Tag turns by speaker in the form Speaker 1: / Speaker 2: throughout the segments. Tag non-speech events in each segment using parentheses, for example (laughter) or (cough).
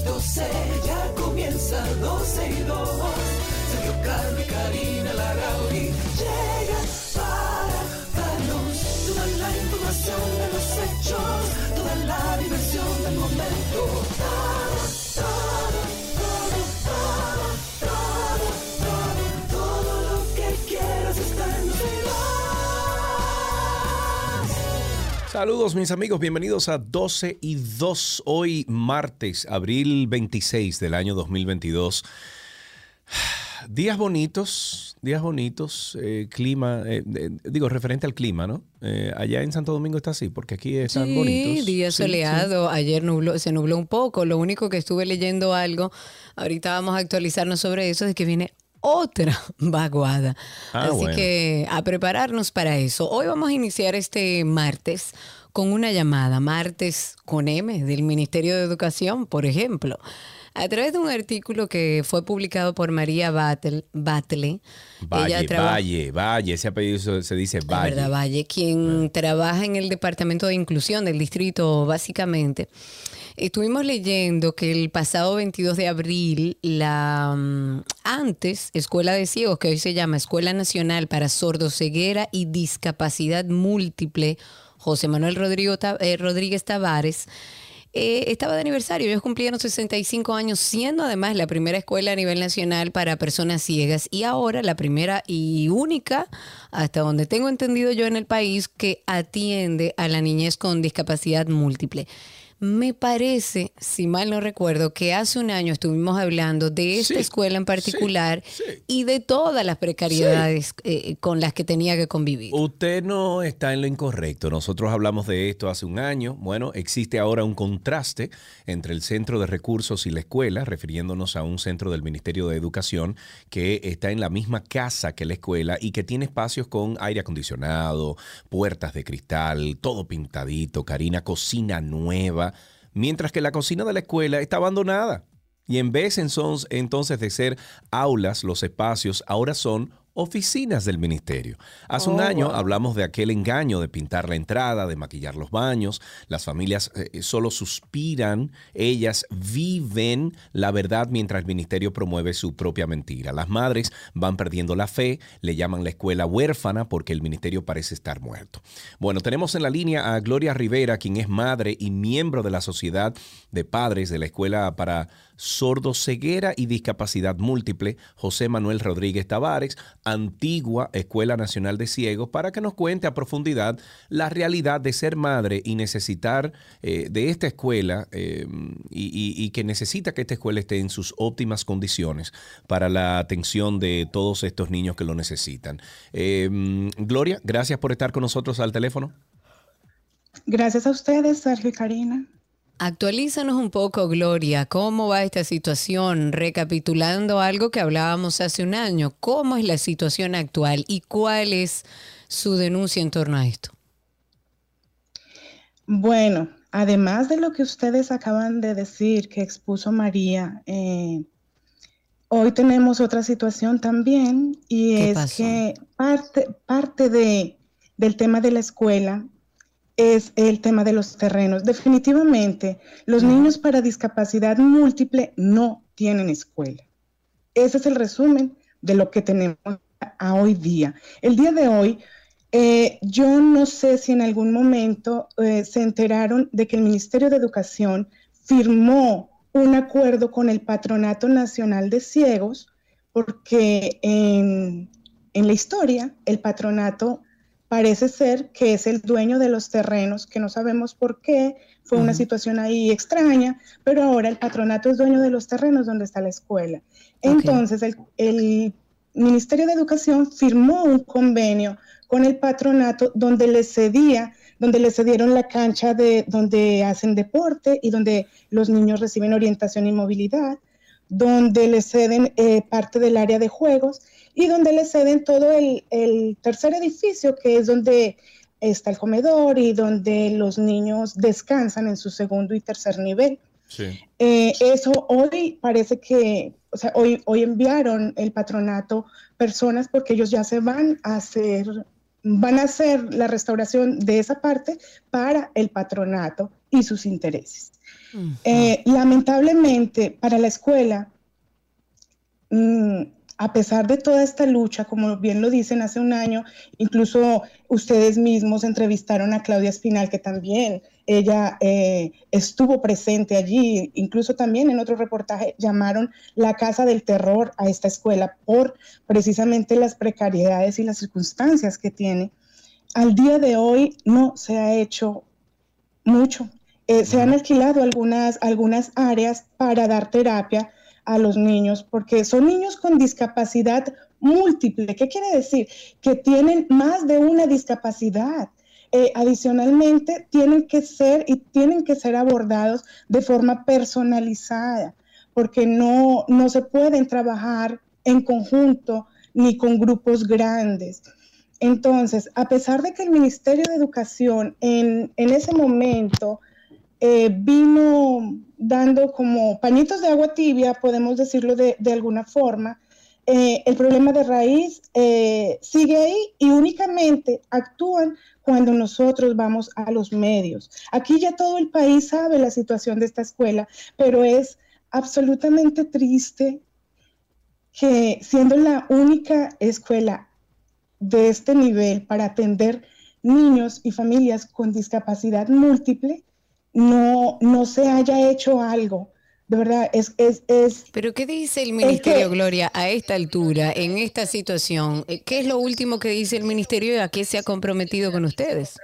Speaker 1: las 12, ya comienza 12 y 2. Sergio y Karina Larrauri llegan para darnos toda la información de los hechos, toda la diversión del momento.
Speaker 2: Saludos mis amigos, bienvenidos a 12 y 2, hoy martes, abril 26 del año 2022. (sighs) Días bonitos, días bonitos, eh, clima, eh, eh, digo, referente al clima, ¿no? Allá en Santo Domingo está así, porque aquí están
Speaker 3: Sí,
Speaker 2: bonitos.
Speaker 3: día
Speaker 2: Sí,
Speaker 3: soleado. Ayer nubló, se nubló un poco. Lo único que estuve leyendo algo, ahorita vamos a actualizarnos sobre eso, es que viene otra (laughs) vaguada.
Speaker 2: Ah,
Speaker 3: Así
Speaker 2: bueno.
Speaker 3: que a prepararnos para eso. Hoy vamos a iniciar este martes con una llamada, martes con M, del Ministerio de Educación, por ejemplo. A través de un artículo que fue publicado por María Batle, Batle
Speaker 2: Valle,
Speaker 3: traba-
Speaker 2: Valle, Valle, ese apellido se- dice Valle.
Speaker 3: verdad, Valle, quien trabaja en el Departamento de Inclusión del distrito, básicamente. Estuvimos leyendo que el pasado 22 de abril, la mm, antes Escuela de Ciegos, que hoy se llama Escuela Nacional para Sordoceguera y Discapacidad Múltiple, José Manuel Rodrigo eh, Rodríguez Tavares, eh, estaba de aniversario. Ellos cumplieron 65 años, siendo además la primera escuela a nivel nacional para personas ciegas y ahora la primera y única, hasta donde tengo entendido yo en el país, que atiende a la niñez con discapacidad múltiple. Me parece, si mal no recuerdo, que hace un año estuvimos hablando de esta
Speaker 2: Sí,
Speaker 3: escuela en particular
Speaker 2: sí, sí.
Speaker 3: y de todas las precariedades eh, con las que tenía que convivir.
Speaker 2: Usted no está en lo incorrecto. Nosotros hablamos de esto hace un año. Bueno, existe ahora un contraste entre el Centro de Recursos y la escuela, refiriéndonos a un centro del Ministerio de Educación que está en la misma casa que la escuela y que tiene espacios con aire acondicionado, puertas de cristal, todo pintadito, Karina, cocina nueva, mientras que la cocina de la escuela está abandonada. Y en vez entonces de ser aulas, los espacios ahora son oficinas del ministerio. Hace un
Speaker 3: Oh,
Speaker 2: año
Speaker 3: wow.
Speaker 2: hablamos de aquel engaño de pintar la entrada, de maquillar los baños. Las familias eh, solo suspiran, ellas viven la verdad mientras el ministerio promueve su propia mentira. Las madres van perdiendo la fe, le llaman la escuela huérfana porque el ministerio parece estar muerto. Bueno, tenemos en la línea a Gloria Rivera, quien es madre y miembro de la Sociedad de Padres de la Escuela para Sordoceguera y Discapacidad Múltiple, José Manuel Rodríguez Tavares, antigua Escuela Nacional de Ciegos, para que nos cuente a profundidad la realidad de ser madre y necesitar eh, de esta escuela eh, y, que necesita que esta escuela esté en sus óptimas condiciones para la atención de todos estos niños que lo necesitan. Eh, Gloria, gracias por estar con nosotros al teléfono.
Speaker 4: Gracias a ustedes, Sergio y Karina.
Speaker 3: Actualízanos un poco, Gloria, cómo va esta situación, recapitulando algo que hablábamos hace un año. ¿Cómo es la situación actual y cuál es su denuncia en torno a esto?
Speaker 4: Bueno, además de lo que ustedes acaban de decir que expuso María, eh, hoy tenemos otra situación también y
Speaker 3: ¿Qué
Speaker 4: es
Speaker 3: pasó?
Speaker 4: que parte, parte de, del tema de la escuela es el tema de los terrenos. Definitivamente, los niños para discapacidad múltiple no tienen escuela. Ese es el resumen de lo que tenemos a hoy día. El día de hoy, eh, yo no sé si en algún momento eh, se enteraron de que el Ministerio de Educación firmó un acuerdo con el Patronato Nacional de Ciegos, porque en, en la historia el patronato parece ser que es el dueño de los terrenos, que no sabemos por qué, fue una situación ahí extraña, pero ahora el patronato es dueño de los terrenos donde está la escuela. Entonces, el, el Ministerio de Educación firmó un convenio con el patronato donde le cedía donde les cedieron la cancha de donde hacen deporte y donde los niños reciben orientación y movilidad, donde les ceden eh, parte del área de juegos y donde les ceden todo el, el tercer edificio, que es donde está el comedor y donde los niños descansan en su segundo y tercer nivel. Eh, eso hoy parece que, o sea, hoy, hoy enviaron el patronato personas porque ellos ya se van a hacer, van a hacer la restauración de esa parte para el patronato y sus intereses. Eh, lamentablemente, para la escuela, mm, a pesar de toda esta lucha, como bien lo dicen hace un año, incluso ustedes mismos entrevistaron a Claudia Espinal, que también ella eh, estuvo presente allí, incluso también en otro reportaje llamaron la casa del terror a esta escuela por precisamente las precariedades y las circunstancias que tiene. Al día de hoy no se ha hecho mucho. Eh, se han alquilado algunas, algunas áreas para dar terapia, a los niños, porque son niños con discapacidad múltiple. ¿Qué quiere decir? Que tienen más de una discapacidad. Eh, adicionalmente, tienen que ser y tienen que ser abordados de forma personalizada, porque no, no se pueden trabajar en conjunto ni con grupos grandes. Entonces, a pesar de que el Ministerio de Educación en, en ese momento eh, vino dando como pañitos de agua tibia, podemos decirlo de, alguna forma. Eh, el problema de raíz eh, sigue ahí y únicamente actúan cuando nosotros vamos a los medios. Aquí ya todo el país sabe la situación de esta escuela, pero es absolutamente triste que siendo la única escuela de este nivel para atender niños y familias con discapacidad múltiple, no, no se haya hecho algo. De verdad, es... es, es
Speaker 3: Pero ¿qué dice el Ministerio, Gloria, a esta altura, en esta situación? Eh, ¿Qué es lo último que dice el Ministerio y a qué se ha comprometido con ustedes?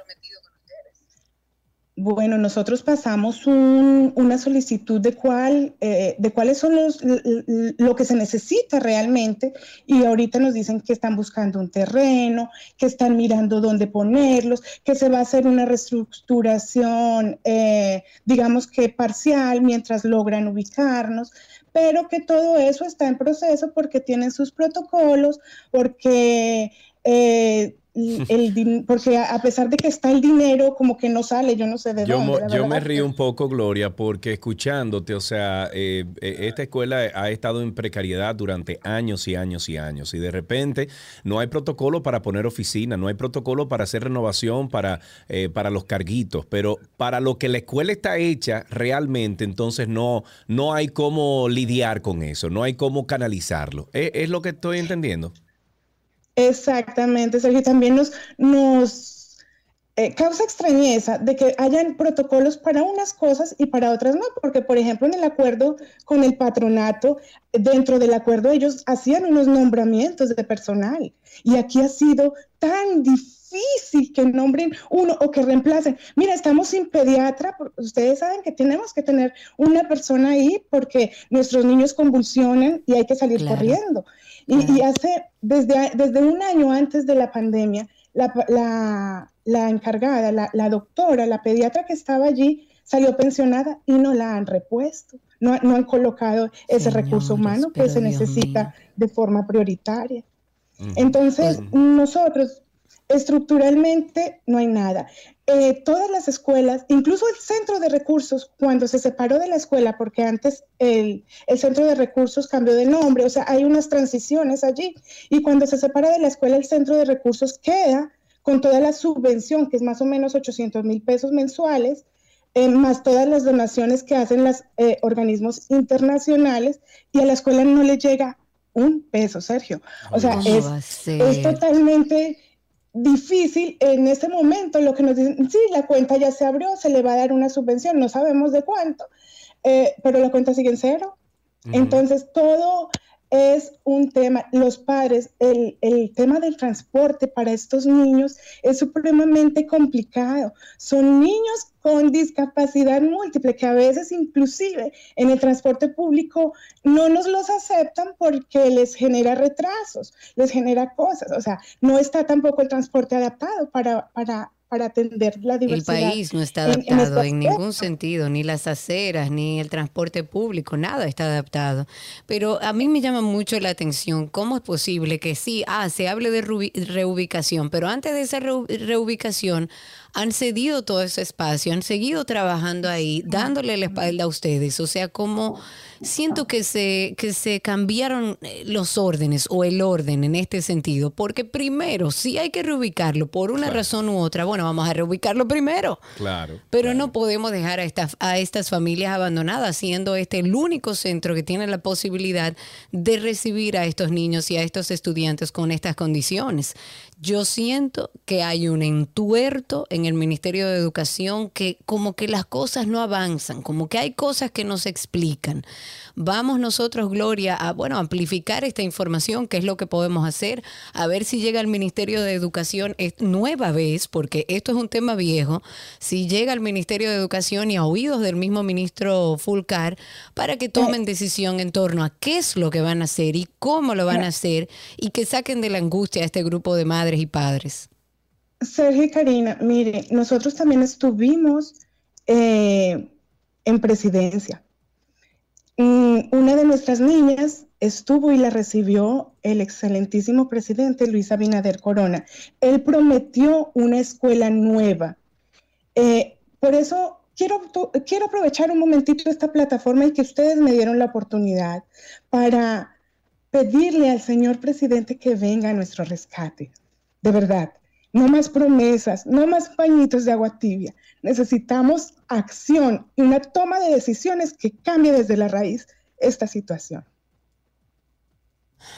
Speaker 4: Bueno, nosotros pasamos una solicitud de cuál, eh, de cuáles son los lo que se necesita realmente y ahorita nos dicen que están buscando un terreno, que están mirando dónde ponerlos, que se va a hacer una reestructuración, eh, digamos que parcial mientras logran ubicarnos, pero que todo eso está en proceso porque tienen sus protocolos, porque eh, el, porque a pesar de que está el dinero, como que no sale, yo no sé de
Speaker 2: yo
Speaker 4: dónde.
Speaker 2: yo me río un poco, Gloria, porque escuchándote, o sea, eh, eh, esta escuela ha estado en precariedad durante años y años y años, y de repente no hay protocolo para poner oficina, no hay protocolo para hacer renovación para, eh, para los carguitos, pero para lo que la escuela está hecha realmente, entonces no, no hay cómo lidiar con eso, no hay cómo canalizarlo. es lo que estoy entendiendo?
Speaker 4: Exactamente, Sergio. También nos, nos eh, causa extrañeza de que hayan protocolos para unas cosas y para otras no, porque por ejemplo en el acuerdo con el patronato, dentro del acuerdo ellos hacían unos nombramientos de personal y aquí ha sido tan difícil que nombren uno o que reemplacen. Mira, estamos sin pediatra, ustedes saben que tenemos que tener una persona ahí porque nuestros niños convulsionan y hay que salir corriendo. Y, hace, desde, desde un año antes de la pandemia, la, la, encargada, la, la, doctora, la pediatra que estaba allí, salió pensionada y no la han repuesto. No, no han colocado ese recurso humano que se necesita de forma prioritaria. Entonces, nosotros estructuralmente no hay nada. Eh, todas las escuelas, incluso el centro de recursos, cuando se separó de la escuela, porque antes el, centro de recursos cambió de nombre, o sea, hay unas transiciones allí, y cuando se separa de la escuela, el centro de recursos queda con toda la subvención, que es más o menos 800 mil pesos mensuales, eh, más todas las donaciones que hacen los eh, organismos internacionales, y a la escuela no le llega un peso, Sergio. O sea, es, es totalmente difícil en ese momento lo que nos dicen, sí, la cuenta ya se abrió, se le va a dar una subvención, no sabemos de cuánto, eh, pero la cuenta sigue en cero. Entonces, todo es un tema, los padres, el, el, tema del transporte para estos niños es supremamente complicado. Son niños con discapacidad múltiple que a veces inclusive en el transporte público no nos los aceptan porque les genera retrasos, les genera cosas. O sea, no está tampoco el transporte adaptado para, para para atender la diversidad.
Speaker 3: El país no está adaptado en, ningún sentido, ni las aceras, ni el transporte público, nada está adaptado. Pero a mí me llama mucho la atención cómo es posible que sí, ah, se hable de reubicación, pero antes de esa reubicación han cedido todo ese espacio, han seguido trabajando ahí, dándole la espalda a ustedes. O sea, como siento que se, que se cambiaron eh, los órdenes o el orden en este sentido, porque primero, si hay que reubicarlo por una razón u otra, bueno, vamos a reubicarlo primero.
Speaker 2: Claro.
Speaker 3: Pero no podemos dejar a, estas a estas familias abandonadas, siendo este el único centro que tiene la posibilidad de recibir a estos niños y a estos estudiantes con estas condiciones. Yo siento que hay un entuerto en el Ministerio de Educación que como que las cosas no avanzan, como que hay cosas que no se explican. Vamos nosotros, Gloria, a bueno, amplificar esta información, qué es lo que podemos hacer, a ver si llega al Ministerio de Educación nueva vez, porque esto es un tema viejo, si llega al Ministerio de Educación y a oídos del mismo ministro Fulcar, para que tomen decisión en torno a qué es lo que van a hacer y cómo lo van a hacer y que saquen de la angustia a este grupo de madres y padres?
Speaker 4: Sergio Karina, mire, nosotros también estuvimos eh, en presidencia. una de nuestras niñas estuvo y la recibió el excelentísimo presidente Luis Abinader Corona. Él prometió una escuela nueva. Eh, por eso quiero, quiero aprovechar un momentito esta plataforma y que ustedes me dieron la oportunidad para pedirle al señor presidente que venga a nuestro rescate de verdad. No más promesas, no más pañitos de agua tibia. Necesitamos acción y una toma de decisiones que cambie desde la raíz esta situación.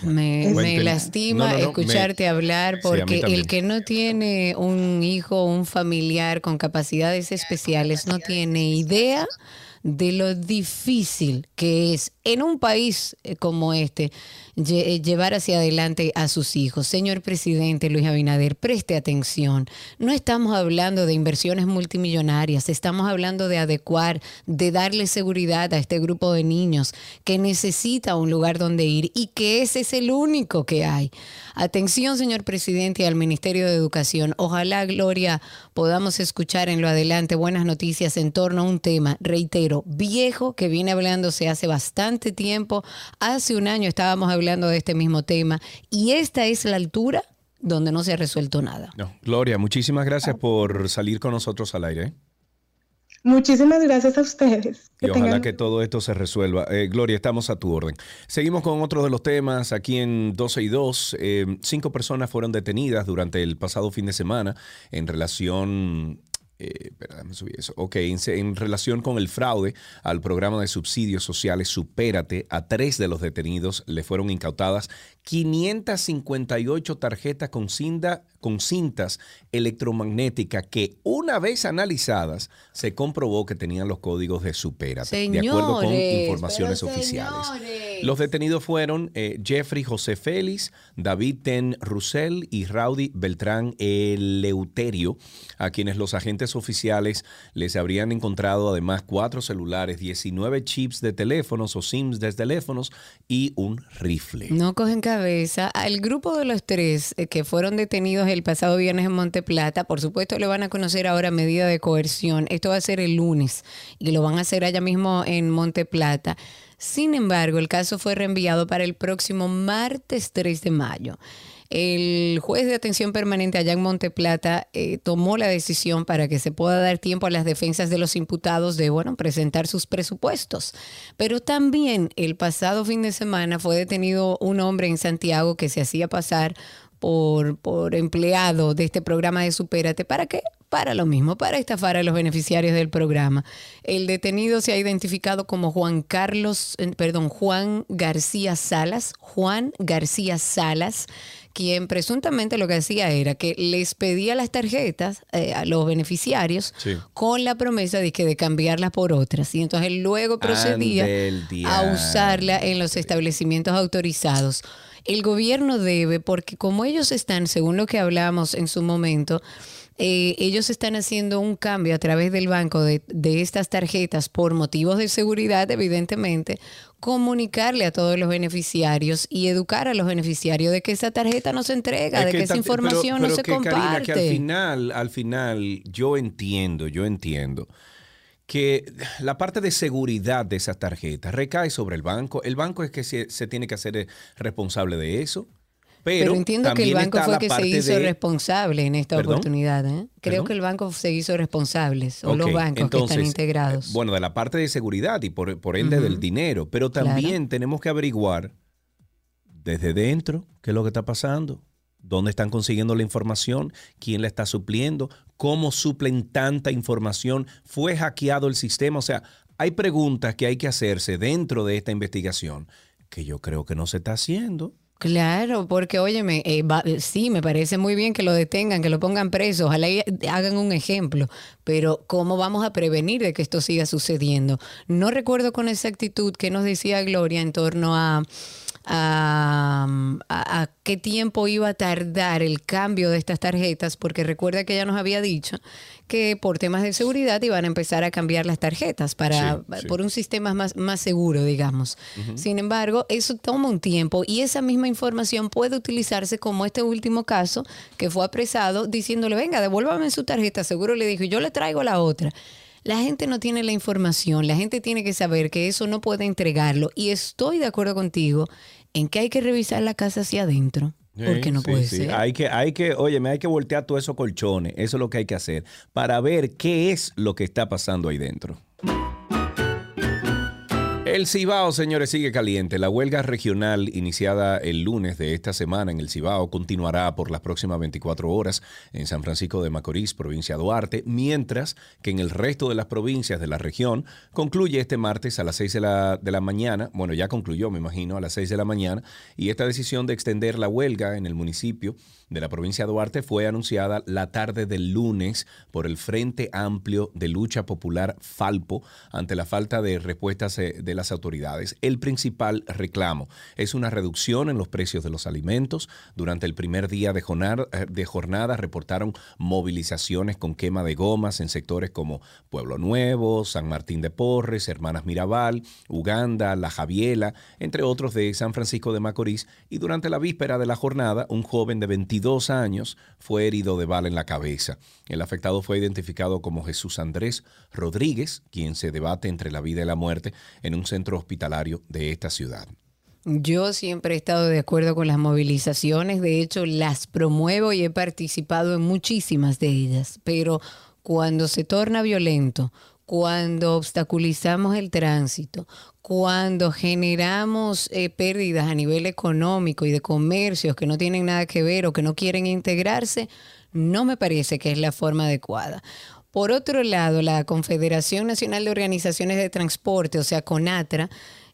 Speaker 3: Me, lastima escucharte hablar porque el que no tiene un hijo, un familiar con capacidades especiales, no tiene idea de lo difícil que es en un país eh, como este eh, llevar hacia adelante a sus hijos. Señor presidente Luis Abinader, preste atención. No estamos hablando de inversiones multimillonarias, estamos hablando de adecuar, de darle seguridad a este grupo de niños que necesita un lugar donde ir y que ese es el único que hay. Atención, señor presidente, al Ministerio de Educación. Ojalá, Gloria, podamos escuchar en lo adelante buenas noticias en torno a un tema, reitero, viejo que viene hablándose hace bastante tiempo. Hace un año estábamos hablando de este mismo tema y esta es la altura donde no se ha resuelto nada.
Speaker 2: Gloria, muchísimas gracias por salir con nosotros al aire.
Speaker 4: Muchísimas gracias a ustedes.
Speaker 2: y ojalá que todo esto se resuelva. Eh, Gloria, estamos a tu orden. Seguimos con otro de los temas aquí en 12 y 2. Eh, cinco personas fueron detenidas durante el pasado fin de semana en relación eh, eso. Ok, en, relación con el fraude al programa de subsidios sociales Supérate, a tres de los detenidos le fueron incautadas 558 tarjetas con, cinta, con cintas electromagnéticas que una vez analizadas se comprobó que tenían los códigos de Supérate, de acuerdo con informaciones oficiales. Los detenidos fueron eh, Jeffrey José Félix, David Ten Russell y Raudy Beltrán Eleuterio, a quienes los agentes oficiales les habrían encontrado además cuatro celulares, 19 chips de teléfonos o SIMs de teléfonos y un rifle.
Speaker 3: No cogen cabeza. Al grupo de los tres eh, que fueron detenidos el pasado viernes en Monteplata, por supuesto le van a conocer ahora medida de coerción. Esto va a ser el lunes y lo van a hacer allá mismo en Monteplata. Sin embargo, el caso fue reenviado para el próximo martes 3 de mayo. El juez de atención permanente allá en Monteplata eh, tomó la decisión para que se pueda dar tiempo a las defensas de los imputados de, bueno, presentar sus presupuestos. Pero también el pasado fin de semana fue detenido un hombre en Santiago que se hacía pasar por, por empleado de este programa de Supérate. ¿Para qué? Para lo mismo, para estafar a los beneficiarios del programa. El detenido se ha identificado como Juan Carlos, eh, perdón, Juan García Salas, Juan García Salas, quien presuntamente lo que hacía era que les pedía las tarjetas eh, a los beneficiarios con la promesa de que de cambiarlas por otras. Y entonces luego procedía a usarla en los establecimientos autorizados. El gobierno debe, porque como ellos están, según lo que hablamos en su momento, eh, ellos están haciendo un cambio a través del banco de, de estas tarjetas por motivos de seguridad, evidentemente, comunicarle a todos los beneficiarios y educar a los beneficiarios de que esa tarjeta no se entrega,
Speaker 2: Es
Speaker 3: de que, esa información
Speaker 2: pero-
Speaker 3: no se
Speaker 2: que, Karina,
Speaker 3: comparte.
Speaker 2: que al final, al final, yo entiendo, yo entiendo que la parte de seguridad de esas tarjetas recae sobre el banco. El banco es que se, se tiene que hacer responsable de eso. Pero,
Speaker 3: Pero entiendo que el banco fue que se hizo
Speaker 2: de-
Speaker 3: responsable en esta
Speaker 2: ¿Perdón?
Speaker 3: oportunidad. ¿eh? Creo
Speaker 2: ¿Perdón?
Speaker 3: que el banco se hizo responsable, o los bancos que están integrados.
Speaker 2: eh, Bueno, de la parte de seguridad y por, por ende del dinero, pero también tenemos que averiguar desde dentro qué es lo que está pasando, dónde están consiguiendo la información, quién la está supliendo, cómo suplen tanta información, fue hackeado el sistema, o sea, hay preguntas que hay que hacerse dentro de esta investigación que yo creo que no se está haciendo.
Speaker 3: Claro, porque óyeme, eh, va- eh, sí, me parece muy bien que lo detengan, que lo pongan preso, ojalá y hagan un ejemplo, pero ¿cómo vamos a prevenir de que esto siga sucediendo? No recuerdo con exactitud qué nos decía Gloria en torno a, a, a- a qué tiempo iba a tardar el cambio de estas tarjetas, porque recuerda que ella nos había dicho que por temas de seguridad iban a empezar a cambiar las tarjetas para
Speaker 2: Sí, sí.
Speaker 3: por un sistema más, más seguro, digamos. Sin embargo, eso toma un tiempo y esa misma información puede utilizarse como este último caso que fue apresado diciéndole, venga, devuélvame su tarjeta, seguro le dijo, yo le traigo la otra. La gente no tiene la información, la gente tiene que saber que eso no puede entregarlo y estoy de acuerdo contigo en que hay que revisar la casa hacia adentro, porque no
Speaker 2: Sí,
Speaker 3: puede
Speaker 2: sí.
Speaker 3: ser.
Speaker 2: Hay que, hay que, oye, hay que voltear todos esos colchones. Eso es lo que hay que hacer para ver qué es lo que está pasando ahí dentro. El Cibao, señores, sigue caliente. La huelga regional iniciada el lunes de esta semana en el Cibao continuará por las próximas 24 horas en San Francisco de Macorís, provincia de Duarte, mientras que en el resto de las provincias de la región concluye este martes a las 6 de la, de la mañana. Bueno, ya concluyó, me imagino, a las 6 de la mañana. Y esta decisión de extender la huelga en el municipio de la provincia de Duarte fue anunciada la tarde del lunes por el Frente Amplio de Lucha Popular Falpo ante la falta de respuestas eh, de las autoridades. El principal reclamo es una reducción en los precios de los alimentos. Durante el primer día de jornada, eh, de jornada reportaron movilizaciones con quema de gomas en sectores como Pueblo Nuevo, San Martín de Porres, Hermanas Mirabal, Uganda, La Javiela, entre otros de San Francisco de Macorís. Y durante la víspera de la jornada, un joven de 22 años fue herido de bala en la cabeza. El afectado fue identificado como Jesús Andrés Rodríguez, quien se debate entre la vida y la muerte en un centro hospitalario de esta ciudad.
Speaker 3: Yo siempre he estado de acuerdo con las movilizaciones, de hecho las promuevo y he participado en muchísimas de ellas, pero cuando se torna violento, cuando obstaculizamos el tránsito, cuando generamos eh, pérdidas a nivel económico y de comercios que no tienen nada que ver o que no quieren integrarse, no me parece que es la forma adecuada. Por otro lado, la Confederación Nacional de Organizaciones de Transporte, o sea, CONATRA,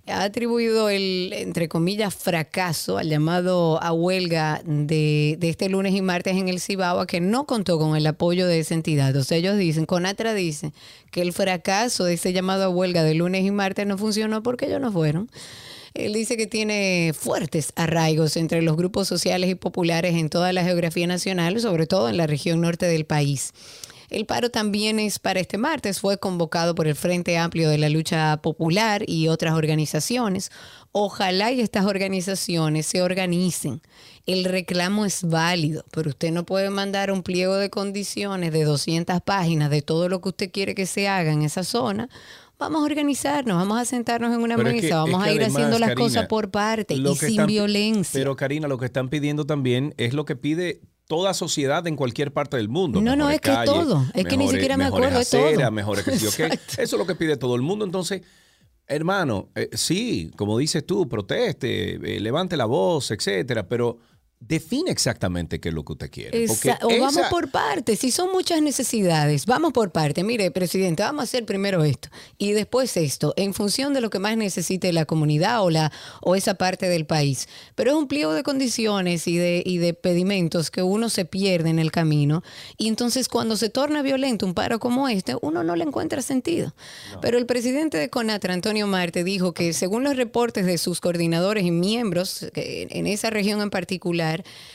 Speaker 3: ha atribuido el, entre comillas, fracaso al llamado a huelga de, este lunes y martes en el Cibao, que no contó con el apoyo de esa entidad. O sea, ellos dicen, Conatra dice que el fracaso de ese llamado a huelga de lunes y martes no funcionó porque ellos no fueron. Él dice que tiene fuertes arraigos entre los grupos sociales y populares en toda la geografía nacional, sobre todo en la región norte del país. El paro también es para este martes, fue convocado por el Frente Amplio de la Lucha Popular y otras organizaciones. Ojalá y estas organizaciones se organicen. El reclamo es válido, pero usted no puede mandar un pliego de condiciones de 200 páginas de todo lo que usted quiere que se haga en esa zona. Vamos a organizarnos, vamos a sentarnos en una
Speaker 2: Pero es
Speaker 3: mesa,
Speaker 2: que-
Speaker 3: vamos
Speaker 2: es
Speaker 3: a ir
Speaker 2: además,
Speaker 3: haciendo las
Speaker 2: Karina,
Speaker 3: cosas por parte y sin
Speaker 2: están-
Speaker 3: violencia.
Speaker 2: Pero Karina, lo que están pidiendo también es lo que pide toda sociedad en cualquier parte del mundo.
Speaker 3: No, no, es que todo. Es que ni siquiera me acuerdo de todo.
Speaker 2: aceras, mejores que sí o qué.
Speaker 3: Exacto.
Speaker 2: Eso es lo que pide todo el mundo. Entonces, hermano, eh, sí, como dices tú, proteste, eh, levante la voz, etcétera, pero define exactamente qué es lo que usted quiere. porque
Speaker 3: Esa- o vamos por partes. Si son muchas necesidades, vamos por partes. Mire, presidente, vamos a hacer primero esto y después esto, en función de lo que más necesite la comunidad o, la, o esa parte del país. Pero es un pliego de condiciones y de, y de pedimentos que uno se pierde en el camino. Y entonces cuando se torna violento un paro como este, uno no le encuentra sentido. Pero el presidente de CONATRA, Antonio Marte, dijo que según los reportes de sus coordinadores y miembros en esa región en particular,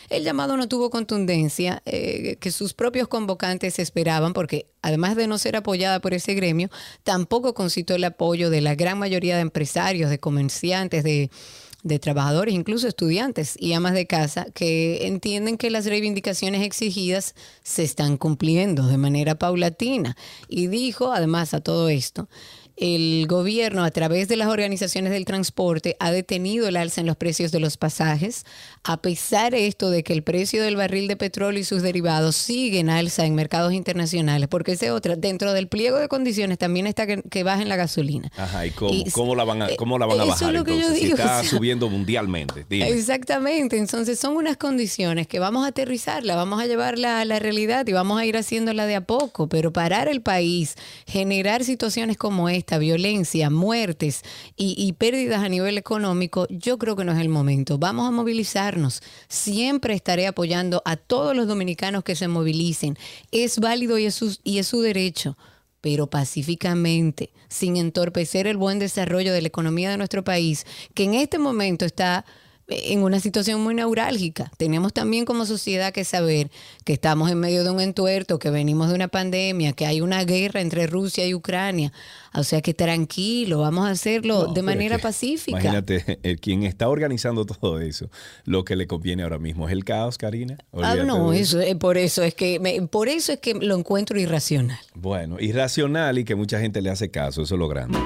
Speaker 3: el llamado no tuvo contundencia eh, que sus propios convocantes esperaban, porque además de no ser apoyada por ese gremio, tampoco concitó el apoyo de la gran mayoría de empresarios, de comerciantes, de de trabajadores, incluso estudiantes y amas de casa, que entienden que las reivindicaciones exigidas se están cumpliendo de manera paulatina. Y dijo, además a todo esto, el gobierno, a través de las organizaciones del transporte, ha detenido el alza en los precios de los pasajes, a pesar de esto de que el precio del barril de petróleo y sus derivados siguen alza en mercados internacionales, porque ese otra, dentro del pliego de condiciones también está que, que bajen la gasolina.
Speaker 2: Ajá, ¿y cómo, la van a, cómo la van a bajar
Speaker 3: es lo que yo
Speaker 2: entonces? Si
Speaker 3: digo, (laughs)
Speaker 2: está
Speaker 3: o sea,
Speaker 2: subiendo mundialmente. Dime.
Speaker 3: Exactamente, entonces son unas condiciones que vamos a aterrizarla, vamos a llevarla a la realidad y vamos a ir haciéndola de a poco, pero parar el país, generar situaciones como esta, violencia, muertes y, pérdidas a nivel económico, yo creo que no es el momento. Vamos a movilizarnos. Siempre estaré apoyando a todos los dominicanos que se movilicen. Es válido y es su derecho pero pacíficamente, sin entorpecer el buen desarrollo de la economía de nuestro país, que en este momento está en una situación muy neurálgica. Tenemos también como sociedad que saber que estamos en medio de un entuerto, que venimos de una pandemia, que hay una guerra entre Rusia y Ucrania. O sea que tranquilo, vamos a hacerlo
Speaker 2: No,
Speaker 3: de manera
Speaker 2: es que,
Speaker 3: pacífica.
Speaker 2: Imagínate, el quien está organizando todo eso, lo que le conviene ahora mismo es el caos, Karina.
Speaker 3: Ah, no, eso, eh, por eso es que me- por eso es que lo encuentro irracional.
Speaker 2: Bueno, irracional y que mucha gente le hace caso, eso es lo grande.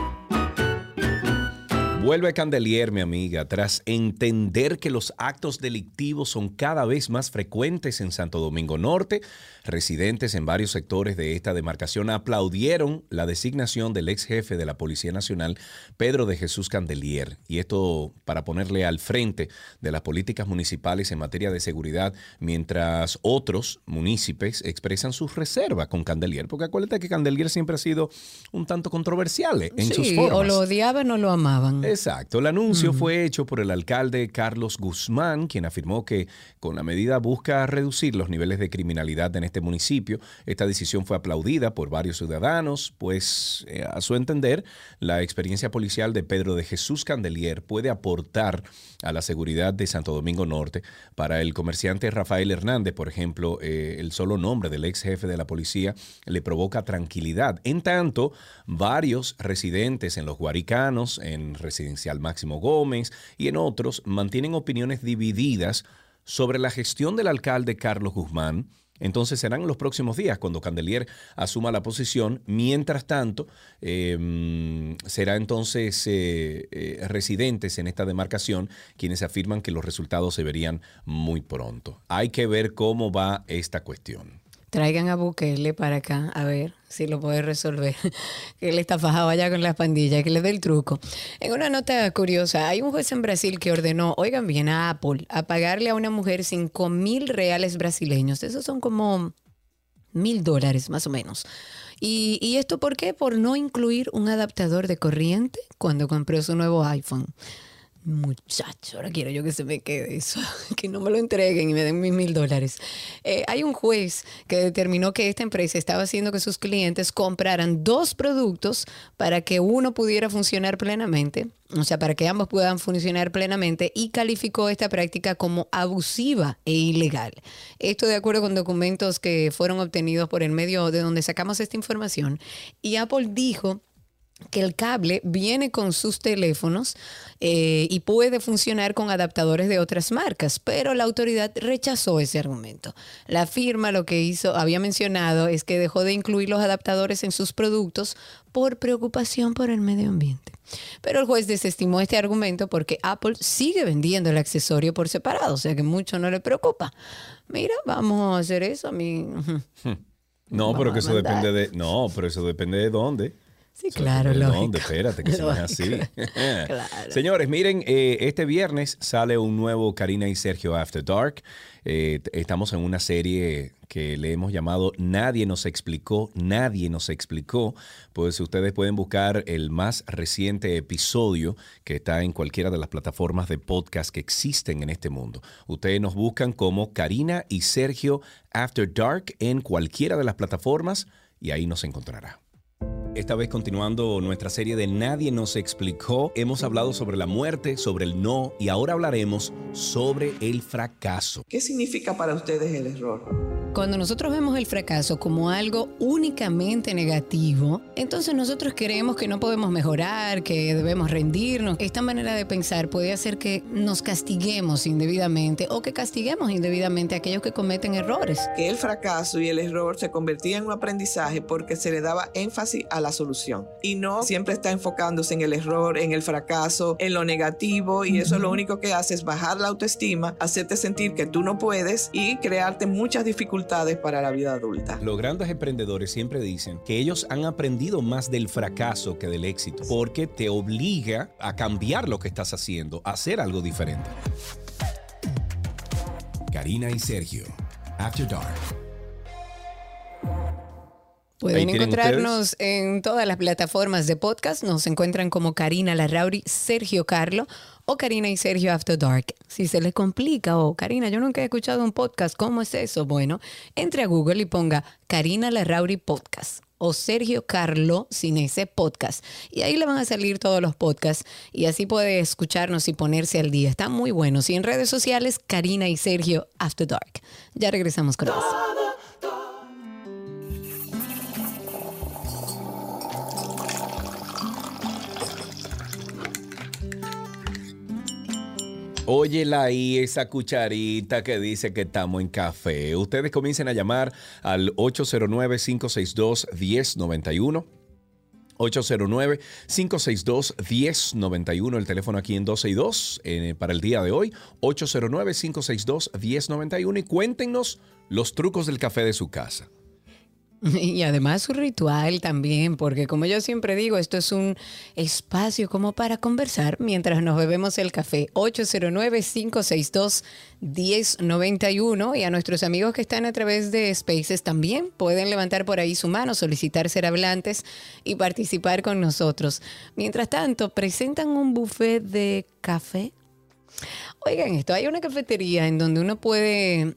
Speaker 2: Vuelve Candelier, mi amiga, tras entender que los actos delictivos son cada vez más frecuentes en Santo Domingo Norte. Residentes en varios sectores de esta demarcación aplaudieron la designación del ex jefe de la Policía Nacional, Pedro de Jesús Candelier. Y esto para ponerle al frente de las políticas municipales en materia de seguridad, mientras otros municipios expresan sus reservas con Candelier. Porque acuérdate que Candelier siempre ha sido un tanto controversial en sus
Speaker 3: Sí,
Speaker 2: formas.
Speaker 3: o lo odiaban o lo amaban.
Speaker 2: Exacto. El anuncio fue hecho por el alcalde Carlos Guzmán, quien afirmó que con la medida busca reducir los niveles de criminalidad en este municipio. Esta decisión fue aplaudida por varios ciudadanos, pues eh, a su entender, la experiencia policial de Pedro de Jesús Candelier puede aportar a la seguridad de Santo Domingo Norte. Para el comerciante Rafael Hernández, por ejemplo, eh, el solo nombre del ex jefe de la policía le provoca tranquilidad. En tanto, varios residentes en los Guaricanos, en Residencial Máximo Gómez y en otros mantienen opiniones divididas sobre la gestión del alcalde Carlos Guzmán. Entonces serán los próximos días cuando Candelier asuma la posición. Mientras tanto, eh, será entonces eh, eh, residentes en esta demarcación quienes afirman que los resultados se verían muy pronto. Hay que ver cómo va esta cuestión.
Speaker 3: Traigan a Bukele para acá, a ver si lo puede resolver. (laughs) que él está fajado allá con las pandillas, que le dé el truco. En una nota curiosa, hay un juez en Brasil que ordenó, oigan bien, a Apple, a pagarle a una mujer 5 mil reales brasileños. Esos son como mil dólares más o menos. ¿Y, ¿Y esto por qué? Por no incluir un adaptador de corriente cuando compró su nuevo iPhone. Muchacho, ahora quiero yo que se me quede eso, (laughs) que no me lo entreguen y me den mis mil dólares. Eh, hay un juez que determinó que esta empresa estaba haciendo que sus clientes compraran dos productos para que uno pudiera funcionar plenamente, o sea, para que ambos puedan funcionar plenamente y calificó esta práctica como abusiva e ilegal. Esto de acuerdo con documentos que fueron obtenidos por el medio de donde sacamos esta información. Y Apple dijo que el cable viene con sus teléfonos eh, y puede funcionar con adaptadores de otras marcas, pero la autoridad rechazó ese argumento. La firma lo que hizo, había mencionado, es que dejó de incluir los adaptadores en sus productos por preocupación por el medio ambiente. Pero el juez desestimó este argumento porque Apple sigue vendiendo el accesorio por separado, o sea que mucho no le preocupa. Mira, vamos a hacer eso (laughs) a mí.
Speaker 2: No,
Speaker 3: Vamos
Speaker 2: pero que eso
Speaker 3: mandar.
Speaker 2: depende de. No, pero eso depende de dónde.
Speaker 3: Sí, claro,
Speaker 2: de
Speaker 3: lógico.
Speaker 2: dónde. Espérate, que (laughs) no es así. (laughs)
Speaker 3: Claro.
Speaker 2: Señores, miren, eh, este viernes sale un nuevo Karina y Sergio After Dark. Eh, estamos en una serie que le hemos llamado Nadie nos explicó, nadie nos explicó. Pues ustedes pueden buscar el más reciente episodio que está en cualquiera de las plataformas de podcast que existen en este mundo. Ustedes nos buscan como Karina y Sergio After Dark en cualquiera de las plataformas y ahí nos encontrará. Esta vez continuando nuestra serie de Nadie nos explicó, hemos hablado sobre la muerte, sobre el no y ahora hablaremos sobre el fracaso.
Speaker 5: ¿Qué significa para ustedes el error?
Speaker 3: Cuando nosotros vemos el fracaso como algo únicamente negativo, entonces nosotros creemos que no podemos mejorar, que debemos rendirnos. Esta manera de pensar puede hacer que nos castiguemos indebidamente o que castiguemos indebidamente a aquellos que cometen errores.
Speaker 5: Que el fracaso y el error se convertían en un aprendizaje porque se le daba énfasis a la solución y no siempre está enfocándose en el error, en el fracaso, en lo negativo y eso lo único que hace es bajar la autoestima, hacerte sentir que tú no puedes y crearte muchas dificultades para la vida adulta.
Speaker 2: Los grandes emprendedores siempre dicen que ellos han aprendido más del fracaso que del éxito, porque te obliga a cambiar lo que estás haciendo, a hacer algo diferente.
Speaker 6: Karina y Sergio, After Dark.
Speaker 3: Pueden encontrarnos en todas las plataformas de podcast. Nos encuentran como Karina Larrauri, Sergio Carlo o Karina y Sergio After Dark. Si se les complica o Karina, yo nunca he escuchado un podcast, ¿cómo es eso? Bueno, entre a Google y ponga Karina Larrauri Podcast o Sergio Carlo sin ese podcast. Y ahí le van a salir todos los podcasts y así puede escucharnos y ponerse al día. Está muy bueno. Y en redes sociales, Karina y Sergio After Dark. Ya regresamos con eso.
Speaker 2: Óyela ahí esa cucharita que dice que estamos en café. Ustedes comiencen a llamar al 809-562-1091. 809-562-1091, el teléfono aquí en 12 y 2 eh, para el día de hoy. 809-562-1091 y cuéntenos los trucos del café de su casa. (laughs)
Speaker 3: Y además su ritual también, porque como yo siempre digo, esto es un espacio como para conversar mientras nos bebemos el café. 809-562-1091 y a nuestros amigos que están a través de Spaces también pueden levantar por ahí su mano, solicitar ser hablantes y participar con nosotros. Mientras tanto, presentan un buffet de café. Oigan esto, hay una cafetería en donde uno puede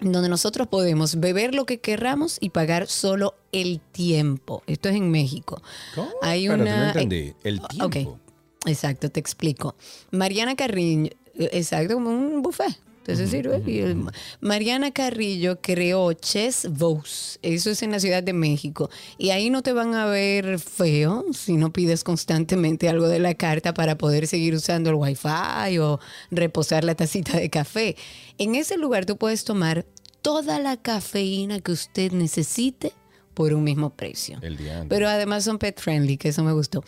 Speaker 3: donde nosotros podemos beber lo que querramos y pagar solo el tiempo. Esto es en México.
Speaker 2: ¿Cómo? Hay una. No entendí. El tiempo.
Speaker 3: Exacto, te explico. Mariana Carrillo, exacto, como un buffet. Sirve. Mariana Carrillo creó Chess Vos. Eso es en la Ciudad de México. Y ahí no te van a ver feo si no pides constantemente algo de la carta para poder seguir usando el wifi o reposar la tacita de café. En ese lugar tú puedes tomar toda la cafeína que usted necesite por un mismo precio. Pero además son pet friendly, que eso me gustó.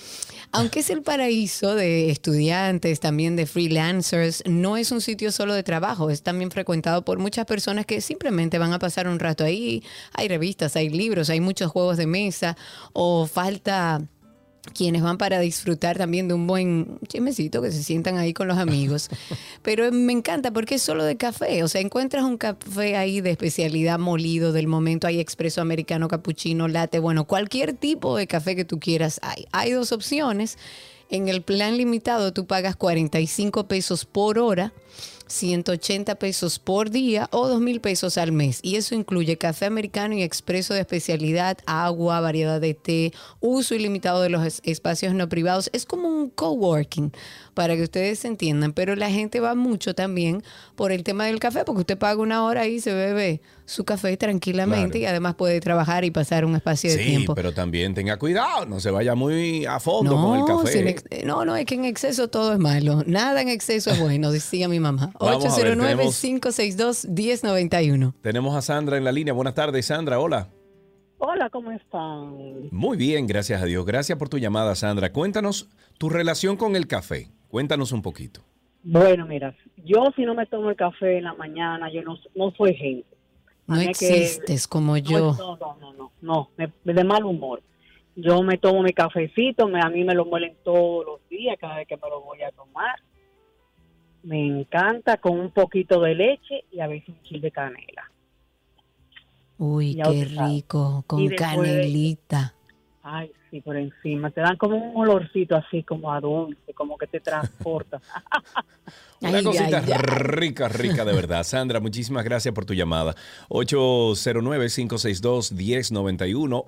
Speaker 3: Aunque es el paraíso de estudiantes, también de freelancers, no es un sitio solo de trabajo, es también frecuentado por muchas personas que simplemente van a pasar un rato ahí. Hay revistas, hay libros, hay muchos juegos de mesa o falta quienes van para disfrutar también de un buen chismecito, que se sientan ahí con los amigos. (laughs) Pero me encanta porque es solo de café, o sea, encuentras un café ahí de especialidad molido del momento, hay expreso americano, cappuccino, latte, bueno, cualquier tipo de café que tú quieras hay. Hay dos opciones. En el plan limitado tú pagas 45 pesos por hora 180 pesos por día o 2 mil pesos al mes. Y eso incluye café americano y expreso de especialidad, agua, variedad de té, uso ilimitado de los espacios no privados. Es como un coworking para que ustedes entiendan. Pero la gente va mucho también por el tema del café, porque usted paga una hora y se bebe su café tranquilamente y además puede trabajar y pasar un espacio de tiempo.
Speaker 2: pero también tenga cuidado, no se vaya muy a fondo con el café.
Speaker 3: no, no, es que en exceso todo es malo. Nada en exceso es bueno, decía mi mamá. (laughs) 809-562-1091.
Speaker 2: Tenemos a Sandra en la línea. Buenas tardes, Sandra. Hola.
Speaker 7: Hola, ¿cómo están?
Speaker 2: Muy bien, gracias a Dios. Gracias por tu llamada, Sandra. Cuéntanos tu relación con el café. Cuéntanos un poquito.
Speaker 7: Bueno, mira, yo si no me tomo el café en la mañana, yo no, no soy gente.
Speaker 3: No existes como yo.
Speaker 7: No, no, no, no, no, de mal humor. Yo me tomo mi cafecito, me, a mí me lo muelen todos los días, cada vez que me lo voy a tomar. Me encanta con un poquito de leche y a veces un chile de canela.
Speaker 3: Uy, qué rico, con canelita.
Speaker 7: Ay, sí, por encima. Te dan como un olorcito así, como a dulce, como que te transporta. (laughs)
Speaker 2: Una
Speaker 3: Ay,
Speaker 2: cosita
Speaker 3: ay, ay.
Speaker 2: rica, rica de verdad. Sandra, muchísimas gracias por tu llamada. 809-562-1091,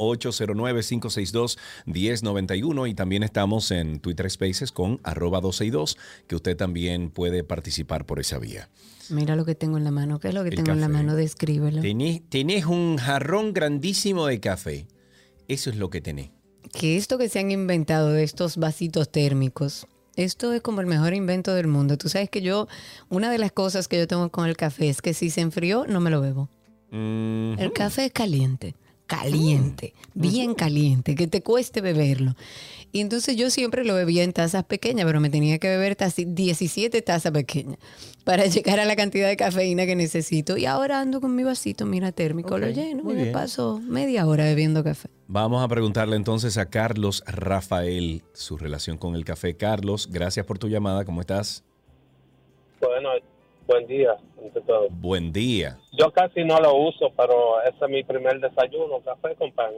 Speaker 2: 809-562-1091 y también estamos en Twitter Spaces con arroba 262, que usted también puede participar por esa vía.
Speaker 3: Mira lo que tengo en la mano. ¿Qué es lo que
Speaker 2: El
Speaker 3: tengo en la mano? Descríbelo.
Speaker 2: Tenés, tenés un jarrón grandísimo de café. Eso es lo que tenés.
Speaker 3: que esto que se han inventado de estos vasitos térmicos, esto es como el mejor invento del mundo. Tú sabes que yo, una de las cosas que yo tengo con el café es que si se enfrió, no me lo bebo.
Speaker 2: Mm,
Speaker 3: El café es caliente, caliente, bien caliente, que te cueste beberlo. Y entonces yo siempre lo bebía en tazas pequeñas, pero me tenía que beber tazi- 17 tazas pequeñas para llegar a la cantidad de cafeína que necesito. Y ahora ando con mi vasito, mira, térmico, lo lleno y me paso media hora bebiendo café.
Speaker 2: Vamos a preguntarle entonces a Carlos Rafael su relación con el café. Carlos, gracias por tu llamada. ¿Cómo estás?
Speaker 8: Bueno, buen día, ante todo.
Speaker 2: Buen día.
Speaker 8: Yo casi no lo uso, pero ese es mi primer desayuno, café con pan.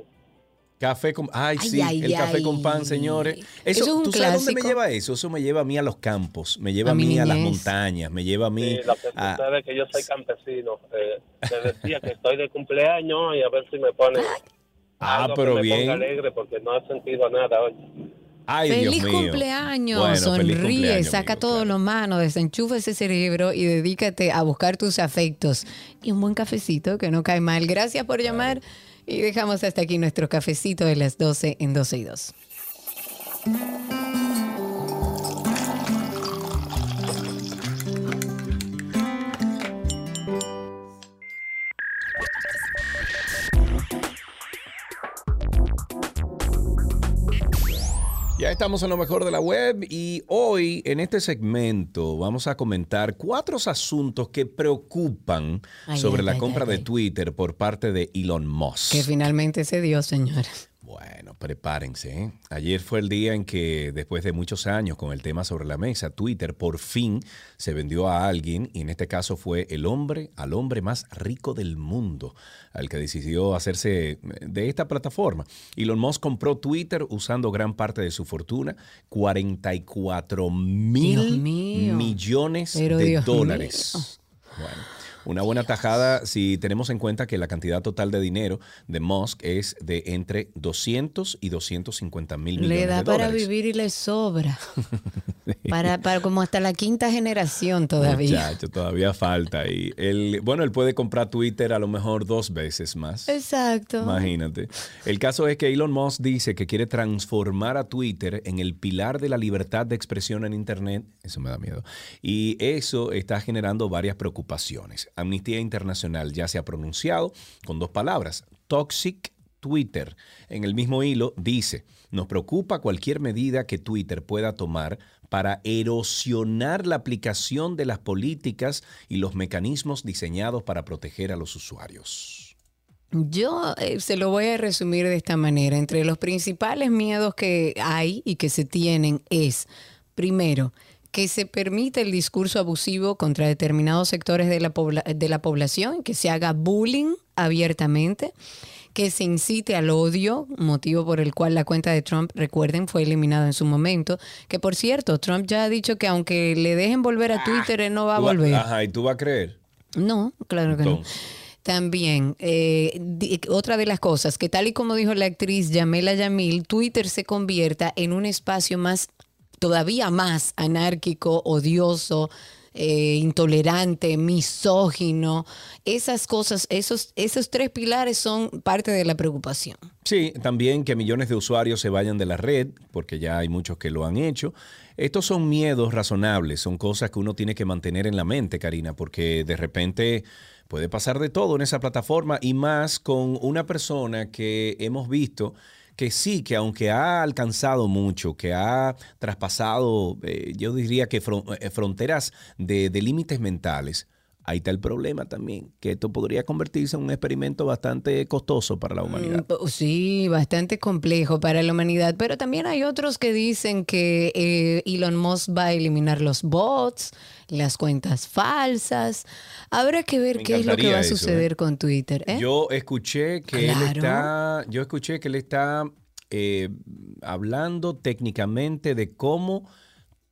Speaker 2: Café con... Ay,
Speaker 3: Ay,
Speaker 2: sí,
Speaker 3: ay,
Speaker 2: el café
Speaker 3: ay.
Speaker 2: con pan, señores. Eso,
Speaker 3: Eso es un
Speaker 2: ¿Tú sabes dónde me
Speaker 3: clásico.
Speaker 2: lleva eso? Eso me lleva a mí a los campos, me lleva
Speaker 3: A
Speaker 2: a
Speaker 3: mi
Speaker 2: mí a las
Speaker 3: niñez.
Speaker 2: montañas, me lleva a mí
Speaker 8: Sí, lo que
Speaker 2: a...
Speaker 8: que yo soy campesino. Eh, te decía que estoy de cumpleaños y a ver si me ponen
Speaker 2: Ah,
Speaker 8: algo
Speaker 2: pero
Speaker 8: que me
Speaker 2: bien.
Speaker 8: ponga alegre porque no he sentido nada hoy.
Speaker 2: Ay,
Speaker 3: feliz
Speaker 2: Dios mío.
Speaker 3: cumpleaños,
Speaker 2: Bueno,
Speaker 3: sonríe,
Speaker 2: cumpleaños,
Speaker 3: saca
Speaker 2: amigo,
Speaker 3: todo
Speaker 2: claro.
Speaker 3: lo mano, desenchufa ese cerebro y dedícate a buscar tus afectos. Y un buen cafecito que no cae mal. Gracias por llamar y dejamos hasta aquí nuestro cafecito de las 12 en 12 y 2.
Speaker 2: Ya estamos en lo mejor de la web y hoy en este segmento vamos a comentar cuatro asuntos que preocupan
Speaker 3: Ay,
Speaker 2: sobre
Speaker 3: ay,
Speaker 2: la
Speaker 3: ay,
Speaker 2: compra de. Twitter por parte de Elon Musk.
Speaker 3: Que finalmente se dio, señores.
Speaker 2: Bueno, prepárense. ¿eh? Ayer fue el día en que, después de muchos años con el tema sobre la mesa, Twitter por fin se vendió a alguien, y en este caso fue el hombre, al hombre más rico del mundo, al que decidió hacerse de esta plataforma. Elon Musk compró Twitter usando gran parte de su fortuna, 44 mil millones
Speaker 3: Pero
Speaker 2: de
Speaker 3: Dios
Speaker 2: dólares. Bueno, una buena tajada si tenemos en cuenta que la cantidad total de dinero de Musk es de entre 200 y 250 mil millones
Speaker 3: Le da
Speaker 2: de
Speaker 3: para
Speaker 2: dólares.
Speaker 3: vivir y le sobra. (laughs) para, para como hasta la quinta generación todavía.
Speaker 2: Muchacho, todavía falta. Y él, bueno, él puede comprar Twitter a lo mejor dos veces más.
Speaker 3: Exacto.
Speaker 2: Imagínate. El caso es que Elon Musk dice que quiere transformar a Twitter en el pilar de la libertad de expresión en Internet. Eso me da miedo. Y eso está generando varias preocupaciones. Amnistía Internacional ya se ha pronunciado con dos palabras. Toxic Twitter. En el mismo hilo dice, nos preocupa cualquier medida que Twitter pueda tomar para erosionar la aplicación de las políticas y los mecanismos diseñados para proteger a los usuarios.
Speaker 3: Yo eh, se lo voy a resumir de esta manera. Entre los principales miedos que hay y que se tienen es, primero, que se permita el discurso abusivo contra determinados sectores de la, de la población, que se haga bullying abiertamente, que se incite al odio, motivo por el cual la cuenta de Trump, recuerden, fue eliminada en su momento, que por cierto, Trump ya ha dicho que aunque le dejen volver a Twitter, él no va a volver.
Speaker 2: Ajá, ¿y tú vas a creer?
Speaker 3: No, claro que no. También, eh, di- otra de las cosas, que tal y como dijo la actriz Yamela Yamil, Twitter se convierta en un espacio más, todavía más anárquico, odioso, eh, intolerante, misógino. Esas cosas, esos, esos tres pilares son parte de la preocupación.
Speaker 2: Sí, también que millones de usuarios se vayan de la red, porque ya hay muchos que lo han hecho. Estos son miedos razonables, son cosas que uno tiene que mantener en la mente, Karina, porque de repente puede pasar de todo en esa plataforma y más con una persona que hemos visto que sí, que aunque ha alcanzado mucho, que ha traspasado, eh, yo diría que fron- eh, fronteras de, de límites mentales, ahí está el problema también, que esto podría convertirse en un experimento bastante costoso para la humanidad.
Speaker 3: Mm, po- Sí, bastante complejo para la humanidad, pero también hay otros que dicen que eh, Elon Musk va a eliminar los bots, las cuentas falsas. Habrá que ver
Speaker 2: Me
Speaker 3: qué es lo que va a
Speaker 2: eso,
Speaker 3: suceder
Speaker 2: ¿eh?
Speaker 3: con Twitter. ¿eh?
Speaker 2: Yo escuché que él
Speaker 3: Claro.
Speaker 2: está, yo escuché que él está eh, hablando técnicamente de cómo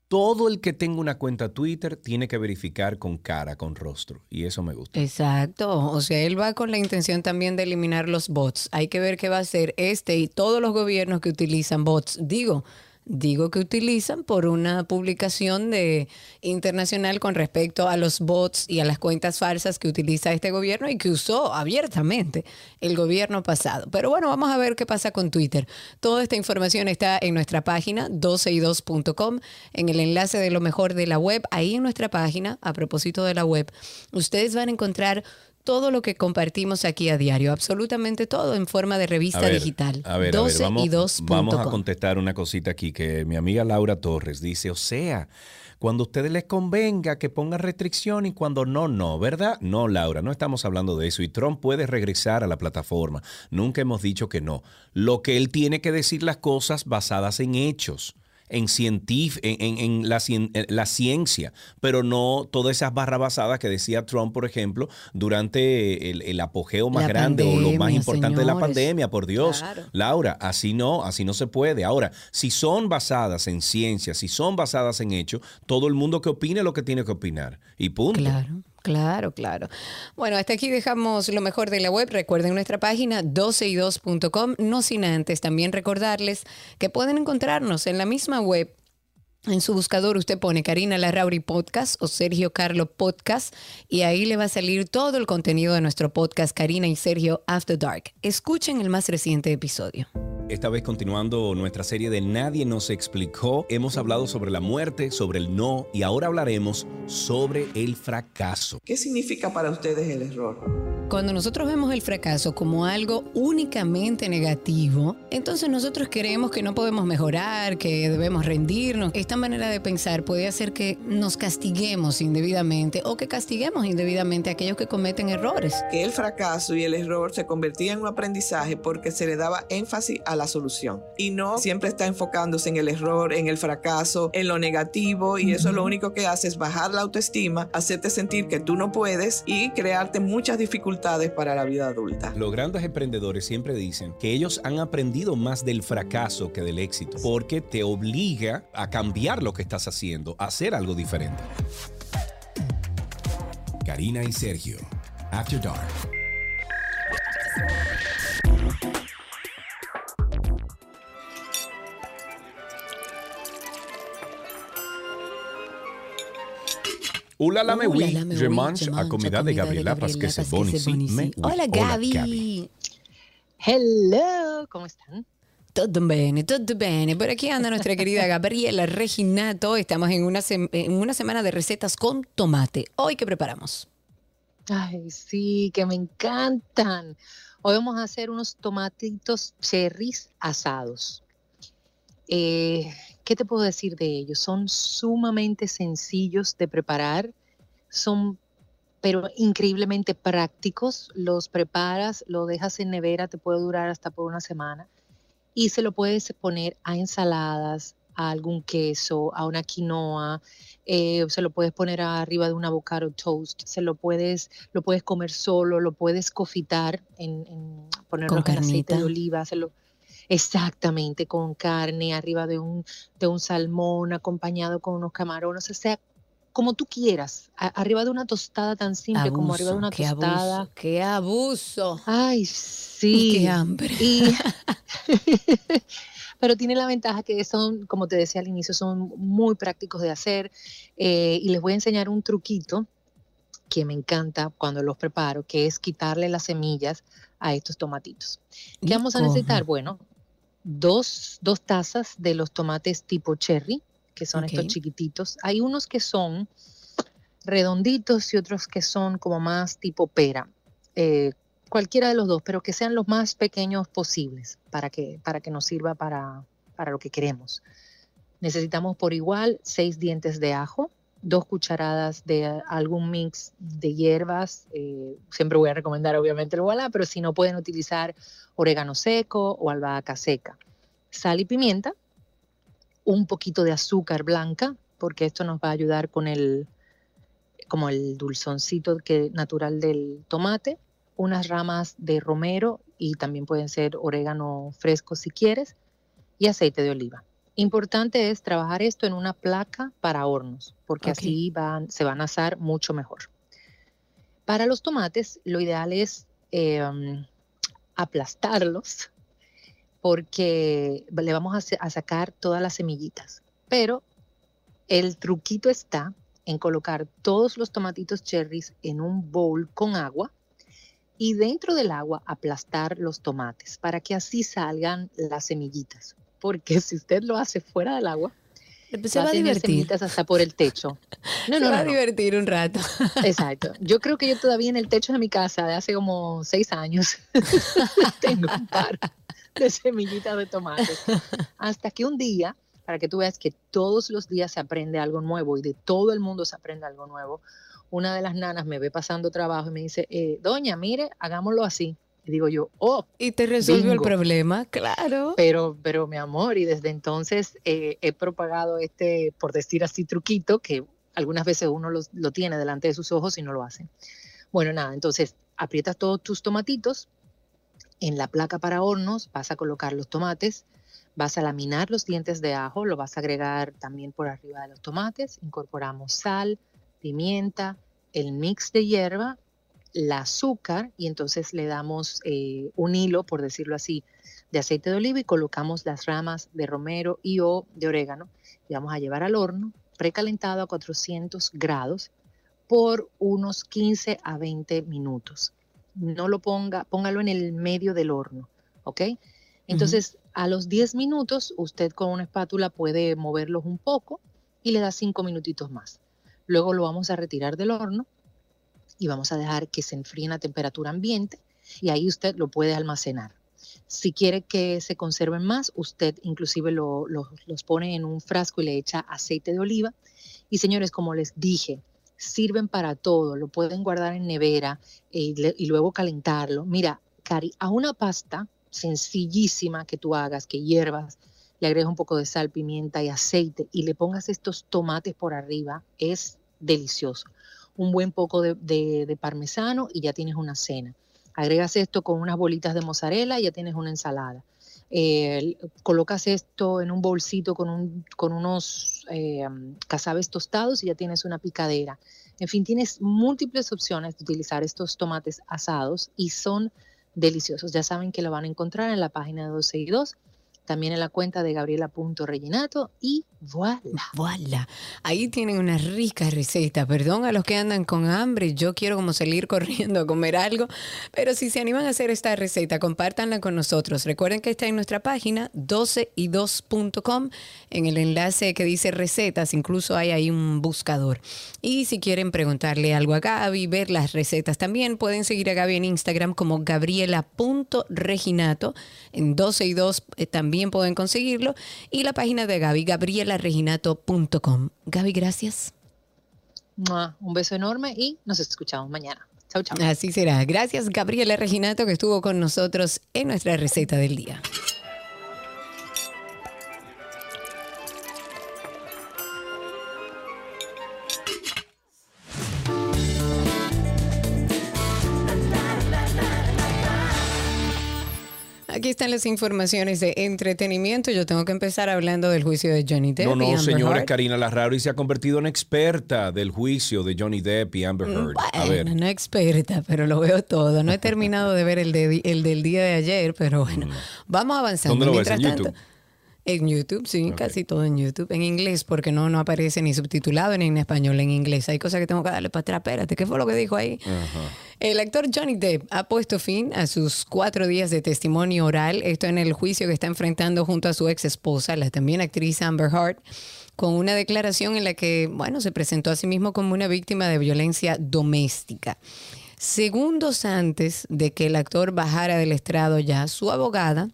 Speaker 2: todo el que tenga una cuenta Twitter tiene que verificar con cara, con rostro. Y eso me gusta.
Speaker 3: Exacto. O sea, él va con la intención también de eliminar los bots. Hay que ver qué va a hacer este y todos los gobiernos que utilizan bots. Digo, digo que utilizan por una publicación de internacional con respecto a los bots y a las cuentas falsas que utiliza este gobierno y que usó abiertamente el gobierno pasado. Pero bueno, vamos a ver qué pasa con Twitter. Toda esta información está en nuestra página 12y2.com, en el enlace de lo mejor de la web. Ahí en nuestra página, a propósito de la web, ustedes van a encontrar todo lo que compartimos aquí a diario, absolutamente todo en forma de revista
Speaker 2: A ver,
Speaker 3: digital.
Speaker 2: A ver, a ver,
Speaker 3: 12
Speaker 2: vamos,
Speaker 3: y 2
Speaker 2: vamos a contestar una cosita aquí que mi amiga Laura Torres dice, o sea, cuando a ustedes les convenga que pongan restricción y cuando no, no, ¿verdad? No, Laura, no estamos hablando de eso y Trump puede regresar a la plataforma. Nunca hemos dicho que no. Lo que él tiene que decir las cosas basadas en hechos. En, cientif- en, en- la, cien- en la ciencia, pero no todas esas barras basadas que decía Trump, por ejemplo, durante el, el apogeo más
Speaker 3: La
Speaker 2: grande o lo más importante de la pandemia, por Dios.
Speaker 3: Claro.
Speaker 2: Laura, así no, así no se puede. Ahora, si son basadas en ciencia, si son basadas en hechos, todo el mundo que opine lo que tiene que opinar. Y punto.
Speaker 3: Claro. Claro, claro. Bueno, hasta aquí dejamos lo mejor de la web. Recuerden nuestra página 12y2.com. No sin antes también recordarles que pueden encontrarnos en la misma web. En su buscador usted pone Karina Larrauri Podcast o Sergio Carlo Podcast y ahí le va a salir todo el contenido de nuestro podcast Karina y Sergio After Dark. Escuchen el más reciente episodio.
Speaker 2: Esta vez continuando nuestra serie de Nadie nos explicó, hemos hablado sobre la muerte, sobre el no y ahora hablaremos sobre el fracaso.
Speaker 5: ¿Qué significa para ustedes el error?
Speaker 3: Cuando nosotros vemos el fracaso como algo únicamente negativo, entonces nosotros creemos que no podemos mejorar, que debemos rendirnos. Esta manera de pensar puede hacer que nos castiguemos indebidamente o que castiguemos indebidamente a aquellos que cometen errores.
Speaker 5: Que el fracaso y el error se convertían en un aprendizaje porque se le daba énfasis a la solución y no siempre está enfocándose en el error, en el fracaso, en lo negativo y eso lo único que hace es bajar la autoestima, hacerte sentir que tú no puedes y crearte muchas dificultades para la vida adulta.
Speaker 2: Los grandes emprendedores siempre dicen que ellos han aprendido más del fracaso que del éxito, porque te obliga a cambiar lo que estás haciendo, hacer algo diferente.
Speaker 6: Karina y Sergio. After Dark.
Speaker 2: Hola la me je a comida de Gabriela parce que c'est bon ici. mais oui.
Speaker 3: Hola Gaby.
Speaker 9: Hello, ¿cómo están?
Speaker 3: Todo bene, todo bene. Por aquí anda nuestra querida (laughs) Gabriela Reginato. Estamos en una, en una semana de recetas con tomate. Hoy, ¿qué preparamos?
Speaker 9: Ay, sí, que me encantan. Hoy vamos a hacer unos tomatitos cherries asados. Eh, ¿Qué te puedo decir de ellos? Son sumamente sencillos de preparar, son pero increíblemente prácticos. Los preparas, lo dejas en nevera, te puede durar hasta por una semana y se lo puedes poner a ensaladas, a algún queso, a una quinoa, eh, se lo puedes poner arriba de un avocado toast, se lo puedes, lo puedes comer solo, lo puedes cofitar en, en ponerlo
Speaker 3: Con
Speaker 9: en aceite de oliva, hacerlo exactamente con carne, arriba de un, de un salmón, acompañado con unos camarones, o sea, como tú quieras, a- arriba de una tostada tan simple como arriba de una
Speaker 3: qué
Speaker 9: tostada.
Speaker 3: abuso, qué abuso.
Speaker 9: Ay, sí.
Speaker 3: Qué hambre.
Speaker 9: Y- (laughs) (laughs) pero tiene la ventaja que son, como te decía al inicio, son muy prácticos de hacer. eh, y les voy a enseñar un truquito que me encanta cuando los preparo, que es quitarle las semillas a estos tomatitos.
Speaker 3: ¿Y
Speaker 9: ¿Qué vamos a necesitar? Bueno, dos, dos tazas de los tomates tipo cherry, que son estos
Speaker 3: Ok.
Speaker 9: chiquititos. Hay unos que son redonditos y otros que son como más tipo pera. Eh, cualquiera de los dos, pero que sean los más pequeños posibles para que, para que nos sirva para, para lo que queremos. Necesitamos por igual seis dientes de ajo, dos cucharadas de algún mix de hierbas. eh, siempre voy a recomendar obviamente el voilà, pero si no pueden utilizar orégano seco o albahaca seca. Sal y pimienta, un poquito de azúcar blanca, porque esto nos va a ayudar con el, como el dulzoncito que, natural del tomate, unas ramas de romero y también pueden ser orégano fresco si quieres, y aceite de oliva. Importante es trabajar esto en una placa para hornos, porque así van, se van a asar mucho mejor. Para los tomates, lo ideal es eh, um, aplastarlos, porque le vamos a, sa- a sacar todas las semillitas. Pero el truquito está en colocar todos los tomatitos cherries en un bowl con agua y dentro del agua aplastar los tomates para que así salgan las semillitas. Porque (laughs) si usted lo hace fuera del agua,
Speaker 3: Se va a
Speaker 9: tener
Speaker 3: divertir.
Speaker 9: semillitas hasta por el techo. (laughs) No,
Speaker 3: Se
Speaker 9: no,
Speaker 3: va
Speaker 9: no,
Speaker 3: a divertir un rato. (laughs)
Speaker 9: Exacto. Yo creo que yo todavía en el techo de mi casa de hace como seis años tengo un par (laughs) de semillitas de tomates. Hasta que un día, para que tú veas que todos los días se aprende algo nuevo y de todo el mundo se aprende algo nuevo, una de las nanas me ve pasando trabajo y me dice, eh, doña, mire, hagámoslo así. Y digo yo, oh,
Speaker 3: Y te resolvió el problema, claro.
Speaker 9: pero, pero mi amor, y desde entonces eh, he propagado este, por decir así, truquito que algunas veces uno los- lo tiene delante de sus ojos y no lo hace. Bueno, nada, entonces aprietas todos tus tomatitos en la placa para hornos, vas a colocar los tomates, vas a laminar los dientes de ajo, lo vas a agregar también por arriba de los tomates, incorporamos sal, pimienta, el mix de hierba, el azúcar y entonces le damos eh, un hilo, por decirlo así, de aceite de oliva y colocamos las ramas de romero y o de orégano y vamos a llevar al horno precalentado a 400 grados por unos 15 a 20 minutos. No lo ponga, póngalo en el medio del horno, ¿ok? Entonces, a los 10 minutos, usted con una espátula puede moverlos un poco y le da 5 minutitos más. Luego lo vamos a retirar del horno y vamos a dejar que se enfríen a temperatura ambiente y ahí usted lo puede almacenar. Si quiere que se conserven más, usted inclusive lo- lo- los pone en un frasco y le echa aceite de oliva. Y señores, como les dije, sirven para todo, lo pueden guardar en nevera eh, y, luego calentarlo. Mira, Cari, a una pasta sencillísima que tú hagas, que hiervas, le agregas un poco de sal, pimienta y aceite y le pongas estos tomates por arriba, es delicioso. Un buen poco de- de parmesano y ya tienes una cena. Agregas esto con unas bolitas de mozzarella y ya tienes una ensalada. Eh, colocas esto en un bolsito con, un- con unos eh, cazabes tostados y ya tienes una picadera. En fin, tienes múltiples opciones de utilizar estos tomates asados y son deliciosos. Ya saben que lo van a encontrar en la página de 12 y 2, también en la cuenta de gabriela.reginato y voilà.
Speaker 3: Voilà. Ahí tienen una rica receta. Perdón a los que andan con hambre. Yo quiero como salir (laughs) corriendo a comer algo. Pero si se animan a hacer esta receta, compártanla con nosotros. Recuerden que está en nuestra página 12y2.com. En el enlace que dice recetas, incluso hay ahí un buscador. Y si quieren preguntarle algo a Gaby, ver las recetas también, pueden seguir a Gaby en Instagram como gabriela.reginato. En 12 y 2 eh, también pueden conseguirlo. Y la página de Gaby, gabrielareginato.com. Gaby, gracias.
Speaker 9: Un beso enorme y nos escuchamos mañana. Chau, chau.
Speaker 3: Así será. Gracias, Gabriela Reginato, que estuvo con nosotros en nuestra receta del día. Aquí están las informaciones de entretenimiento. Yo tengo que empezar hablando del juicio de Johnny Depp.
Speaker 2: No,
Speaker 3: y
Speaker 2: no,
Speaker 3: Amber
Speaker 2: señores,
Speaker 3: Heard.
Speaker 2: Karina Larrauri se ha convertido en experta del juicio de Johnny Depp y Amber Heard. A ver,
Speaker 3: Bueno, no experta, pero lo veo todo. No he terminado de ver el, de- el del día de ayer, pero bueno, vamos avanzando.
Speaker 2: ¿Dónde lo ves?
Speaker 3: Mientras
Speaker 2: ¿En
Speaker 3: tanto,
Speaker 2: YouTube?
Speaker 3: En YouTube, sí, casi todo en YouTube. En inglés, porque no, no aparece ni subtitulado ni en español, en inglés. Hay cosas que tengo que darle para atrás. Espérate, ¿qué fue lo que dijo ahí? El actor Johnny Depp ha puesto fin a sus cuatro días de testimonio oral, esto en el juicio que está enfrentando junto a su ex esposa, la también actriz Amber Heard, con una declaración en la que, bueno, se presentó a sí mismo como una víctima de violencia doméstica. Segundos antes de que el actor bajara del estrado ya, su abogada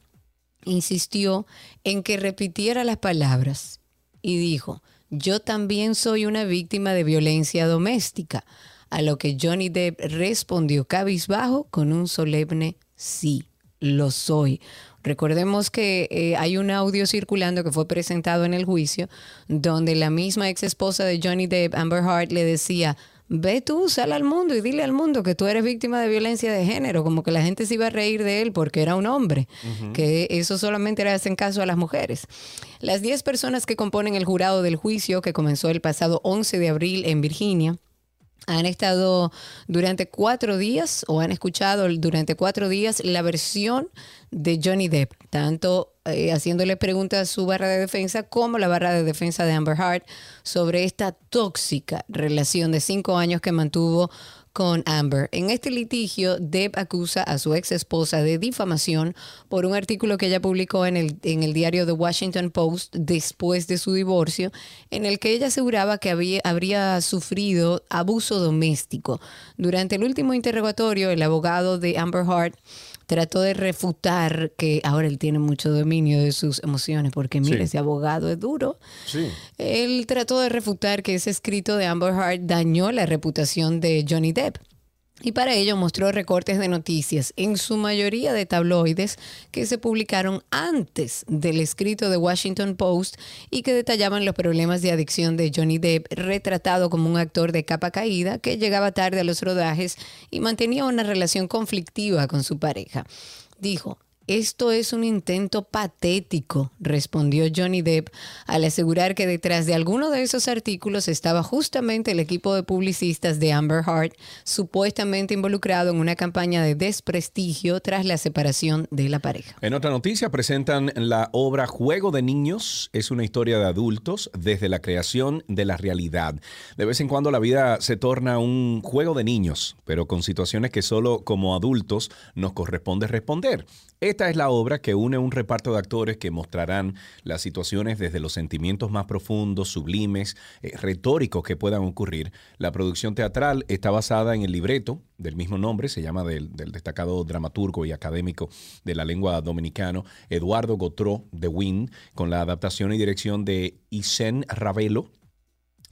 Speaker 3: insistió en que repitiera las palabras y dijo, yo también soy una víctima de violencia doméstica, a lo que Johnny Depp respondió cabizbajo con un solemne sí, lo soy. Recordemos que eh, hay un audio circulando que fue presentado en el juicio donde la misma ex esposa de Johnny Depp, Amber Heard, le decía, Ve tú, sal al mundo y dile al mundo que tú eres víctima de violencia de género, como que la gente se iba a reír de él porque era un hombre, que eso solamente le hacen caso a las mujeres. Las 10 personas que componen el jurado del juicio que comenzó el pasado 11 de abril en Virginia han estado durante cuatro días o han escuchado durante cuatro días la versión de Johnny Depp, tanto eh, haciéndole preguntas a su barra de defensa como la barra de defensa de Amber Heard sobre esta tóxica relación de cinco años que mantuvo con Amber. En este litigio, Deb acusa a su ex esposa de difamación por un artículo que ella publicó en el, en el diario The Washington Post después de su divorcio, en el que ella aseguraba que había, habría sufrido abuso doméstico. Durante el último interrogatorio, el abogado de Amber Heard trató de refutar que ahora él tiene mucho dominio de sus emociones, porque mire,
Speaker 2: Sí.
Speaker 3: ese abogado es duro.
Speaker 2: Sí.
Speaker 3: Él trató de refutar que ese escrito de Amber Heard dañó la reputación de Johnny Depp. Y para ello mostró recortes de noticias, en su mayoría de tabloides, que se publicaron antes del escrito de Washington Post y que detallaban los problemas de adicción de Johnny Depp, retratado como un actor de capa caída que llegaba tarde a los rodajes y mantenía una relación conflictiva con su pareja. Dijo, esto es un intento patético, respondió Johnny Depp al asegurar que detrás de alguno de esos artículos estaba justamente el equipo de publicistas de Amber Heard, supuestamente involucrado en una campaña de desprestigio tras la separación de la pareja.
Speaker 2: En otra noticia presentan la obra Juego de Niños. Es una historia de adultos desde la creación de la realidad. De vez en cuando la vida se torna un juego de niños, pero con situaciones que solo como adultos nos corresponde responder. Esta es la obra que une un reparto de actores que mostrarán las situaciones desde los sentimientos más profundos, sublimes, eh, retóricos que puedan ocurrir. La producción teatral está basada en el libreto del mismo nombre, se llama del, destacado dramaturgo y académico de la lengua dominicano, Eduardo Gotró de Win, con la adaptación y dirección de Isen Ravelo.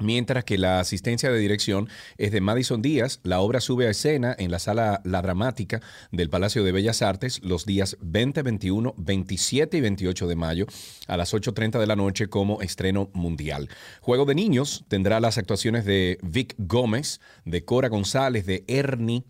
Speaker 2: Mientras que la asistencia de dirección es de Madison Díaz, la obra sube a escena en la sala La Dramática del Palacio de Bellas Artes los días 20, 21, 27 y 28 de mayo a las 8.30 de la noche como estreno mundial. Juego de Niños tendrá las actuaciones de Vic Gómez, de Cora González, de Ernie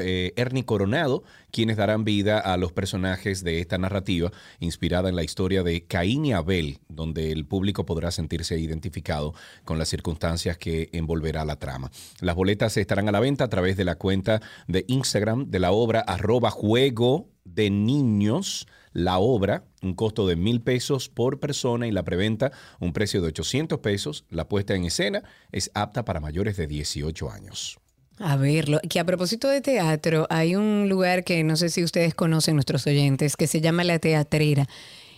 Speaker 2: eh, Ernie Coronado, quienes darán vida a los personajes de esta narrativa inspirada en la historia de Caín y Abel, donde el público podrá sentirse identificado con las circunstancias que envolverá la trama. Las boletas estarán a la venta a través de la cuenta de Instagram de la obra arroba juego de niños. La obra, un costo de mil pesos por persona y la preventa, un precio de 800 pesos. La puesta en escena es apta para mayores de 18 años.
Speaker 3: A verlo, que a propósito de teatro, hay un lugar que no sé si ustedes conocen, nuestros oyentes, que se llama La Teatrera.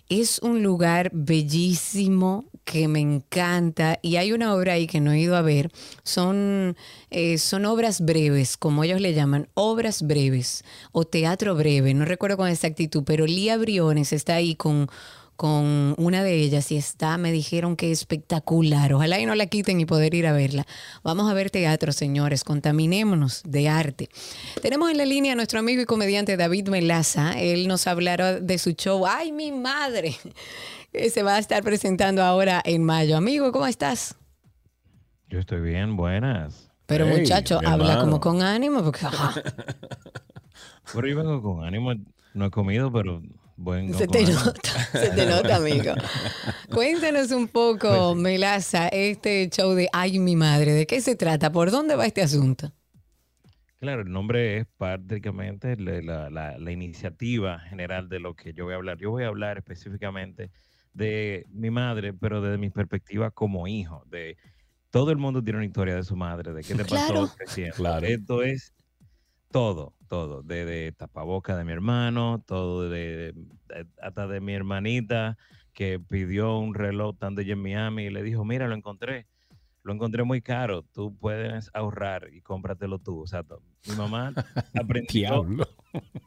Speaker 3: Es un lugar bellísimo que me encanta y hay una obra ahí que no he ido a ver. Son, eh, son obras breves, como ellos le llaman, obras breves o teatro breve, no recuerdo con exactitud, pero Lía Briones está ahí con con una de ellas y está, me dijeron que espectacular. Ojalá y no la quiten y poder ir a verla. Vamos a ver teatro, señores. Contaminémonos de arte. Tenemos en la línea a nuestro amigo y comediante David Melaza. Él nos hablará de su show. ¡Ay, mi madre! (laughs) Que se va a estar presentando ahora en mayo. Amigo, ¿cómo estás?
Speaker 10: Yo estoy bien, buenas.
Speaker 3: Pero
Speaker 2: Hey,
Speaker 3: muchacho, habla
Speaker 2: hermano.
Speaker 3: como con ánimo porque ajá, (laughs)
Speaker 10: Pero yo vengo con ánimo, no he comido, pero vengo
Speaker 3: se te nota, se te nota, amigo. (laughs) Cuéntanos un poco,
Speaker 10: Pues
Speaker 3: Melaza, este show de Ay, mi madre, ¿de qué se trata? ¿Por dónde va este asunto?
Speaker 10: Claro, el nombre es prácticamente la, la- la- la iniciativa general de lo que yo voy a hablar. Yo voy a hablar específicamente de mi madre, pero desde mi perspectiva como hijo, de todo el mundo tiene una historia de su madre, de qué le
Speaker 3: Claro.
Speaker 10: pasó creciendo.
Speaker 2: Claro.
Speaker 10: Esto es todo, todo, de, de tapaboca de mi hermano, todo de, de- hasta de mi hermanita que pidió un reloj ella en Miami y le dijo, mira, lo encontré, lo encontré muy caro, tú puedes ahorrar y cómpratelo tú. O sea, mi mamá (laughs) aprendió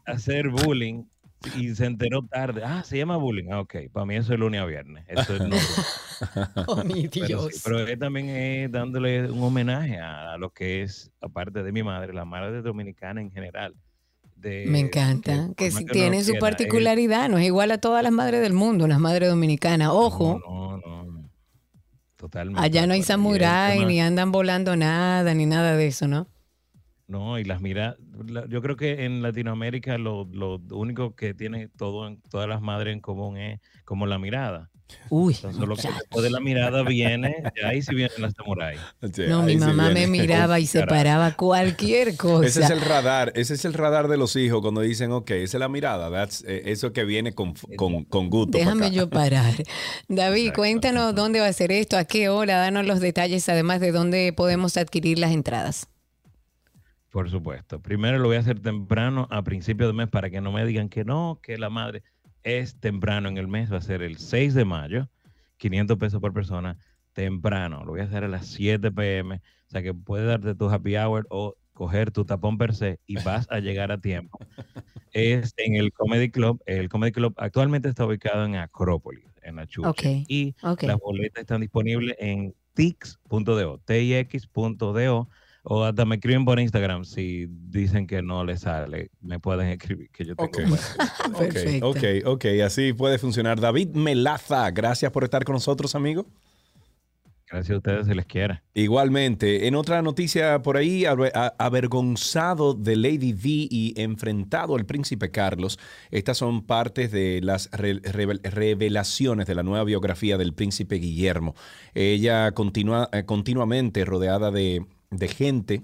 Speaker 10: a hacer bullying y se enteró tarde. Ah, se llama bullying. Ah, ok, para mí eso es lunes a viernes. Eso es normal. (laughs)
Speaker 3: Oh, mi (laughs)
Speaker 10: Pero,
Speaker 3: Dios.
Speaker 10: sí, pero él también es dándole un homenaje a, a lo que es, aparte de mi madre, la madre dominicana en general. De,
Speaker 3: Me encanta,
Speaker 10: de
Speaker 3: que
Speaker 10: uno
Speaker 3: tiene su
Speaker 10: quiera, es-
Speaker 3: particularidad, no es igual a todas las madres del mundo, las madres dominicanas. Ojo,
Speaker 10: No, no, no. totalmente.
Speaker 3: Allá no hay samurái, ni andan volando nada, ni nada de eso, ¿no?
Speaker 10: No, y las miradas, yo creo que en Latinoamérica lo, lo único que tiene todo, en- todas las madres en común es como la mirada.
Speaker 3: Uy,
Speaker 10: Entonces, lo que después de la mirada viene, de ahí sí vienen las samuráis.
Speaker 2: Sí,
Speaker 3: No, mi mamá me miraba y se paraba cualquier cosa. (laughs)
Speaker 2: Ese es el radar, ese es el radar de los hijos cuando dicen, ok, esa es la mirada, that's, eh, eso que viene con, con, con gusto.
Speaker 3: Déjame yo parar. (laughs) David,
Speaker 10: Exacto.
Speaker 3: cuéntanos dónde va a ser esto, a qué hora, danos los detalles, además de dónde podemos adquirir las entradas.
Speaker 10: Por supuesto. Primero lo voy a hacer temprano, a principio de mes, para que no me digan que no, que la madre es temprano en el mes. Va a ser el 6 de mayo, 500 pesos por persona, temprano. Lo voy a hacer a las 7 pm. O sea que puedes darte tu happy hour o coger tu tapón per se y vas a llegar a tiempo. (laughs) Es en el Comedy Club. El Comedy Club actualmente está ubicado en Acrópolis, en la Chucha.
Speaker 3: Ok,
Speaker 10: Y
Speaker 3: ok.
Speaker 10: las boletas están disponibles en tix.do, tix.do, o hasta me escriben por Instagram si dicen que no les sale. Me pueden escribir, que yo tengo
Speaker 2: Ok.
Speaker 10: cuenta. (laughs)
Speaker 2: Ok, ok, ok, así puede funcionar. David Melaza, gracias por estar con nosotros, amigo.
Speaker 10: Gracias a ustedes, si les quiera.
Speaker 2: Igualmente, en otra noticia por ahí, avergonzado de Lady D y enfrentado al príncipe Carlos, estas son partes de las re- revel- revelaciones de la nueva biografía del príncipe Guillermo. Ella continúa eh, continuamente rodeada de, de gente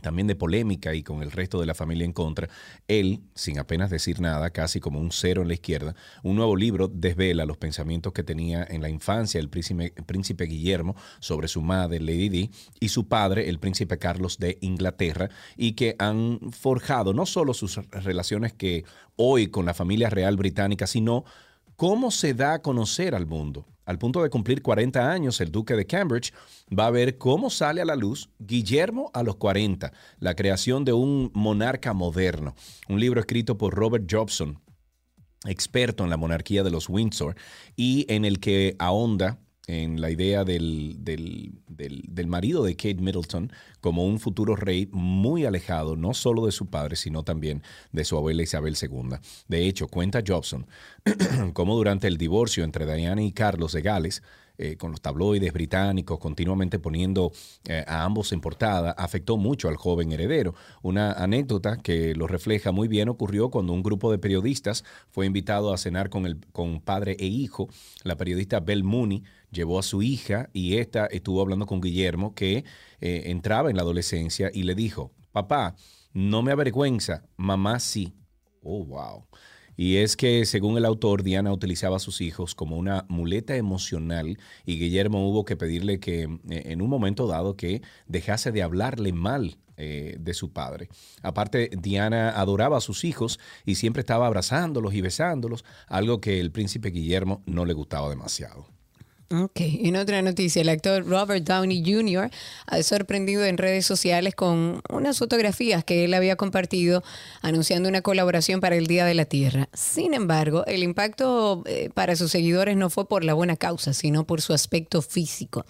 Speaker 2: también de polémica y con el resto de la familia en contra, él, sin apenas decir nada, casi como un cero en la izquierda, un nuevo libro desvela los pensamientos que tenía en la infancia el príncipe, Guillermo sobre su madre, Lady Di, y su padre, el príncipe Carlos de Inglaterra, y que han forjado no solo sus relaciones que hoy con la familia real británica, sino cómo se da a conocer al mundo. Al punto de cumplir 40 años, el duque de Cambridge va a ver cómo sale a la luz Guillermo a los 40, la creación de un monarca moderno, un libro escrito por Robert Jobson, experto en la monarquía de los Windsor, y en el que ahonda en la idea del, del- del- marido de Kate Middleton como un futuro rey muy alejado, no solo de su padre, sino también de su abuela Isabel II. De hecho, cuenta Jobson (clears throat) cómo durante el divorcio entre Diana y Carlos de Gales, eh, con los tabloides británicos continuamente poniendo eh, a ambos en portada, afectó mucho al joven heredero. Una anécdota que lo refleja muy bien ocurrió cuando un grupo de periodistas fue invitado a cenar con, el, con padre e hijo. La periodista Belle Mooney llevó a su hija y esta estuvo hablando con Guillermo que eh, entraba en la adolescencia y le dijo, papá, no me avergüenza, mamá sí. Oh, wow. Y es que, según el autor, Diana utilizaba a sus hijos como una muleta emocional y Guillermo hubo que pedirle que, eh, en un momento dado, que dejase de hablarle mal eh, de su padre. Aparte, Diana adoraba a sus hijos y siempre estaba abrazándolos y besándolos, algo que el príncipe Guillermo no le gustaba demasiado.
Speaker 3: Ok, en otra noticia, el actor Robert Downey Jr. ha sorprendido en redes sociales con unas fotografías que él había compartido anunciando una colaboración para el Día de la Tierra. Sin embargo, el impacto eh, para sus seguidores no fue por la buena causa, sino por su aspecto físico.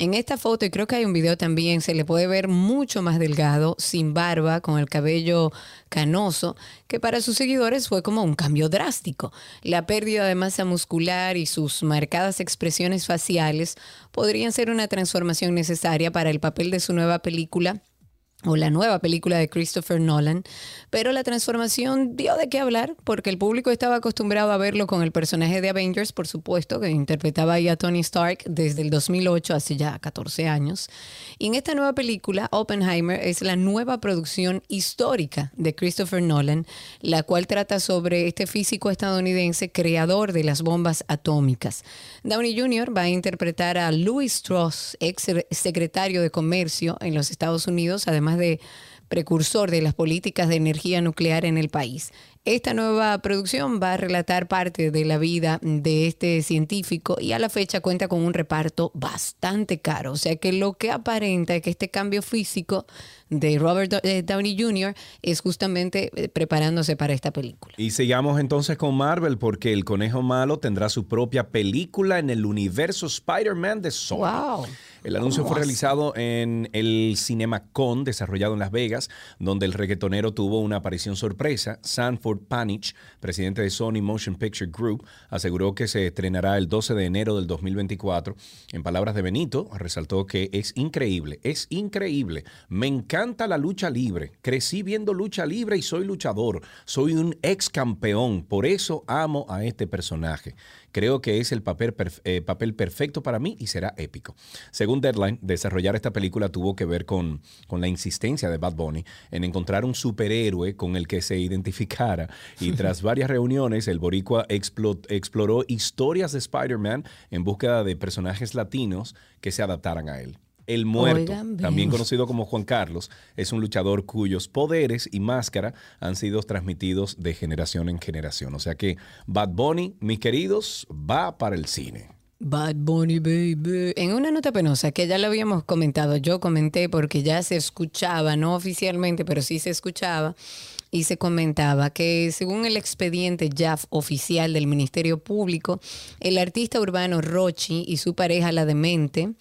Speaker 3: En esta foto, y creo que hay un video también, se le puede ver mucho más delgado, sin barba, con el cabello canoso, que para sus seguidores fue como un cambio drástico. La pérdida de masa muscular y sus marcadas expresiones faciales podrían ser una transformación necesaria para el papel de su nueva película o la nueva película de Christopher Nolan, pero la transformación dio de qué hablar porque el público estaba acostumbrado a verlo con el personaje de Avengers, por supuesto, que interpretaba ahí a Tony Stark desde el 2008, hace ya 14 años. Y en esta nueva película, Oppenheimer es la nueva producción histórica de Christopher Nolan, la cual trata sobre este físico estadounidense creador de las bombas atómicas. Downey Jr. va a interpretar a Louis Strauss, ex secretario de Comercio en los Estados Unidos, además de precursor de las políticas de energía nuclear en el país. Esta nueva producción va a relatar parte de la vida de este científico y a la fecha cuenta con un reparto bastante caro. O sea que lo que aparenta es que este cambio físico de Robert eh, Downey Jr. es justamente eh, preparándose para esta película.
Speaker 2: Y sigamos entonces con Marvel porque el conejo malo tendrá su propia película en el universo Spider-Man de Sony.
Speaker 3: Wow.
Speaker 2: El anuncio fue realizado en el CinemaCon desarrollado en Las Vegas, donde el reggaetonero tuvo una aparición sorpresa. Sanford Panich, presidente de Sony Motion Picture Group, aseguró que se estrenará el 12 de enero del 2024. En palabras de Benito, resaltó que es increíble, es increíble. Me encanta la lucha libre. Crecí viendo lucha libre y soy luchador. Soy un ex campeón. Por eso amo a este personaje. Creo que es el papel, perf- eh, papel perfecto para mí y será épico. Según Deadline, desarrollar esta película tuvo que ver con, con la insistencia de Bad Bunny en encontrar un superhéroe con el que se identificara. Y (laughs) tras varias reuniones, el boricua explo- exploró historias de Spider-Man en búsqueda de personajes latinos que se adaptaran a él. El Muerto,
Speaker 3: Oigan
Speaker 2: también conocido como Juan Carlos, es un luchador cuyos poderes y máscara han sido transmitidos de generación en generación. O sea que Bad Bunny, mis queridos, va para el cine.
Speaker 3: Bad Bunny Baby. En una nota penosa que ya lo habíamos comentado, yo comenté porque ya se escuchaba, no oficialmente, pero sí se escuchaba, y se comentaba que según el expediente JAF oficial del Ministerio Público, el artista urbano Rochi y su pareja La Demente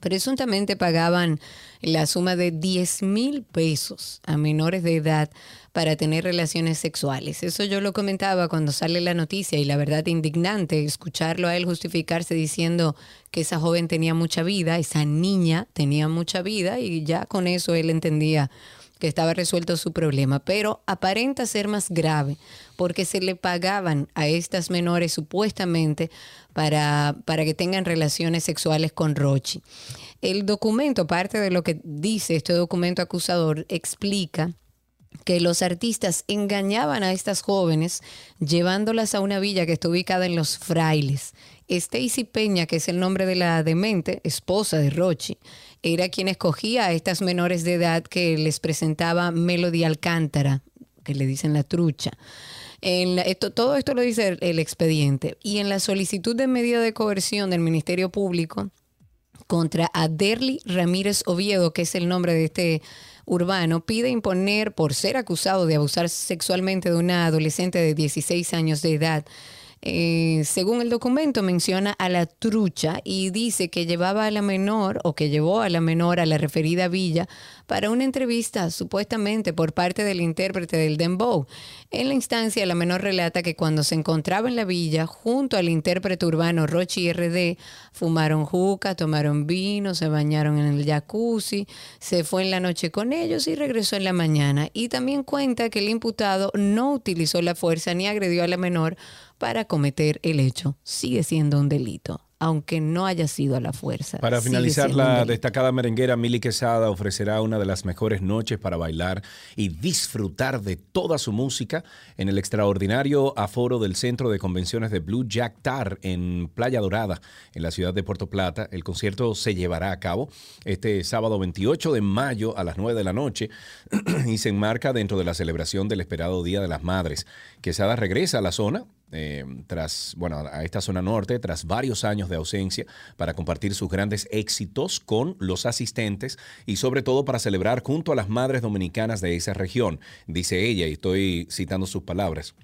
Speaker 3: presuntamente pagaban la suma de 10 mil pesos a menores de edad para tener relaciones sexuales. Eso yo lo comentaba cuando sale la noticia y la verdad indignante escucharlo a él justificarse diciendo que esa joven tenía mucha vida, esa niña tenía mucha vida y ya con eso él entendía que estaba resuelto su problema, pero aparenta ser más grave porque se le pagaban a estas menores supuestamente para, para que tengan relaciones sexuales con Rochi. El documento, parte de lo que dice este documento acusador, explica que los artistas engañaban a estas jóvenes llevándolas a una villa que está ubicada en Los Frailes. Stacy Peña, que es el nombre de la demente, esposa de Rochi, era quien escogía a estas menores de edad que les presentaba Melody Alcántara, que le dicen la trucha. En la- esto, todo esto lo dice el, expediente. Y en la solicitud de medida de coerción del Ministerio Público, contra Aderly Ramírez Oviedo, que es el nombre de este urbano, pide imponer por ser acusado de abusar sexualmente de una adolescente de 16 años de edad. Eh, según el documento menciona a la trucha y dice que llevaba a la menor o que llevó a la menor a la referida villa para una entrevista supuestamente por parte del intérprete del Dembow. En la instancia la menor relata que cuando se encontraba en la villa junto al intérprete urbano Rochi RD fumaron juca, tomaron vino, se bañaron en el jacuzzi, se fue en la noche con ellos y regresó en la mañana. Y también cuenta que el imputado no utilizó la fuerza ni agredió a la menor para cometer el hecho. Sigue siendo un delito, aunque no haya sido a la fuerza.
Speaker 2: Para finalizar, la destacada merenguera Mili Quesada ofrecerá una de las mejores noches para bailar y disfrutar de toda su música en el extraordinario aforo del Centro de Convenciones de Blue Jack Tar en Playa Dorada, en la ciudad de Puerto Plata. El concierto se llevará a cabo este sábado 28 de mayo a las 9 de la noche (clears throat) y se enmarca dentro de la celebración del esperado Día de las Madres. Quesada regresa a la zona eh, tras, bueno, a esta zona norte, tras varios años de ausencia, para compartir sus grandes éxitos con los asistentes y sobre todo para celebrar junto a las madres dominicanas de esa región. Dice ella, y estoy citando sus palabras.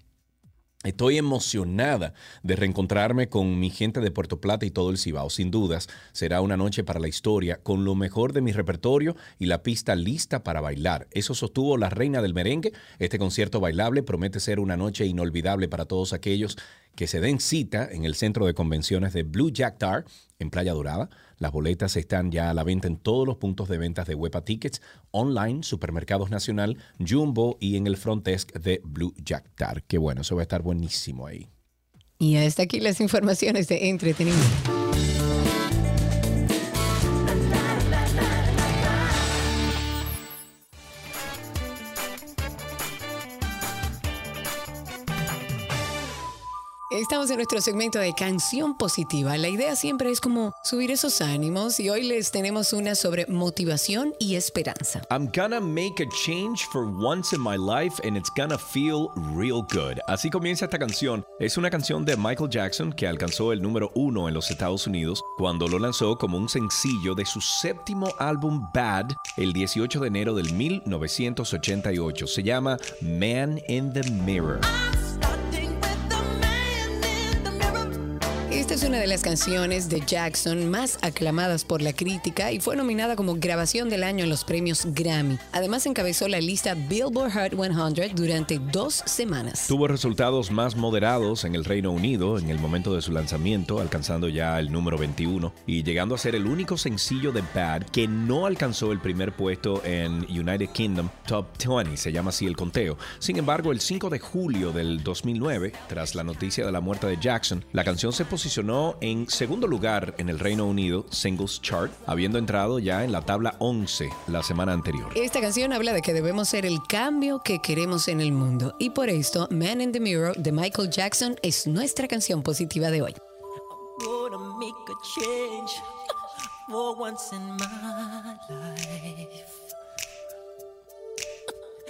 Speaker 2: Estoy emocionada de reencontrarme con mi gente de Puerto Plata y todo el Cibao. Sin dudas, será una noche para la historia, con lo mejor de mi repertorio y la pista lista para bailar. Eso sostuvo la reina del merengue. Este concierto bailable promete ser una noche inolvidable para todos aquellos que se den cita en el centro de convenciones de Blue Jack Tar en Playa Dorada. Las boletas están ya a la venta en todos los puntos de ventas de Huepa Tickets, online, Supermercados Nacional, Jumbo y en el front desk de Blue Jack Tar. Qué bueno, eso va a estar buenísimo ahí.
Speaker 3: Y hasta aquí las informaciones de entretenimiento. Estamos en nuestro segmento de canción positiva. La idea siempre es como subir esos ánimos y hoy les tenemos una sobre motivación y esperanza.
Speaker 2: I'm gonna make a change for once in my life and it's gonna feel real good. Así comienza esta canción. Es una canción de Michael Jackson que alcanzó el número uno en los Estados Unidos cuando lo lanzó como un sencillo de su séptimo álbum Bad el 18 de enero del 1988. Se llama Man in the Mirror.
Speaker 3: Es una de las canciones de Jackson más aclamadas por la crítica y fue nominada como grabación del año en los premios Grammy. Además encabezó la lista Billboard Hot 100 durante dos semanas.
Speaker 2: Tuvo resultados más moderados en el Reino Unido en el momento de su lanzamiento, alcanzando ya el número 21 y llegando a ser el único sencillo de Bad que no alcanzó el primer puesto en United Kingdom Top 20, se llama así el conteo. Sin embargo, el 5 de julio del 2009, tras la noticia de la muerte de Jackson, la canción se posicionó en segundo lugar en el Reino Unido Singles Chart, habiendo entrado ya en la tabla 11 la semana anterior.
Speaker 3: Esta canción habla de que debemos ser el cambio que queremos en el mundo y por esto Man in the Mirror de Michael Jackson es nuestra canción positiva de hoy.
Speaker 11: gonna make a change for once in my life.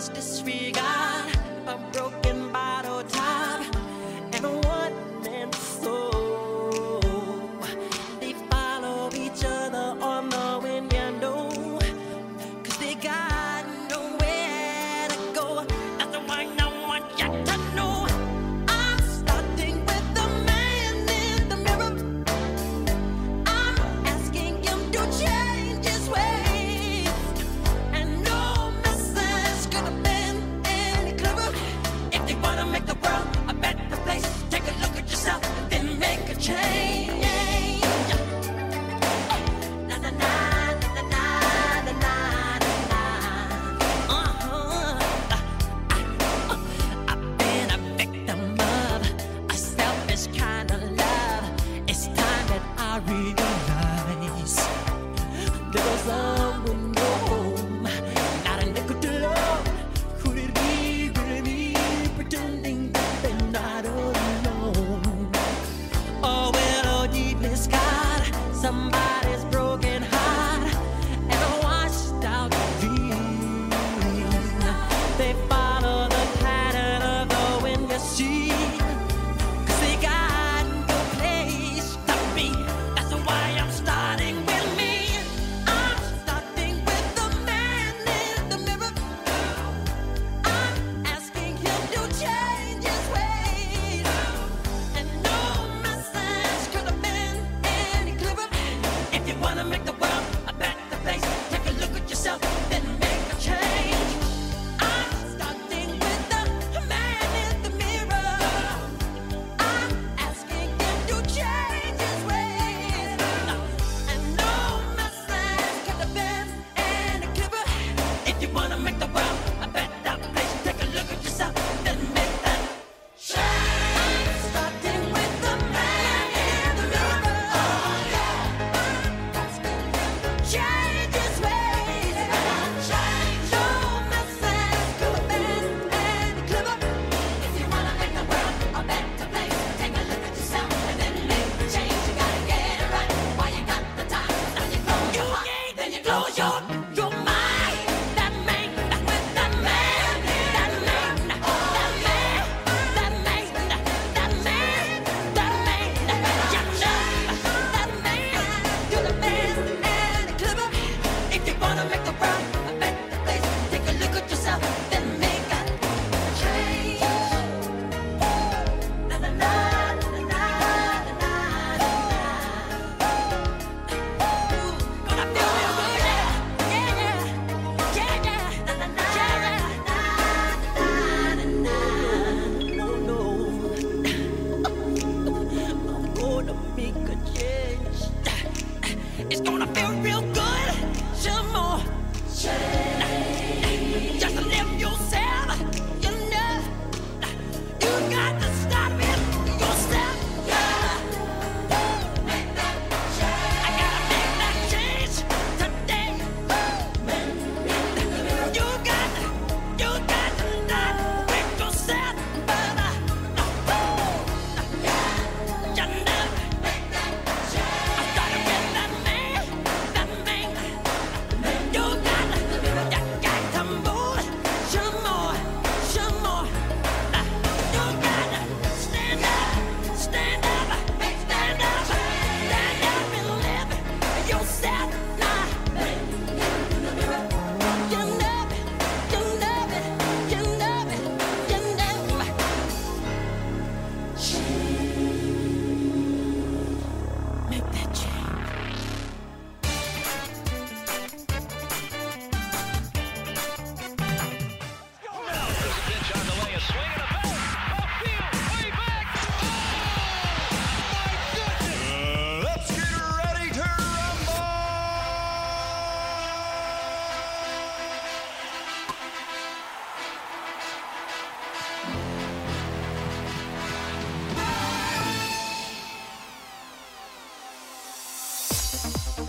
Speaker 11: must disregard. I'm broken.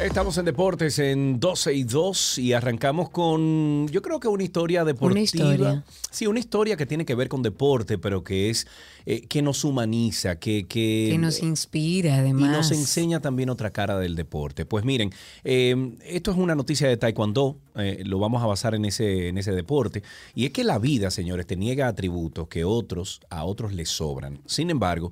Speaker 2: Estamos en deportes en 12 y 2 y arrancamos con, yo creo que una historia deportiva.
Speaker 3: historia.
Speaker 2: Sí, una historia que tiene que ver con deporte, pero que es, eh, que nos humaniza, que... Que,
Speaker 3: Que nos inspira,
Speaker 2: y
Speaker 3: además.
Speaker 2: nos enseña también otra cara del deporte. Pues miren, eh, esto es una noticia de Taekwondo, eh, lo vamos a basar en ese, en ese deporte, y es que la vida, señores, te niega atributos que otros, a otros les sobran. Sin embargo,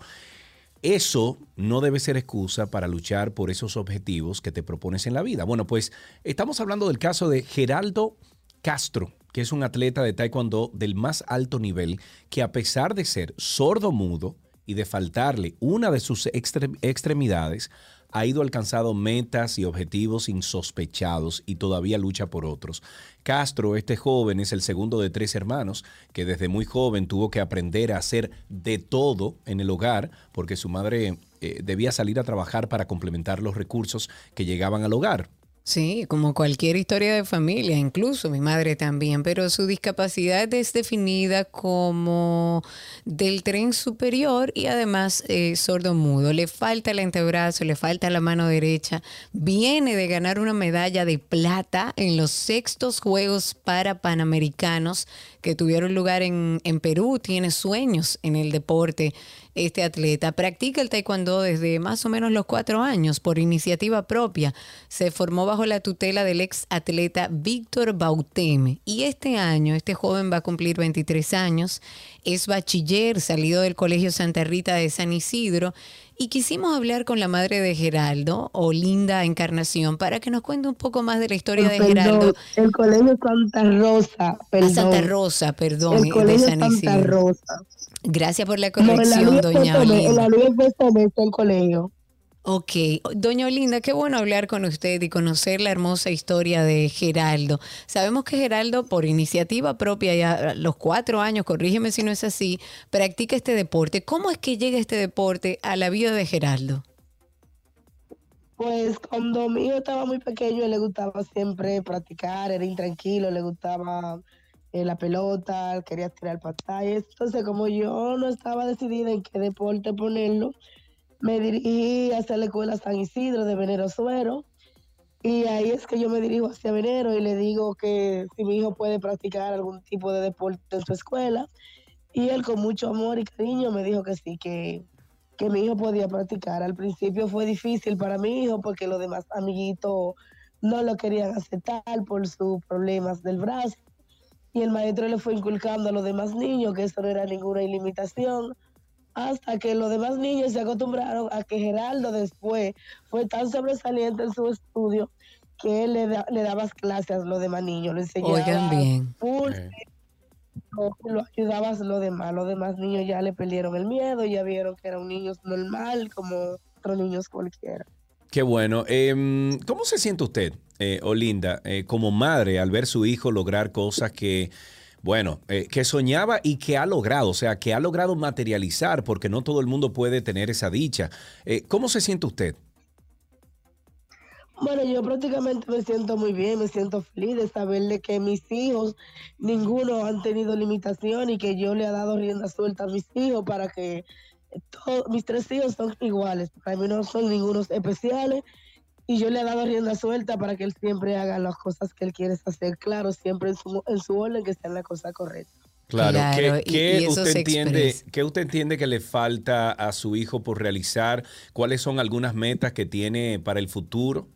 Speaker 2: eso no debe ser excusa para luchar por esos objetivos que te propones en la vida. Bueno, pues estamos hablando del caso de Geraldo Castro, que es un atleta de taekwondo del más alto nivel, que a pesar de ser sordo mudo y de faltarle una de sus extre- extremidades, ha ido alcanzando metas y objetivos insospechados y todavía lucha por otros. Castro, este joven, es el segundo de tres hermanos que desde muy joven tuvo que aprender a hacer de todo en el hogar porque su madre eh, debía salir a trabajar para complementar los recursos que llegaban al hogar.
Speaker 3: Sí, como cualquier historia de familia, incluso mi madre también, pero su discapacidad es definida como del tren superior y además eh, sordo mudo. Le falta el antebrazo, le falta la mano derecha. Viene de ganar una medalla de plata en los sextos Juegos para Panamericanos que tuvieron lugar en, en Perú. Tiene sueños en el deporte este atleta. Practica el taekwondo desde más o menos los cuatro años por iniciativa propia. Se formó bajo la tutela del ex atleta Víctor Bauteme. Y este año, este joven va a cumplir 23 años. Es bachiller, salido del Colegio Santa Rita de San Isidro. Y quisimos hablar con la madre de Geraldo, Olinda Encarnación, para que nos cuente un poco más de la historia de
Speaker 12: Perdón,
Speaker 3: Geraldo.
Speaker 12: El colegio Santa Rosa,
Speaker 3: A
Speaker 12: perdón.
Speaker 3: Santa Rosa, perdón,
Speaker 12: El
Speaker 3: de
Speaker 12: colegio
Speaker 3: San
Speaker 12: Santa. Rosa.
Speaker 3: Gracias por la corrección, doña Olinda.
Speaker 12: Fue el colegio.
Speaker 3: Ok, doña Olinda, qué bueno hablar con usted y conocer la hermosa historia de Geraldo. Sabemos que Geraldo, por iniciativa propia, ya a los cuatro años, corrígeme si no es así, practica este deporte. ¿Cómo es que llega este deporte a la vida de Geraldo?
Speaker 12: Pues cuando mi hijo estaba muy pequeño, le gustaba siempre practicar, era intranquilo, le gustaba eh, la pelota, quería tirar pantallas. Entonces, como yo no estaba decidida en qué deporte ponerlo, me dirigí hacia la escuela San Isidro de Venero Suero. Y ahí es que yo me dirijo hacia Venero y le digo que si mi hijo puede practicar algún tipo de deporte en su escuela. Y él con mucho amor y cariño me dijo que sí, que, que mi hijo podía practicar. Al principio fue difícil para mi hijo porque los demás amiguitos no lo querían aceptar por sus problemas del brazo. Y el maestro le fue inculcando a los demás niños que eso no era ninguna limitación. Hasta que los demás niños se acostumbraron a que Geraldo después fue tan sobresaliente en su estudio que él le, da- le daba clases a los demás niños, le enseñaba
Speaker 3: Oigan bien.
Speaker 12: full, lo, lo ayudaba a los demás. Los demás niños ya le perdieron el miedo, ya vieron que era un niño normal como otros niños cualquiera.
Speaker 2: Qué bueno. Em, ¿Cómo se siente usted, eh, Olinda, eh, como madre al ver su hijo lograr cosas que, bueno, eh, que soñaba y que ha logrado, o sea, que ha logrado materializar, porque no todo el mundo puede tener esa dicha? Eh, ¿Cómo se siente usted?
Speaker 12: Bueno, yo prácticamente me siento muy bien, me siento feliz de saber de que mis hijos, ninguno han tenido limitación y que yo le he dado rienda suelta a mis hijos para que mis tres hijos son iguales, para mí no son ningunos especiales y yo le he dado rienda suelta para que él siempre haga las cosas que él quiere hacer, claro, siempre en su, en su orden, que sea la cosa correcta.
Speaker 2: Claro,
Speaker 3: Claro,
Speaker 2: ¿qué,
Speaker 3: y-
Speaker 2: qué
Speaker 3: y
Speaker 2: usted entiende, qué usted entiende que le falta a su hijo por realizar? ¿Cuáles son algunas metas que tiene para el futuro?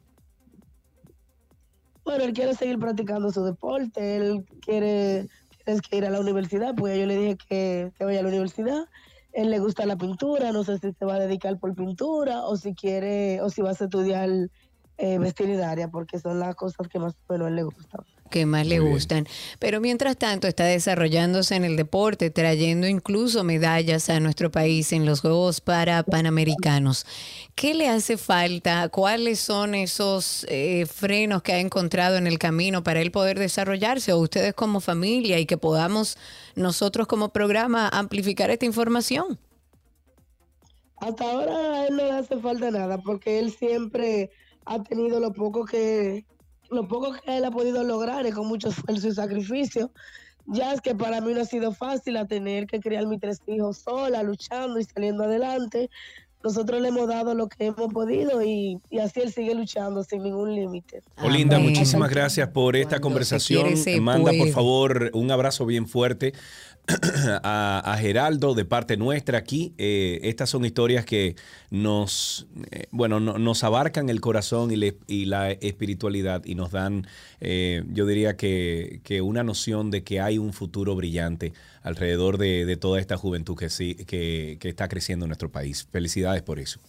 Speaker 12: Bueno, él quiere seguir practicando su deporte, él quiere, quiere que ir a la universidad, pues yo le dije que, que vaya a la universidad. Él le gusta la pintura, no sé si se va a dedicar por pintura o si quiere, o si vas a estudiar eh, veterinaria, porque son las cosas que más bueno, a él le gustan.
Speaker 3: que más le gustan. Pero mientras tanto está desarrollándose en el deporte, trayendo incluso medallas a nuestro país en los Juegos para Panamericanos. ¿Qué le hace falta? ¿Cuáles son esos eh, frenos que ha encontrado en el camino para él poder desarrollarse? O ustedes como familia y que podamos nosotros como programa amplificar esta información.
Speaker 12: Hasta ahora a él no le hace falta nada, porque él siempre ha tenido lo poco que lo poco que él ha podido lograr es con mucho esfuerzo y sacrificio. Ya es que para mí no ha sido fácil a tener que criar mis tres hijos sola, luchando y saliendo adelante. Nosotros le hemos dado lo que hemos podido y, y así él sigue luchando sin ningún límite.
Speaker 2: Olinda,
Speaker 3: Amén.
Speaker 2: muchísimas gracias por esta conversación.
Speaker 3: quiere, se
Speaker 2: Manda por
Speaker 3: puede.
Speaker 2: favor un abrazo bien fuerte (clears throat) a, a Geraldo de parte nuestra aquí. Eh, estas son historias que nos, eh, bueno, no- nos abarcan el corazón y, y la espiritualidad y nos dan, eh, yo diría que, que una noción de que hay un futuro brillante alrededor de, toda esta juventud que, sí, que está creciendo en nuestro país. Felicidades por eso.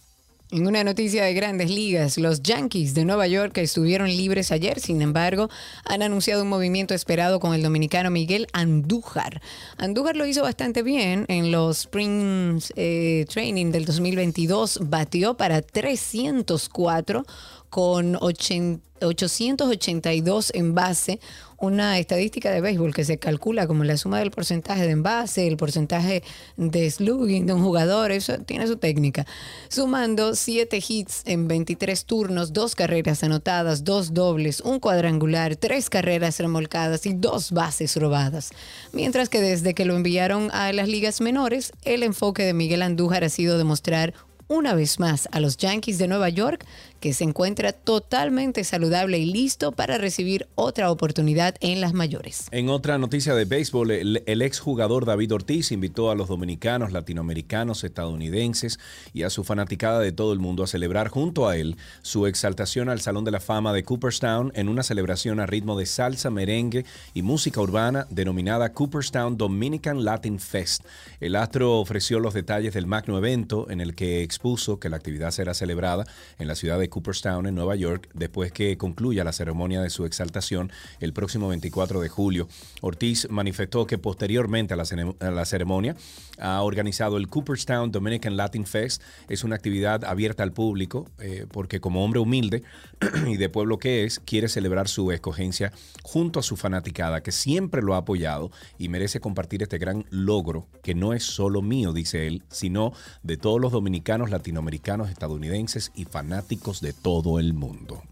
Speaker 3: En una noticia de grandes ligas, los Yankees de Nueva York estuvieron libres ayer, sin embargo, han anunciado un movimiento esperado con el dominicano Miguel Andújar. Andújar lo hizo bastante bien en los Spring eh, Training del 2022, batió para 304 con 80 882 en base, una estadística de béisbol que se calcula como la suma del porcentaje de envase, el porcentaje de slugging de un jugador, eso tiene su técnica. Sumando 7 hits en 23 turnos, dos carreras anotadas, dos dobles, un cuadrangular, tres carreras remolcadas y dos bases robadas. Mientras que desde que lo enviaron a las ligas menores, el enfoque de Miguel Andújar ha sido demostrar una vez más a los Yankees de Nueva York que se encuentra totalmente saludable y listo para recibir otra oportunidad en las mayores.
Speaker 2: En otra noticia de béisbol, el, exjugador David Ortiz invitó a los dominicanos, latinoamericanos, estadounidenses y a su fanaticada de todo el mundo a celebrar junto a él su exaltación al Salón de la Fama de Cooperstown en una celebración a ritmo de salsa, merengue y música urbana denominada Cooperstown Dominican Latin Fest. El astro ofreció los detalles del magno evento en el que expuso que la actividad será celebrada en la ciudad de Cooperstown, en Nueva York, después que concluya la ceremonia de su exaltación el próximo 24 de julio. Ortiz manifestó que posteriormente a la, ceremonia ha organizado el Cooperstown Dominican Latin Fest. Es una actividad abierta al público eh, porque como hombre humilde (clears throat) y de pueblo que es, quiere celebrar su escogencia junto a su fanaticada que siempre lo ha apoyado y merece compartir este gran logro que no es solo mío, dice él, sino de todos los dominicanos, latinoamericanos, estadounidenses y fanáticos de todo el mundo.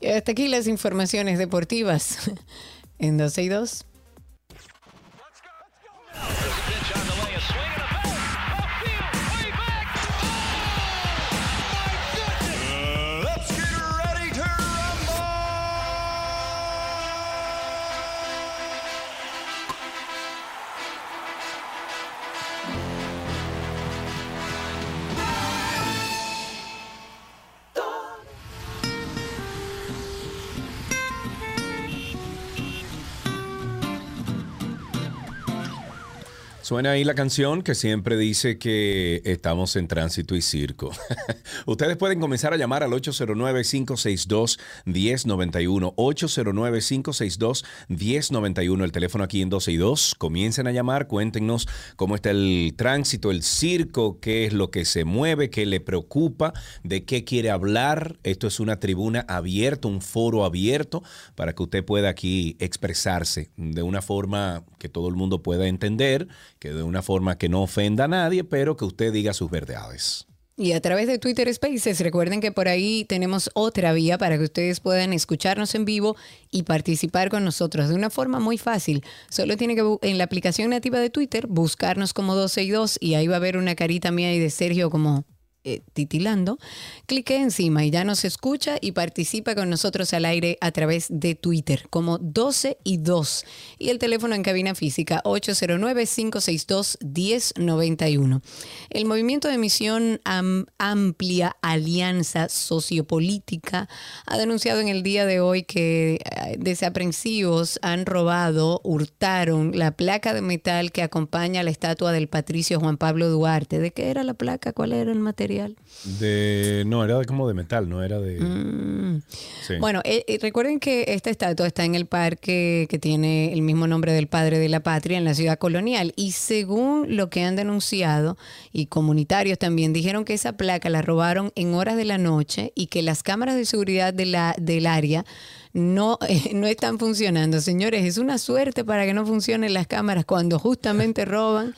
Speaker 3: Y hasta aquí las informaciones deportivas (laughs) en 12 y 2.
Speaker 1: Let's
Speaker 2: Suena ahí la canción que siempre dice que estamos en tránsito y circo. (laughs) Ustedes pueden comenzar a llamar al 809-562-1091. 809-562-1091. El teléfono aquí en 12 y 2. Comiencen a llamar, cuéntenos cómo está el tránsito, el circo, qué es lo que se mueve, qué le preocupa, de qué quiere hablar. Esto es una tribuna abierta, un foro abierto para que usted pueda aquí expresarse de una forma que todo el mundo pueda entender, que de una forma que no ofenda a nadie, pero que usted diga sus verdades.
Speaker 3: Y a través de Twitter Spaces, recuerden que por ahí tenemos otra vía para que ustedes puedan escucharnos en vivo y participar con nosotros de una forma muy fácil. Solo tiene que en la aplicación nativa de Twitter buscarnos como 12 y 2 y ahí va a haber una carita mía y de Sergio como eh, titilando. Clique encima y ya nos escucha y participa con nosotros al aire a través de Twitter como 12 y 2 y el teléfono en cabina física 809-562-1091. El movimiento de misión Am- Amplia Alianza Sociopolítica ha denunciado en el día de hoy que eh, desaprensivos han robado, hurtaron la placa de metal que acompaña a la estatua del patricio Juan Pablo Duarte. ¿De qué era la placa? ¿Cuál era el material? Material?
Speaker 2: De, no, era de- como de metal, no era de...
Speaker 3: Mm.
Speaker 2: Sí.
Speaker 3: Bueno, eh, eh, recuerden que esta estatua está en el parque que tiene el mismo nombre del padre de la patria en la ciudad colonial. Y según lo que han denunciado, y comunitarios también dijeron que esa placa la robaron en horas de la noche y que las cámaras de seguridad de la, del área no, eh, (laughs) no están funcionando. Señores, es una suerte para que no funcionen las cámaras cuando justamente roban.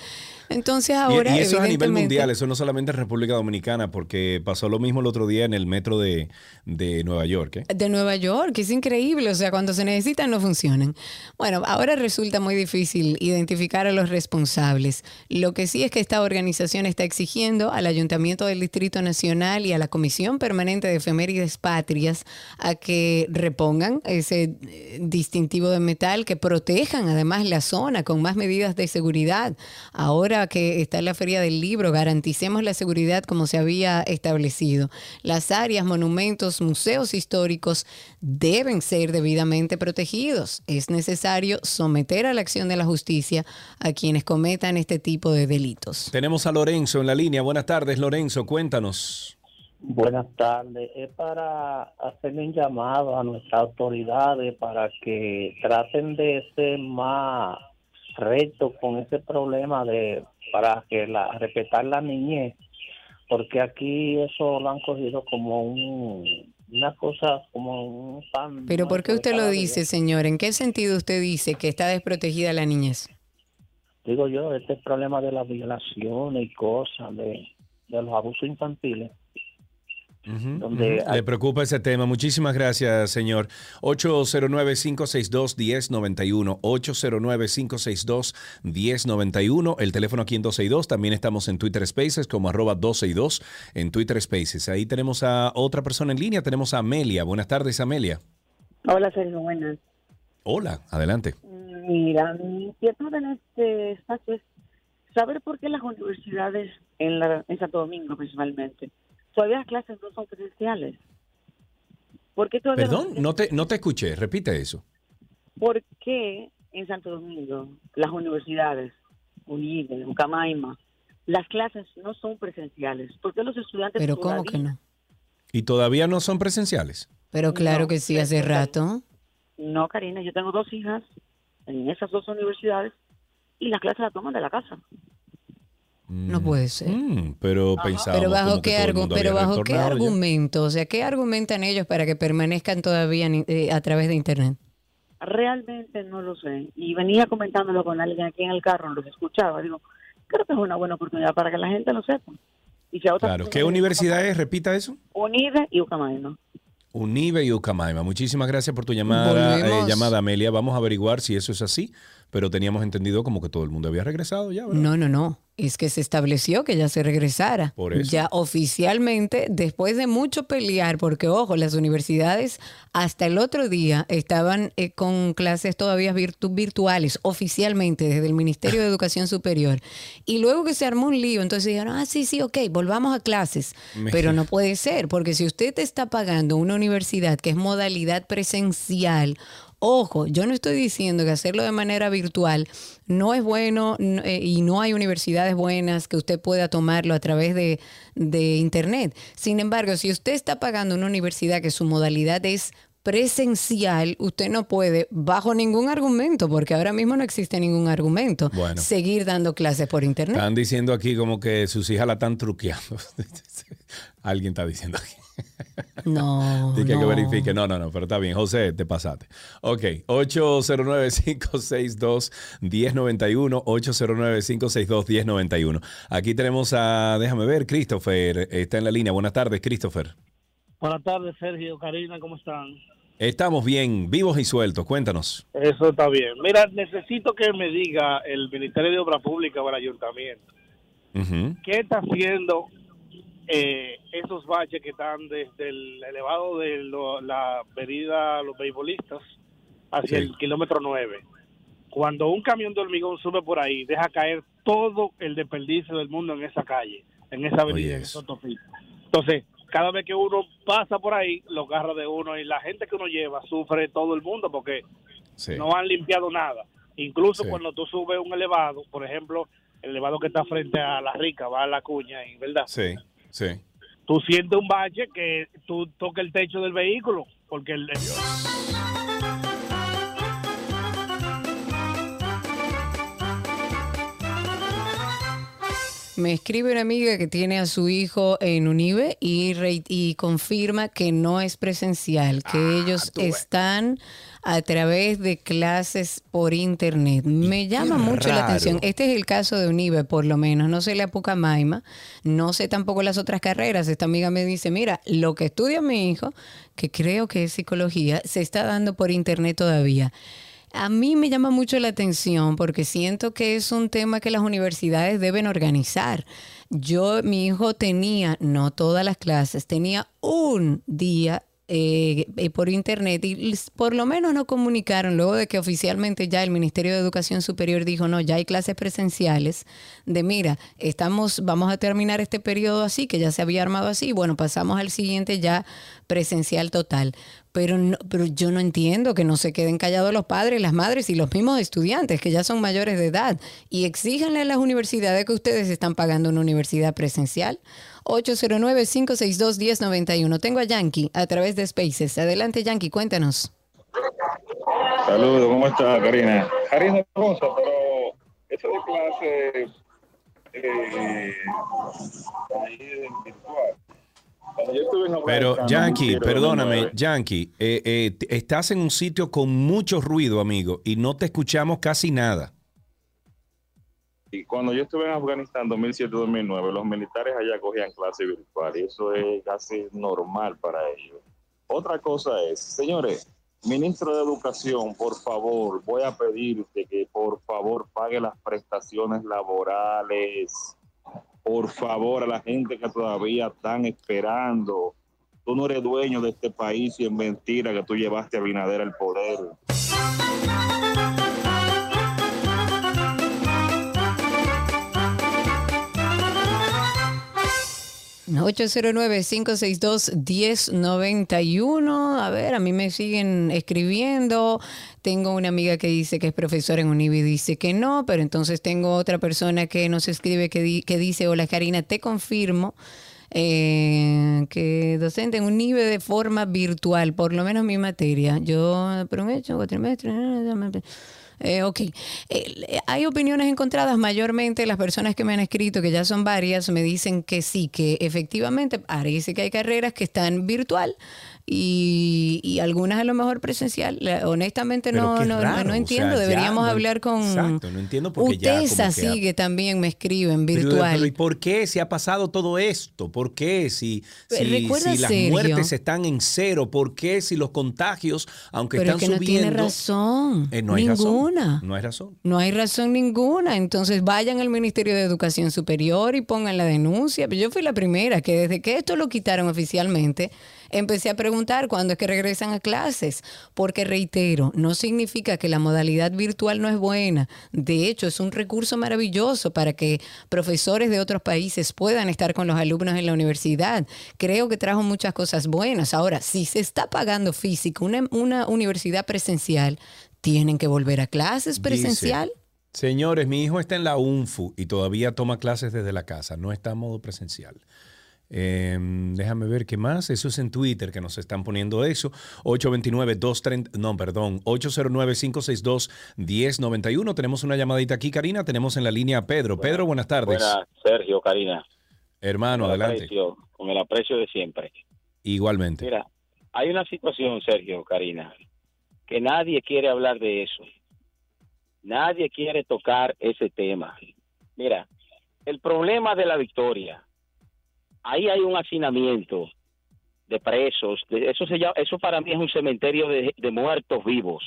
Speaker 3: Entonces ahora,
Speaker 2: y, eso es a nivel mundial, eso no solamente en República Dominicana, porque pasó lo mismo el otro día en el metro de, de Nueva York. ¿eh?
Speaker 3: de Nueva York, es increíble, o sea, cuando se necesitan no funcionan. Bueno, ahora resulta muy difícil identificar a los responsables. Lo que sí es que esta organización está exigiendo al Ayuntamiento del Distrito Nacional y a la Comisión Permanente de Efemérides Patrias a que repongan ese eh, distintivo de metal, que protejan además la zona con más medidas de seguridad. Ahora que está la Feria del Libro, garanticemos la seguridad como se había establecido. Las áreas, monumentos, museos históricos deben ser debidamente protegidos. Es necesario someter a la acción de la justicia a quienes cometan este tipo de delitos.
Speaker 2: Tenemos a Lorenzo en la línea. Buenas tardes, Lorenzo, cuéntanos.
Speaker 13: Buenas tardes. Es para hacerle un llamado a nuestras autoridades para que traten de ser más rectos con ese problema de para que la respetar la niñez, porque aquí eso lo han cogido como un una cosa como un pan.
Speaker 3: Pero ¿por qué usted lo dice, señor? ¿En qué sentido usted dice que está desprotegida la niñez?
Speaker 13: Digo yo, este problema de la violación y cosas, de, de los abusos infantiles. Donde
Speaker 2: Ujú. Le preocupa ese tema. Muchísimas gracias, señor. 809-562-1091. 809-562-1091. El teléfono aquí en 262. También estamos en Twitter Spaces como arroba 262 en Twitter Spaces. Ahí tenemos a otra persona en línea. Tenemos a Amelia. Buenas tardes, Amelia.
Speaker 14: Hola, Sergio, buenas.
Speaker 2: Hola, adelante.
Speaker 14: Mira, mi inquietud en este espacio es saber por qué las universidades en, la, en Santo Domingo principalmente, todavía las clases no son presenciales. ¿Por qué todavía
Speaker 2: Perdón, no te, no te escuché. Repite eso.
Speaker 14: ¿Por qué en Santo Domingo las universidades, UNIDE, Ucamaima, las clases no son presenciales? ¿Por qué los estudiantes
Speaker 3: Pero ¿cómo que
Speaker 14: todavía-
Speaker 3: no?
Speaker 2: ¿Y todavía no son presenciales?
Speaker 3: Pero claro
Speaker 14: No,
Speaker 3: que sí, hace rato.
Speaker 14: No, Karina, yo tengo dos hijas en esas dos universidades y las clases las toman de la casa.
Speaker 3: No puede ser.
Speaker 2: Mm, pero pensábamos
Speaker 3: Pero bajo
Speaker 2: como que
Speaker 3: qué, argu-
Speaker 2: mundo
Speaker 3: pero bajo qué
Speaker 2: ya.
Speaker 3: argumento, o sea, ¿qué argumentan ellos para que permanezcan todavía en- eh, a través de internet?
Speaker 14: Realmente no lo sé. Y venía comentándolo con alguien aquí en el carro, los escuchaba. Digo, creo que es una buena oportunidad para que la gente lo sepa. Y si
Speaker 2: Claro. ¿Qué universidad es? Repita eso.
Speaker 14: UNIDE y Ucamaima.
Speaker 2: Unive y Ucamaima. Muchísimas gracias por tu llamada, eh, llamada Amelia. Vamos a averiguar si eso es así, pero teníamos entendido como que todo el mundo había regresado ya. ¿verdad?
Speaker 3: No, no, no. Es que se estableció que ya se regresara.
Speaker 2: Por eso.
Speaker 3: Ya oficialmente, después de mucho pelear, porque ojo, las universidades hasta el otro día estaban eh, con clases todavía virtu- virtuales, oficialmente, desde el Ministerio de (laughs) Educación Superior. Y luego que se armó un lío, entonces dijeron, ah, sí, sí, ok, volvamos a clases.
Speaker 15: Me-
Speaker 3: Pero no (laughs) puede ser, porque si usted está pagando una universidad que es modalidad presencial, Ojo, yo no estoy diciendo que hacerlo de manera virtual no es bueno eh, y no hay universidades buenas que usted pueda tomarlo a través de, de Internet. Sin embargo, si usted está pagando una universidad que su modalidad es presencial, usted no puede, bajo ningún argumento, porque ahora mismo no existe ningún argumento,
Speaker 2: Bueno.
Speaker 3: seguir dando clases por Internet.
Speaker 2: Están diciendo aquí como que sus hijas la están truqueando. (laughs) Alguien está diciendo aquí.
Speaker 3: No. (laughs)
Speaker 2: Dice que, que
Speaker 3: no.
Speaker 2: verifique. No, no, no, pero está bien. José, te pasaste. Ok, 809-562-1091. 809-562-1091. Aquí tenemos a, déjame ver, Christopher. Está en la línea. Buenas tardes, Christopher.
Speaker 16: Buenas tardes, Sergio, Karina, ¿cómo están?
Speaker 2: Estamos bien, vivos y sueltos. Cuéntanos.
Speaker 16: Eso está bien. Mira, necesito que me diga el Ministerio de Obra Pública o el Ayuntamiento. ¿qué está haciendo eh, esos baches que están desde el elevado de lo- la avenida Los Beisbolistas hacia
Speaker 2: Sí.
Speaker 16: el kilómetro 9? Cuando un camión de hormigón sube por ahí, deja caer todo el desperdicio del mundo en esa calle, en esa avenida,
Speaker 2: Oye,
Speaker 16: en
Speaker 2: eso.
Speaker 16: esa autopista. Entonces, cada vez que uno pasa por ahí, lo agarra de uno y la gente que uno lleva sufre todo el mundo porque
Speaker 2: Sí.
Speaker 16: no han limpiado nada. Incluso
Speaker 2: Sí.
Speaker 16: cuando tú subes un elevado, por ejemplo, el elevado que está frente a la rica, va a la cuña, ¿verdad?
Speaker 2: Sí. Sí.
Speaker 16: tú sientes un bache que tú toques el techo del vehículo, porque el,
Speaker 3: Me escribe una amiga que tiene a su hijo en Unive y, re- y confirma que no es presencial, que
Speaker 2: Ah,
Speaker 3: ellos están a través de clases por internet. Me llama mucho la atención. Este es el caso de Unive, por lo menos. No sé la Pucamaima, no sé tampoco las otras carreras. Esta amiga me dice, mira, lo que estudia mi hijo, que creo que es psicología, se está dando por internet todavía. A mí me llama mucho la atención porque siento que es un tema que las universidades deben organizar. Yo, mi hijo tenía, no todas las clases, tenía un día eh, eh, por internet y por lo menos no comunicaron luego de que oficialmente ya el Ministerio de Educación Superior dijo no ya hay clases presenciales de mira estamos vamos a terminar este periodo así que ya se había armado así bueno pasamos al siguiente ya presencial total pero no, pero yo no entiendo que no se queden callados los padres las madres y los mismos estudiantes que ya son mayores de edad y exíjanle a las universidades que ustedes están pagando una universidad presencial 809-562-1091. Tengo a Yankee a través de Spaces. Adelante, Yankee, cuéntanos.
Speaker 15: Saludos, ¿cómo estás, Karina? Karina Rosa, pero eso de clase eh, ahí en virtual.
Speaker 2: Pero Yankee,
Speaker 15: 2009,
Speaker 2: perdóname, Yankee, eh, eh, estás en un sitio con mucho ruido, amigo, y no te escuchamos casi nada.
Speaker 15: Y cuando yo estuve en Afganistán 2007-2009, los militares allá cogían clase virtual y eso es casi normal para ellos. Otra cosa es, señores, ministro de Educación, por favor, voy a pedirte que por favor pague las prestaciones laborales. Por favor, a la gente que todavía están esperando. Tú no eres dueño de este país y es mentira que tú llevaste a Binader al poder.
Speaker 3: 809-562-1091. A ver, a mí me siguen escribiendo. Tengo una amiga que dice que es profesora en Univi y dice que no, pero entonces tengo otra persona que nos escribe que, di- que dice, hola Karina, te confirmo. eh, que docente en un de forma virtual, por lo menos mi materia. Yo aprovecho cuatrimestre. Eh, ok, Eh, hay opiniones encontradas, mayormente las personas que me han escrito, que ya son varias, me dicen que sí, que efectivamente parece que hay carreras que están virtual y, y algunas a lo mejor presencial. Honestamente no, no, no-
Speaker 2: o
Speaker 3: entiendo,
Speaker 2: sea,
Speaker 3: deberíamos hablar con...
Speaker 2: Exacto, no entiendo porque ya que
Speaker 3: sigue también, me escriben, virtual.
Speaker 2: pero ¿y por qué si ha pasado todo esto? ¿Por qué si, si, las muertes están en cero? ¿Por qué si los contagios, aunque
Speaker 3: Pero es
Speaker 2: están
Speaker 3: que no tiene
Speaker 2: subiendo...
Speaker 3: razón.
Speaker 2: eh, no hay
Speaker 3: ninguna.
Speaker 2: razón. No hay razón.
Speaker 3: No hay razón ninguna. Entonces vayan al Ministerio de Educación Superior y pongan la denuncia. Yo fui la primera que desde que esto lo quitaron oficialmente, empecé a preguntar cuándo es que regresan a clases. Porque reitero, no significa que la modalidad virtual no es buena. De hecho, es un recurso maravilloso para que profesores de otros países puedan estar con los alumnos en la universidad. Creo que trajo muchas cosas buenas. Ahora, si se está pagando físico una, una universidad presencial, tienen que volver a clases presencial.
Speaker 2: Dice, Señores, mi hijo está en la UNFU y todavía toma clases desde la casa, no está a modo presencial. Eh, déjame ver qué más. Eso es en Twitter que nos están poniendo eso. 829-230, no, perdón, 809-562-1091. Tenemos una llamadita aquí, Karina. Tenemos en la línea a Pedro. Pedro, buenas tardes.
Speaker 17: Buenas, Sergio, Karina.
Speaker 2: Hermano,
Speaker 17: Con
Speaker 2: adelante.
Speaker 17: aprecio- con el aprecio de siempre.
Speaker 2: Igualmente.
Speaker 17: Mira, hay una situación, Sergio, Karina, que nadie quiere hablar de eso. Nadie quiere tocar ese tema. Mira, el problema de la victoria, ahí hay un hacinamiento de presos, de- eso, se llama, eso para mí es un cementerio de, de muertos vivos.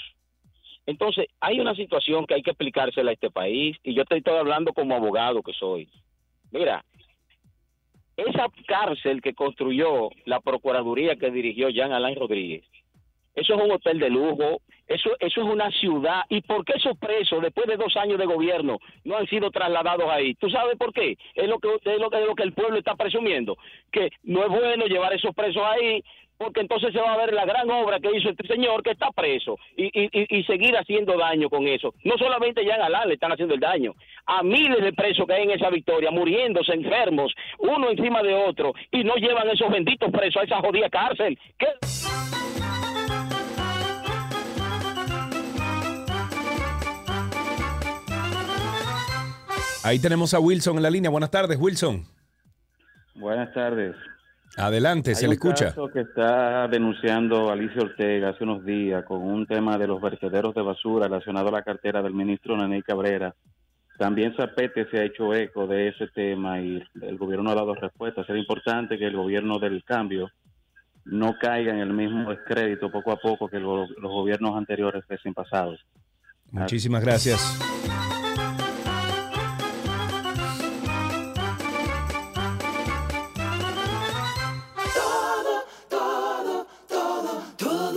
Speaker 17: Entonces, hay una situación que hay que explicársela a este país, y yo te estoy hablando como abogado que soy. Mira, esa cárcel que construyó la Procuraduría que dirigió Jean Alain Rodríguez, eso es un hotel de lujo, eso, eso es una ciudad. ¿Y por qué esos presos, después de dos años de gobierno, no han sido trasladados ahí? ¿Tú sabes por qué? Es lo que, es lo es lo que el pueblo está presumiendo, que no es bueno llevar esos presos ahí, porque entonces se va a ver la gran obra que hizo este señor que está preso y seguir haciendo daño con eso. No solamente ya en Alá le están haciendo el daño, a miles de presos que hay en esa victoria, muriéndose enfermos, uno encima de otro, y no llevan esos benditos presos a esa jodida cárcel. ¿Qué?
Speaker 2: Ahí tenemos a Wilson en la línea. Buenas tardes, Wilson.
Speaker 18: Buenas tardes.
Speaker 2: Adelante, se
Speaker 18: Hay
Speaker 2: le
Speaker 18: un
Speaker 2: escucha.
Speaker 18: caso que está denunciando Alicia Ortega hace unos días con un tema de los vertederos de basura relacionado a la cartera del ministro Nene Cabrera. También Zapete se ha hecho eco de ese tema y el gobierno no ha dado respuesta. Sería importante que el gobierno del cambio no caiga en el mismo descrédito poco a poco que lo- los gobiernos anteriores recién pasados.
Speaker 2: Muchísimas gracias.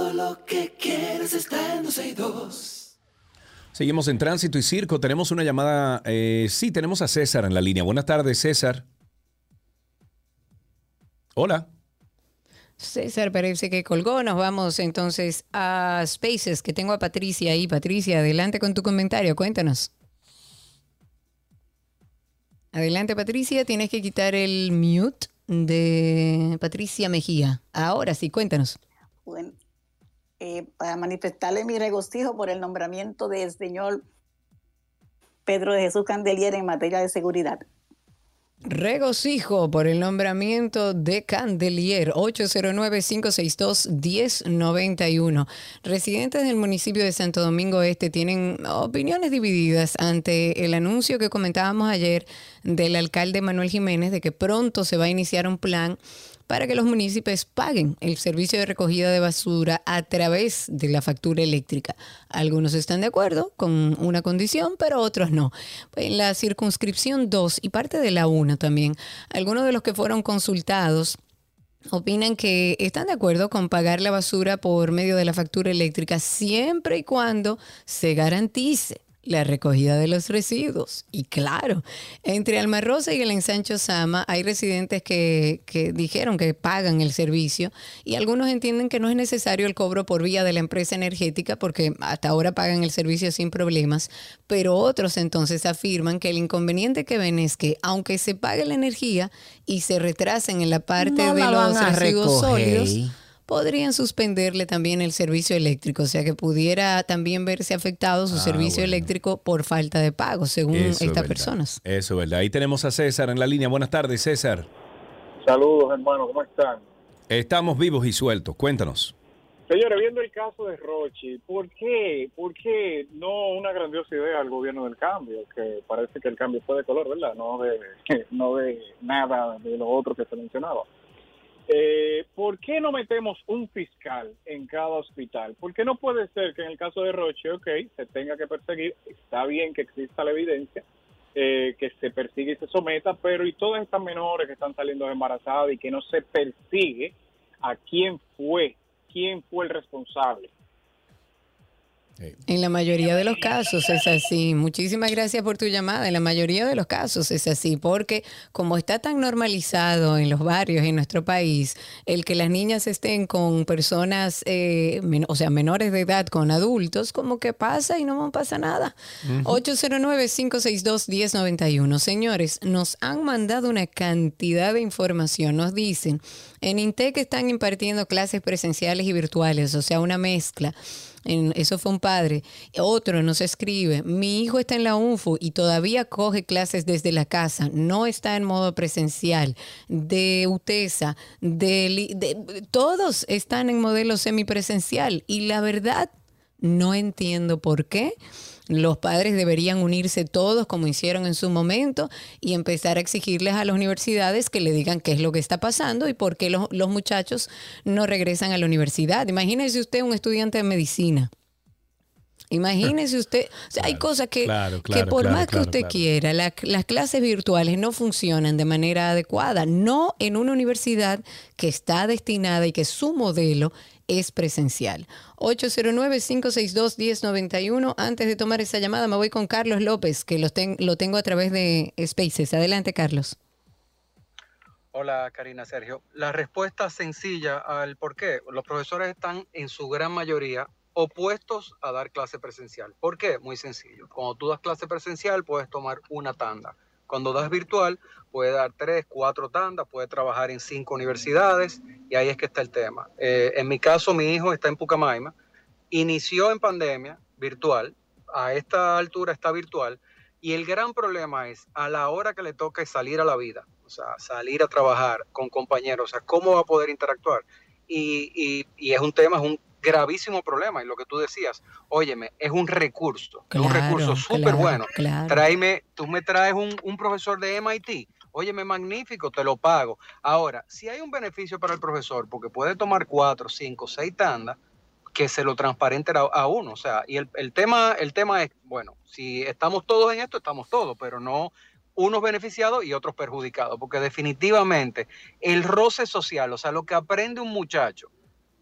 Speaker 1: Todo lo que quieres está en 262.
Speaker 2: Seguimos en tránsito y circo. Tenemos una llamada. eh, sí, tenemos a César en la línea. Buenas tardes, César. Hola.
Speaker 3: César parece que colgó. Nos vamos entonces a Spaces, que tengo a Patricia ahí. Patricia, adelante con tu comentario. Cuéntanos. Adelante, Patricia. Tienes que quitar el mute de Patricia Mejía. Ahora sí, cuéntanos.
Speaker 19: Bueno, eh, para manifestarle mi regocijo por el nombramiento del señor Pedro de Jesús Candelier en materia de seguridad.
Speaker 3: Regocijo por el nombramiento de Candelier 809-562-1091. Residentes del municipio de Santo Domingo Este tienen opiniones divididas ante el anuncio que comentábamos ayer del alcalde Manuel Jiménez de que pronto se va a iniciar un plan para que los municipios paguen el servicio de recogida de basura a través de la factura eléctrica. Algunos están de acuerdo con una condición, pero otros no. En la circunscripción 2 y parte de la 1 también, algunos de los que fueron consultados opinan que están de acuerdo con pagar la basura por medio de la factura eléctrica siempre y cuando se garantice la recogida de los residuos. Y claro, entre Alma Rosa y el ensancho Sama hay residentes que, que dijeron que pagan el servicio y algunos entienden que no es necesario el cobro por vía de la empresa energética porque hasta ahora pagan el servicio sin problemas, pero otros entonces afirman que el inconveniente que ven es que aunque se pague la energía y se retrasen en la parte
Speaker 20: No
Speaker 3: de los residuos
Speaker 20: recoger.
Speaker 3: sólidos, podrían suspenderle también el servicio eléctrico, o sea que pudiera también verse afectado su
Speaker 2: Ah,
Speaker 3: servicio
Speaker 2: bueno.
Speaker 3: eléctrico por falta de pago, según
Speaker 2: Eso es
Speaker 3: estas personas.
Speaker 2: Eso es verdad. Ahí tenemos a César en la línea. Buenas tardes, César.
Speaker 21: Saludos, hermano, ¿cómo están?
Speaker 2: Estamos vivos y sueltos. Cuéntanos.
Speaker 21: Señores, viendo el caso de Rochi, ¿por qué, ¿por qué no una grandiosa idea al gobierno del cambio? Que parece que el cambio fue de color, ¿verdad? No de, (laughs) no de nada de lo otro que se mencionaba. Eh, ¿Por qué no metemos un fiscal en cada hospital? ¿Por qué no puede ser que en el caso de Roche, ok, se tenga que perseguir? Está bien que exista la evidencia, eh, que se persigue y se someta, pero y todas estas menores que están saliendo embarazadas y que no se persigue a quién fue, quién fue el responsable.
Speaker 3: En la mayoría de los casos es así. Muchísimas gracias por tu llamada. En la mayoría de los casos es así, porque como está tan normalizado en los barrios en nuestro país, el que las niñas estén con personas, eh, o sea, menores de edad, con adultos, como que pasa y no pasa nada. 809-562-1091. Señores, nos han mandado una cantidad de información. Nos dicen, en INTEC están impartiendo clases presenciales y virtuales, o sea, una mezcla. Eso fue un padre. Otro nos escribe, mi hijo está en la UNFU y todavía coge clases desde la casa, no está en modo presencial. De UTESA, de, de- todos están en modelo semipresencial y la verdad no entiendo por qué. Los padres deberían unirse todos como hicieron en su momento y empezar a exigirles a las universidades que le digan qué es lo que está pasando y por qué los, los muchachos no regresan a la universidad. Imagínese usted un estudiante de medicina. Imagínese usted, o sea, hay cosas que,
Speaker 2: claro,
Speaker 3: que por más que usted quiera, la- las clases virtuales no funcionan de manera adecuada, no en una universidad que está destinada y que su modelo es presencial. 809-562-1091. Antes de tomar esa llamada, me voy con Carlos López, que lo, ten- lo tengo a través de Spaces. Adelante, Carlos.
Speaker 20: Hola Karina Sergio. La respuesta sencilla al por qué los profesores están en su gran mayoría opuestos a dar clase presencial. ¿Por qué? Muy sencillo. Cuando tú das clase presencial puedes tomar una tanda. Cuando das virtual puedes dar tres, cuatro tandas, puedes trabajar en cinco universidades y ahí es que está el tema. Eh, en mi caso mi hijo está en Pucamaima, inició en pandemia virtual, a esta altura está virtual y el gran problema es a la hora que le toque salir a la vida, o sea, salir a trabajar con compañeros, o sea, cómo va a poder interactuar. Y, y- y es un tema, es un gravísimo problema. Y lo que tú decías, óyeme, es un recurso, es un
Speaker 3: Claro,
Speaker 20: recurso súper
Speaker 3: claro,
Speaker 20: bueno.
Speaker 3: claro.
Speaker 20: Tráeme, tú me traes un, un profesor de MIT, óyeme, magnífico, te lo pago. Ahora, si hay un beneficio para el profesor, porque puede tomar cuatro, cinco, seis tandas, que se lo transparente a, uno. O sea, y el, el tema, el tema es, bueno, si estamos todos en esto, estamos todos, pero no unos beneficiados y otros perjudicados, porque definitivamente el roce social, o sea, lo que aprende un muchacho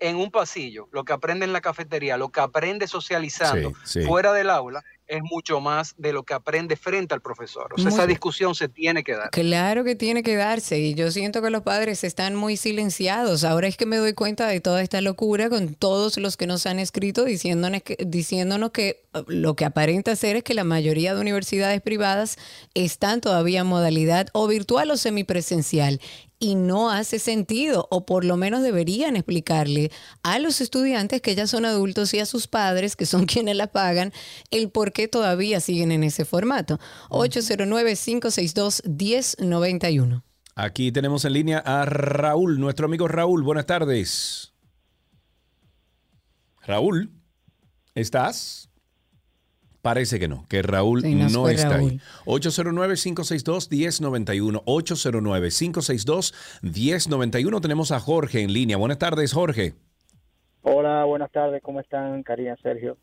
Speaker 20: en un pasillo, lo que aprende en la cafetería, lo que aprende socializando
Speaker 2: Sí, sí.
Speaker 20: fuera del aula, es mucho más de lo que aprende frente al profesor. O sea,
Speaker 3: Muy-
Speaker 20: esa discusión se tiene que dar.
Speaker 3: Claro que tiene que darse y yo siento que los padres están muy silenciados. Ahora es que me doy cuenta de toda esta locura con todos los que nos han escrito diciéndonos que, diciéndonos que eh, lo que aparenta ser es que la mayoría de universidades privadas están todavía en modalidad o virtual o semipresencial y no hace sentido, o por lo menos deberían explicarle a los estudiantes que ya son adultos y a sus padres, que son (laughs) quienes la pagan, el por qué todavía siguen en ese formato. 809-562-1091.
Speaker 2: Aquí tenemos en línea a Raúl, nuestro amigo Raúl. Buenas tardes. Raúl, ¿estás? Parece que no, que Raúl
Speaker 3: Sí,
Speaker 2: no
Speaker 3: fue
Speaker 2: está
Speaker 3: Raúl.
Speaker 2: ahí. 809-562-1091. 809-562-1091. Tenemos a Jorge en línea. Buenas tardes, Jorge.
Speaker 22: Hola, buenas tardes, ¿cómo están, Karina, Sergio?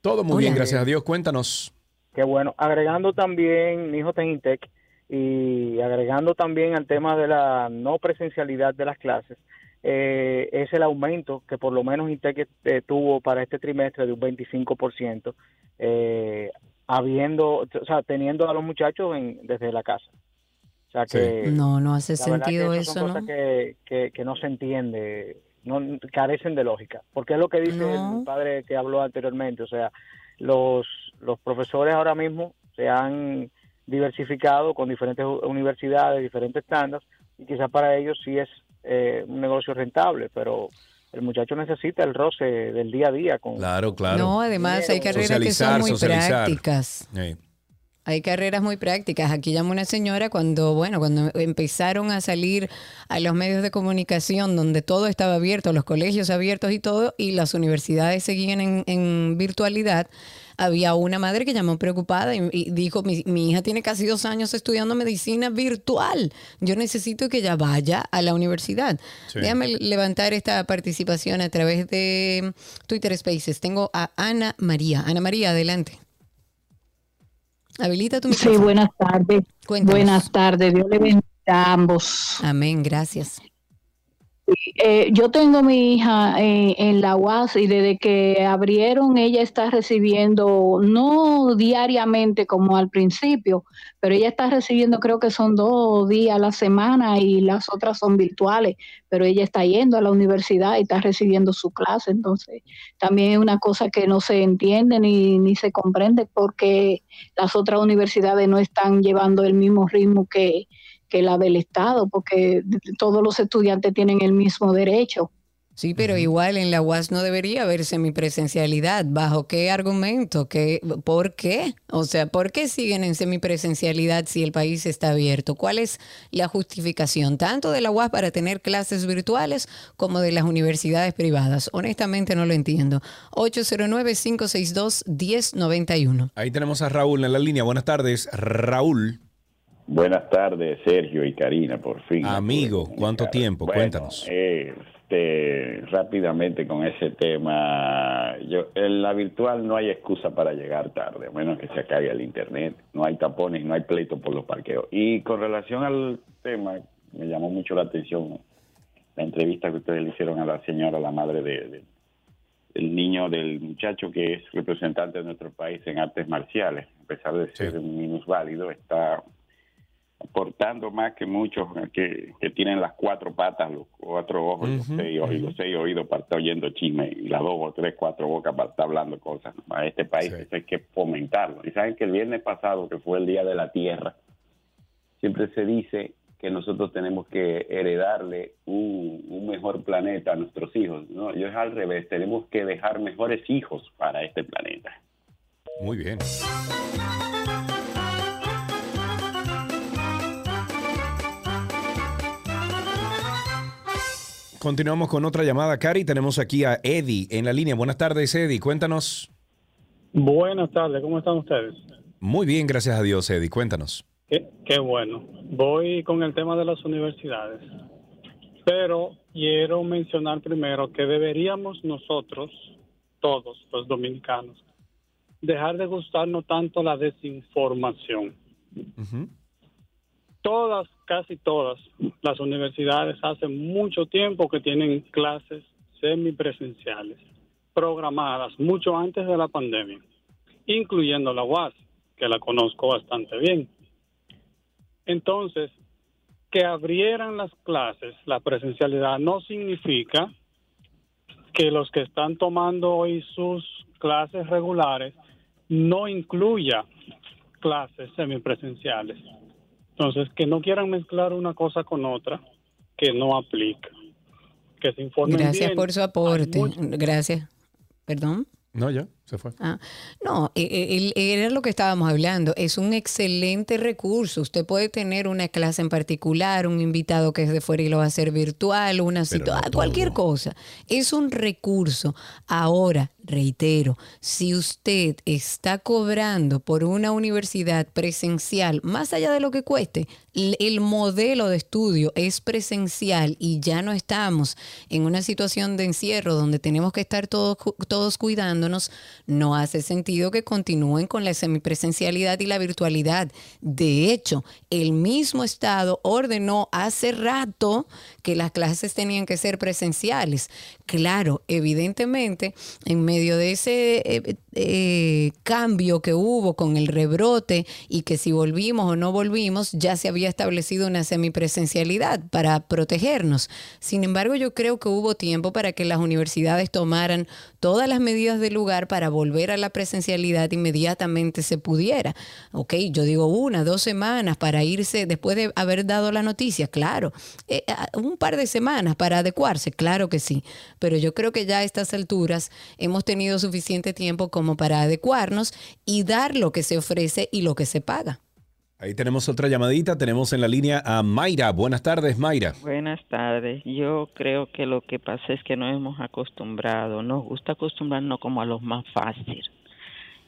Speaker 2: Todo muy bien, gracias a Dios. Cuéntanos.
Speaker 22: Qué bueno. Agregando también, mi hijo está en Intec, y agregando también al tema de la no presencialidad de las clases, eh, es el aumento que por lo menos Intec eh, tuvo para este trimestre de un 25%, eh, habiendo, o sea, teniendo a los muchachos en- desde la casa. O sea que
Speaker 3: No, no hace
Speaker 22: la verdad que
Speaker 3: sentido
Speaker 22: son
Speaker 3: eso,
Speaker 22: cosas
Speaker 3: ¿no?
Speaker 22: que, que, que no se entiende, no carecen de lógica. Porque es lo que dice
Speaker 3: No.
Speaker 22: el padre que habló anteriormente. O sea, los, los profesores ahora mismo se han diversificado con diferentes universidades, diferentes tandas, y quizás para ellos sí es eh, un negocio rentable, pero el muchacho necesita el roce del día a día con
Speaker 2: Claro, claro.
Speaker 3: No, además hay carreras que son muy
Speaker 2: socializar.
Speaker 3: prácticas. Hay carreras muy prácticas. Aquí llama una señora cuando, bueno, cuando empezaron a salir a los medios de comunicación donde todo estaba abierto, los colegios abiertos y todo, y las universidades seguían en, en virtualidad. Había una madre que llamó preocupada y, y dijo, mi, mi hija tiene casi dos años estudiando medicina virtual. Yo necesito que ella vaya a la universidad.
Speaker 2: Sí.
Speaker 3: Déjame levantar esta participación a través de Twitter Spaces. Tengo a Ana María. Ana María, adelante. Habilita tu
Speaker 23: Sí,
Speaker 3: micrófono.
Speaker 23: buenas tardes.
Speaker 3: Cuéntanos.
Speaker 23: Buenas tardes. Dios le bendiga a ambos.
Speaker 3: Amén, gracias.
Speaker 23: Eh, yo tengo mi hija en, en la UAS y desde que abrieron ella está recibiendo, no diariamente como al principio, pero ella está recibiendo creo que son dos días a la semana y las otras son virtuales, pero ella está yendo a la universidad y está recibiendo su clase, entonces también es una cosa que no se entiende ni, ni se comprende porque las otras universidades no están llevando el mismo ritmo que, que la del Estado, porque todos los estudiantes tienen el mismo derecho.
Speaker 3: Sí, pero igual en la UAS no debería haber semipresencialidad. ¿Bajo qué argumento? ¿Qué, ¿Por qué? O sea, ¿por qué siguen en semipresencialidad si el país está abierto? ¿Cuál es la justificación tanto de la UAS para tener clases virtuales como de las universidades privadas? Honestamente no lo entiendo. 809-562-1091.
Speaker 2: Ahí tenemos a Raúl en la línea. Buenas tardes, Raúl.
Speaker 24: Buenas tardes, Sergio y Karina, por fin.
Speaker 2: Amigo, ¿cuánto tiempo?
Speaker 24: Bueno,
Speaker 2: Cuéntanos.
Speaker 24: Este, rápidamente con ese tema, yo, en la virtual no hay excusa para llegar tarde, a menos que se acabe el internet, no hay tapones, no hay pleito por los parqueos. Y con relación al tema, me llamó mucho la atención la entrevista que ustedes le hicieron a la señora, la madre de, de- del niño, del muchacho que es representante de nuestro país en artes marciales, a pesar de ser un minusválido, está aportando más que muchos que, que tienen las cuatro patas, los cuatro ojos, los seis, ojos, y los seis oídos para estar oyendo chisme y las dos o tres, cuatro bocas para estar hablando cosas. A este país hay que fomentarlo. Y saben que el viernes pasado, que fue el Día de la Tierra, siempre se dice que nosotros tenemos que heredarle un, un mejor planeta a nuestros hijos. No, yo es al revés, tenemos que dejar mejores hijos para este planeta.
Speaker 2: Muy bien. Continuamos con otra llamada, Cari. Tenemos aquí a Eddie en la línea. Buenas tardes, Eddie. Cuéntanos.
Speaker 25: Buenas tardes, ¿cómo están ustedes?
Speaker 2: Muy bien, gracias a Dios, Eddie. Cuéntanos.
Speaker 25: Qué, qué bueno. Voy con el tema de las universidades, pero quiero mencionar primero que deberíamos nosotros, todos los dominicanos, dejar de gustarnos tanto la desinformación. Todas, casi todas las universidades hace mucho tiempo que tienen clases semipresenciales, programadas mucho antes de la pandemia, incluyendo la UAS, que la conozco bastante bien. Entonces, que abrieran las clases, la presencialidad, no significa que los que están tomando hoy sus clases regulares no incluya clases semipresenciales. Entonces, que no quieran mezclar una cosa con otra que no aplica. Que se informen
Speaker 3: Gracias
Speaker 25: bien.
Speaker 3: por su aporte. Gracias. Perdón.
Speaker 2: No, ya, se fue.
Speaker 3: Ah, no, e- e- era lo que estábamos hablando. Es un excelente recurso. Usted puede tener una clase en particular, un invitado que es de fuera y lo va a hacer virtual, una situación, cualquier cosa. Es un recurso. Ahora, reitero, si usted está cobrando por una universidad presencial, más allá de lo que cueste, el modelo de estudio es presencial y ya no estamos en una situación de encierro donde tenemos que estar todos, todos cuidándonos, no hace sentido que continúen con la semipresencialidad y la virtualidad. De hecho, el mismo Estado ordenó hace rato que las clases tenían que ser presenciales. Claro, evidentemente, en medio de ese eh, eh, cambio que hubo con el rebrote y que si volvimos o no volvimos, ya se había establecido una semipresencialidad para protegernos. Sin embargo, yo creo que hubo tiempo para que las universidades tomaran todas las medidas del lugar para volver a la presencialidad inmediatamente se pudiera. Ok, yo digo una, dos semanas para irse después de haber dado la noticia, claro. Eh, ah, un par de semanas para adecuarse, claro que sí. Pero yo creo que ya a estas alturas hemos tenido suficiente tiempo como para adecuarnos y dar lo que se ofrece y lo que se paga.
Speaker 2: Ahí tenemos otra llamadita. Tenemos en la línea a Mayra. Buenas tardes, Mayra.
Speaker 26: Buenas tardes. Yo creo que lo que pasa es que nos hemos acostumbrado, nos gusta acostumbrarnos como a lo más fácil,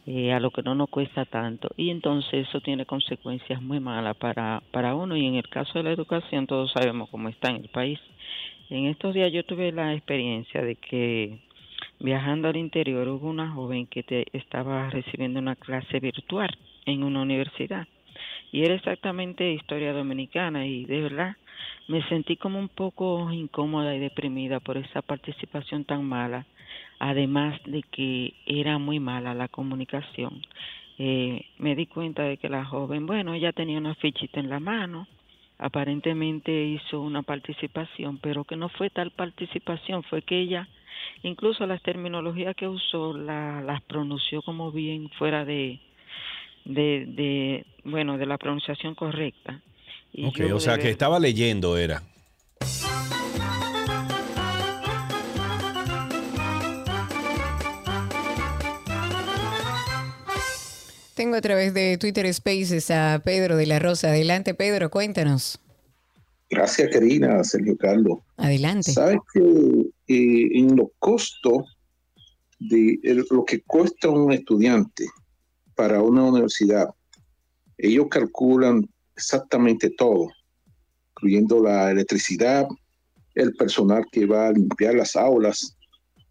Speaker 26: eh, a lo que no nos cuesta tanto. Y entonces eso tiene consecuencias muy malas para, para uno. Y en el caso de la educación, todos sabemos cómo está en el país. En estos días yo tuve la experiencia de que viajando al interior hubo una joven que te, estaba recibiendo una clase virtual en una universidad y era exactamente historia dominicana y de verdad me sentí como un poco incómoda y deprimida por esa participación tan mala, además de que era muy mala la comunicación. Eh, me di cuenta de que la joven, bueno, ella tenía una fichita en la mano, aparentemente hizo una participación, pero que no fue tal participación, fue que ella, incluso las terminologías que usó, la, las pronunció como bien fuera de, de, de, bueno, de la pronunciación correcta. Y
Speaker 2: Ok, o sea que estaba leyendo, era.
Speaker 3: Tengo a través de Twitter Spaces a Pedro de la Rosa. Adelante, Pedro, cuéntanos.
Speaker 27: Gracias, Karina, Sergio Carlos.
Speaker 3: Adelante.
Speaker 27: Sabes que eh, en los costos de el- lo que cuesta un estudiante para una universidad, ellos calculan exactamente todo, incluyendo la electricidad, el personal que va a limpiar las aulas,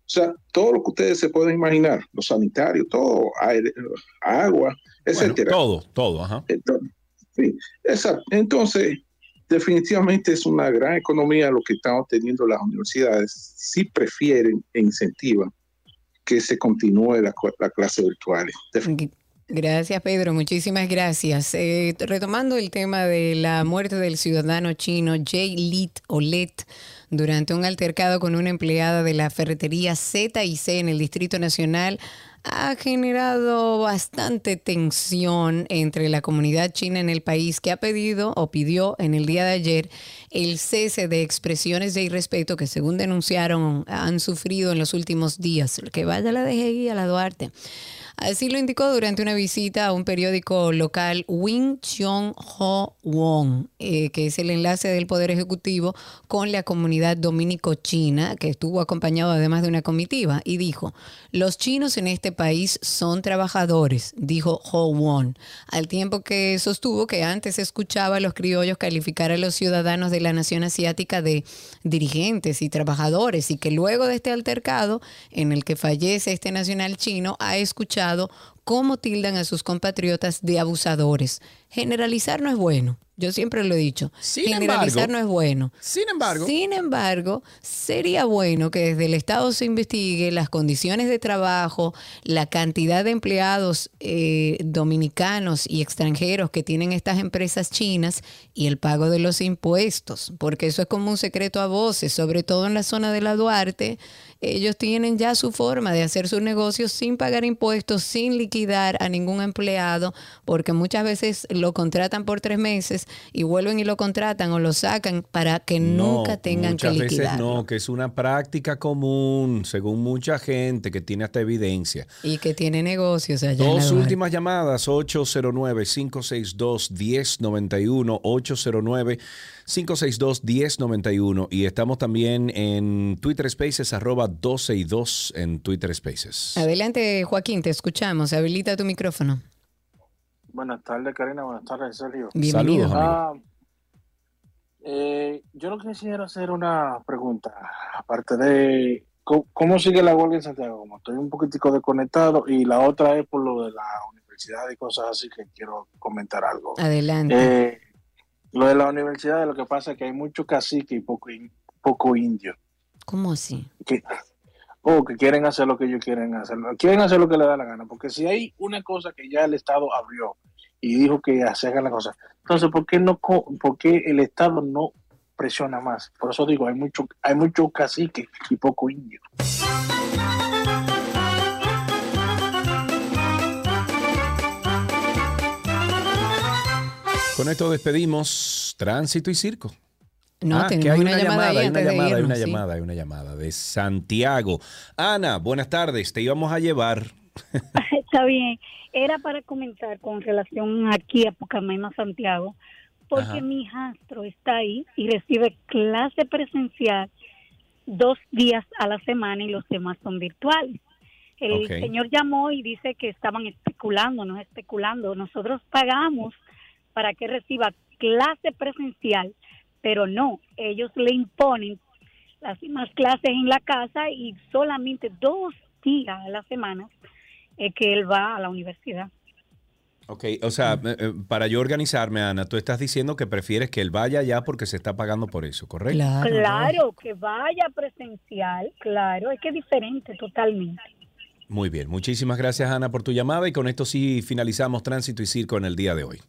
Speaker 27: o sea, todo lo que ustedes se pueden imaginar, los sanitarios, todo, aire, agua, etcétera.
Speaker 2: todo, todo, ajá.
Speaker 27: Entonces, sí, exacto. Entonces, definitivamente es una gran economía lo que estamos teniendo las universidades. Si prefieren e incentivan que se continúe la, la clase virtual.
Speaker 3: Gracias, Pedro. Muchísimas gracias. Eh, retomando el tema de la muerte del ciudadano chino Jay Lit o Let durante un altercado con una empleada de la ferretería Z&C en el Distrito Nacional ha generado bastante tensión entre la comunidad china en el país que ha pedido o pidió en el día de ayer el cese de expresiones de irrespeto que según denunciaron han sufrido en los últimos días. Que vaya la DGI a la Duarte. Así lo indicó durante una visita a un periódico local Wing Chong Ho Wong, eh, que es el enlace del Poder Ejecutivo con la comunidad dominico-china, que estuvo acompañado además de una comitiva, y dijo, los chinos en este país son trabajadores, dijo Ho Wong, al tiempo que sostuvo que antes escuchaba a los criollos calificar a los ciudadanos de la nación asiática de dirigentes y trabajadores, y que luego de este altercado en el que fallece este nacional chino, ha escuchado cómo tildan a sus compatriotas de abusadores. Generalizar no es bueno. Yo siempre lo he dicho.
Speaker 2: Sin
Speaker 3: Generalizar
Speaker 2: embargo-
Speaker 3: no es bueno.
Speaker 2: Sin embargo,
Speaker 3: Sin embargo, sería bueno que desde el Estado se investigue las condiciones de trabajo, la cantidad de empleados eh, dominicanos y extranjeros que tienen estas empresas chinas y el pago de los impuestos, porque eso es como un secreto a voces, sobre todo en la zona de la Duarte. Ellos tienen ya su forma de hacer sus negocios sin pagar impuestos, sin liquidar a ningún empleado, porque muchas veces lo contratan por tres meses y vuelven y lo contratan o lo sacan para que nunca tengan que
Speaker 2: muchas veces
Speaker 3: liquidar.
Speaker 2: no, que es una práctica común, según mucha gente que tiene hasta evidencia.
Speaker 3: Y que tiene negocios allá. en la
Speaker 2: Dos últimas llamadas, 809-562-1091, 809-562-1091 y estamos también en Twitter Spaces, arroba 12 y 2 en Twitter Spaces.
Speaker 3: Adelante, Joaquín, te escuchamos. Habilita tu micrófono.
Speaker 28: Buenas tardes, Karina. Buenas tardes, Sergio.
Speaker 3: Bienvenido. Saludos,
Speaker 28: Ah, eh, yo lo que quisiera hacer una pregunta, aparte de ¿cómo, cómo sigue la huelga en Santiago. Como estoy un poquitico desconectado y la otra es por lo de la universidad y cosas así que quiero comentar algo.
Speaker 3: Adelante.
Speaker 28: Eh, lo de la universidad, lo que pasa es que hay mucho cacique y poco, poco indio.
Speaker 3: ¿Cómo así?
Speaker 28: Que, o que quieren hacer lo que ellos quieren hacer. Quieren hacer lo que les da la gana. Porque si hay una cosa que ya el Estado abrió y dijo que se hagan las cosas, entonces, ¿por qué, no, por qué el Estado no presiona más? Por eso digo, hay mucho, hay mucho cacique y poco indio.
Speaker 2: Con esto despedimos Tránsito y Circo.
Speaker 3: No,
Speaker 2: Ah, que hay
Speaker 3: una llamada
Speaker 2: hay una llamada, hay una
Speaker 3: sí.
Speaker 2: llamada, hay una llamada de Santiago. Ana, buenas tardes, te íbamos a llevar. (laughs)
Speaker 29: Está bien. Era para comentar con relación aquí a Pucamaima, Santiago, porque
Speaker 2: Ajá.
Speaker 29: mi hijastro está ahí y recibe clase presencial dos días a la semana y los demás son virtuales. El señor llamó y dice que estaban especulando, no especulando. Nosotros pagamos para que reciba clase presencial, pero no, ellos le imponen las mismas clases en la casa y solamente dos días a la semana es que él va a la universidad.
Speaker 2: Ok, o sea, eh, eh, para yo organizarme, Ana, tú estás diciendo que prefieres que él vaya allá porque se está pagando por eso, ¿correcto?
Speaker 29: Claro, que vaya presencial, claro, es que es diferente totalmente.
Speaker 2: Muy bien, muchísimas gracias, Ana, por tu llamada y con esto sí finalizamos Tránsito y Circo en el día de hoy.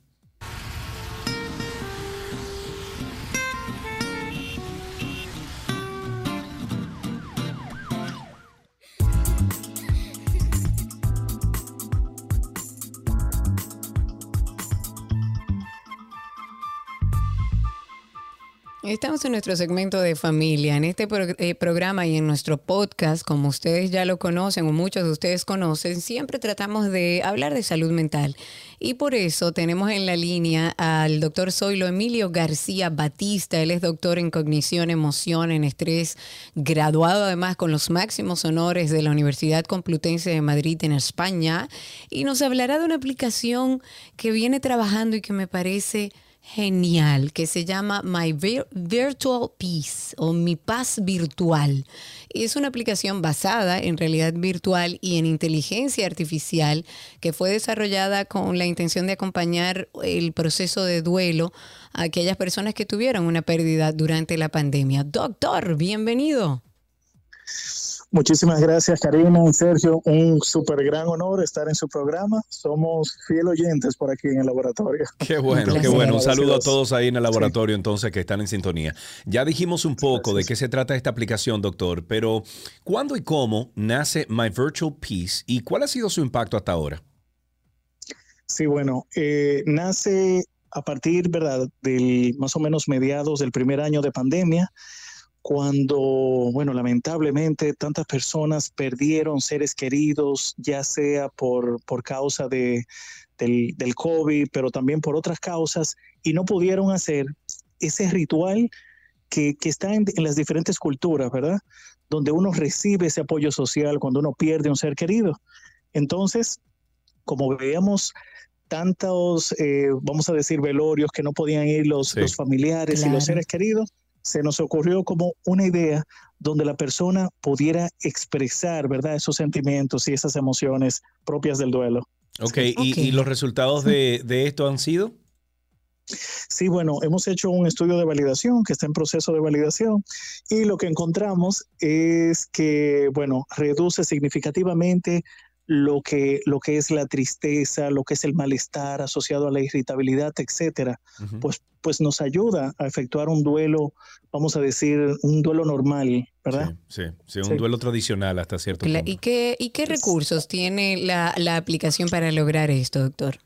Speaker 3: Estamos en nuestro segmento de familia. En este pro- eh, programa y en nuestro podcast, como ustedes ya lo conocen o muchos de ustedes conocen, siempre tratamos de hablar de salud mental. Y por eso tenemos en la línea al doctor Zoilo Emilio García Batista. Él es doctor en cognición, emoción, en estrés, graduado además con los máximos honores de la Universidad Complutense de Madrid en España. Y nos hablará de una aplicación que viene trabajando y que me parece genial que se llama My Vir- Virtual Peace o Mi Paz Virtual. Es una aplicación basada en realidad virtual y en inteligencia artificial que fue desarrollada con la intención de acompañar el proceso de duelo a aquellas personas que tuvieron una pérdida durante la pandemia. Doctor, bienvenido.
Speaker 30: Muchísimas gracias, Karina y Sergio. Un súper gran honor estar en su programa. Somos fiel oyentes por aquí en el laboratorio.
Speaker 2: Qué bueno, qué bueno. Un saludo a todos ahí en el laboratorio entonces que están en sintonía. Ya dijimos un poco de qué se trata esta aplicación, doctor, pero ¿cuándo y cómo nace My Virtual Peace y cuál ha sido su impacto hasta ahora?
Speaker 30: Sí, bueno, eh, nace a partir, ¿verdad?, del más o menos mediados del primer año de pandemia, cuando, bueno, lamentablemente tantas personas perdieron seres queridos, ya sea por, por causa de, del, del COVID, pero también por otras causas, y no pudieron hacer ese ritual que, que está en, en las diferentes culturas, ¿verdad? Donde uno recibe ese apoyo social cuando uno pierde un ser querido. Entonces, como veíamos tantos, eh, vamos a decir, velorios que no podían ir los, los familiares y
Speaker 31: Claro.
Speaker 30: los seres queridos, se nos ocurrió como una idea donde la persona pudiera expresar, ¿verdad?, esos sentimientos y esas emociones propias del duelo.
Speaker 2: Ok, ¿y, y los resultados de, de esto han sido?
Speaker 30: Sí, bueno, hemos hecho un estudio de validación que está en proceso de validación y lo que encontramos es que, bueno, reduce significativamente lo que, lo que es la tristeza, lo que es el malestar asociado a la irritabilidad, etcétera. Pues, pues nos ayuda a efectuar un duelo, vamos a decir, un duelo normal, ¿verdad?
Speaker 2: Sí, sí, un
Speaker 30: Sí.
Speaker 2: duelo tradicional hasta cierto punto.
Speaker 3: ¿Y qué, y qué recursos tiene la, la aplicación para lograr esto, doctor?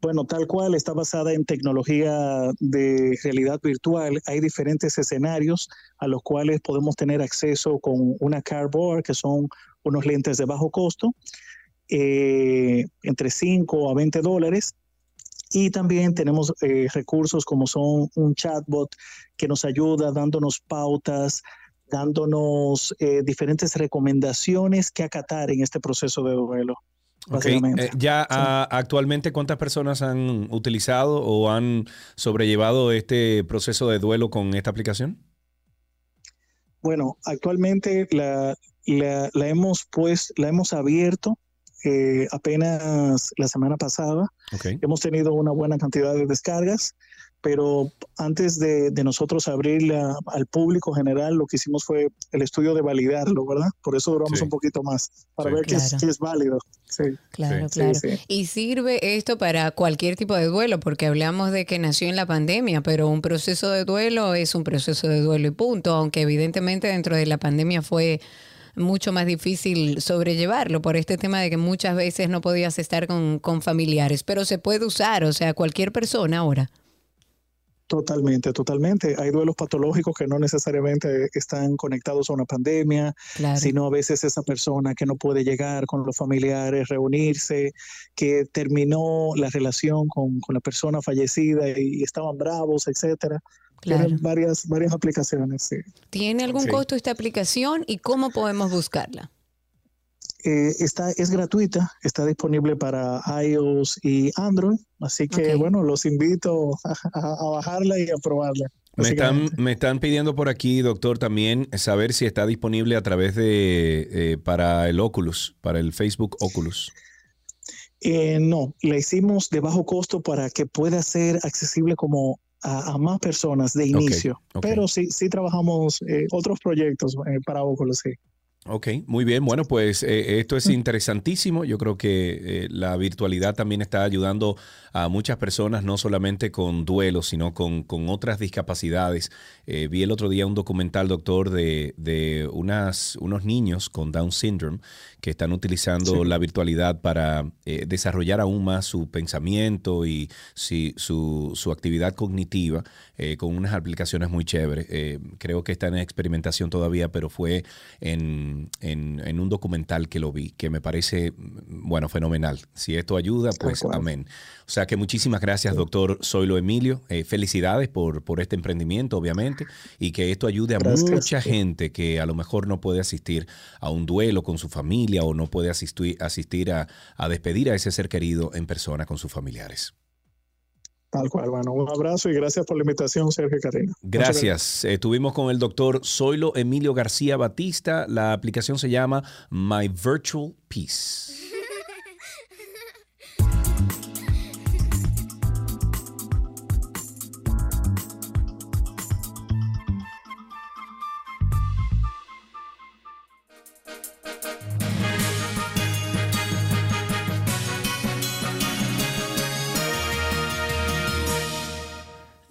Speaker 30: Bueno, tal cual está basada en tecnología de realidad virtual. Hay diferentes escenarios a los cuales podemos tener acceso con una cardboard, que son unos lentes de bajo costo, eh, entre 5 a 20 dólares. Y también tenemos eh, recursos como son un chatbot que nos ayuda dándonos pautas, dándonos eh, diferentes recomendaciones que acatar en este proceso de duelo.
Speaker 2: Ok,
Speaker 30: básicamente.
Speaker 2: eh, ya ah, actualmente cuántas personas han utilizado o han sobrellevado este proceso de duelo con esta aplicación?
Speaker 30: Bueno, actualmente la, la, la hemos pues, la hemos abierto eh, apenas la semana pasada. Hemos tenido una buena cantidad de descargas, pero antes de, de nosotros abrirla al público general, lo que hicimos fue el estudio de validarlo, ¿verdad? Por eso duramos
Speaker 3: Sí.
Speaker 30: un poquito más, para
Speaker 3: Sí.
Speaker 30: ver que, es,
Speaker 3: Claro.
Speaker 30: que es válido. Sí.
Speaker 3: Claro,
Speaker 30: Sí,
Speaker 3: claro.
Speaker 30: sí.
Speaker 3: Y sirve esto para cualquier tipo de duelo, porque hablamos de que nació en la pandemia, pero un proceso de duelo es un proceso de duelo y punto, aunque evidentemente dentro de la pandemia fue mucho más difícil sobrellevarlo por este tema de que muchas veces no podías estar con, con familiares, pero se puede usar, o sea, cualquier persona ahora.
Speaker 30: Totalmente, totalmente. Hay duelos patológicos que no necesariamente están conectados a una pandemia,
Speaker 3: Claro.
Speaker 30: sino a veces esa persona que no puede llegar con los familiares, reunirse, que terminó la relación con, con la persona fallecida y estaban bravos, etcétera.
Speaker 3: Claro.
Speaker 30: Tienen varias, varias aplicaciones, sí.
Speaker 3: ¿Tiene algún
Speaker 30: Sí.
Speaker 3: costo esta aplicación y cómo podemos buscarla?
Speaker 30: Eh, está, es gratuita, está disponible para iOS y Android, así que bueno, los invito a, a- a bajarla y a probarla.
Speaker 2: Me están, me están pidiendo por aquí, doctor, también saber si está disponible a través de eh, para el Oculus, para el Facebook Oculus.
Speaker 30: Eh, no, la hicimos de bajo costo para que pueda ser accesible como a, a más personas de inicio. Pero sí, sí trabajamos eh, otros proyectos eh, para Oculus, sí.
Speaker 2: Ok, muy bien. Bueno, pues eh, esto es interesantísimo. Yo creo que eh, la virtualidad también está ayudando a muchas personas, no solamente con duelos, sino con, con otras discapacidades. Eh, vi el otro día un documental, doctor, de, de unas, unos niños con Down syndrome que están utilizando
Speaker 32: Sí.
Speaker 2: la virtualidad para eh, desarrollar aún más su pensamiento y si- su, su actividad cognitiva eh, con unas aplicaciones muy chéveres. Eh, creo que está en experimentación todavía, pero fue en, en- en un documental que lo vi, que me parece, mm, bueno, fenomenal. Si esto ayuda, pues amén. O sea que muchísimas gracias, doctor Zoilo Emilio. Eh, felicidades por, por este emprendimiento, obviamente, y que esto ayude a
Speaker 30: Gracias.
Speaker 2: mucha gente que a lo mejor no puede asistir a un duelo con su familia o no puede asistir, asistir a, a despedir a ese ser querido en persona con sus familiares.
Speaker 30: Tal cual, bueno, un abrazo y gracias por la invitación, Sergio y Karina.
Speaker 2: Gracias. Estuvimos con el doctor Zoilo Emilio García Batista. La aplicación se llama My Virtual Peace.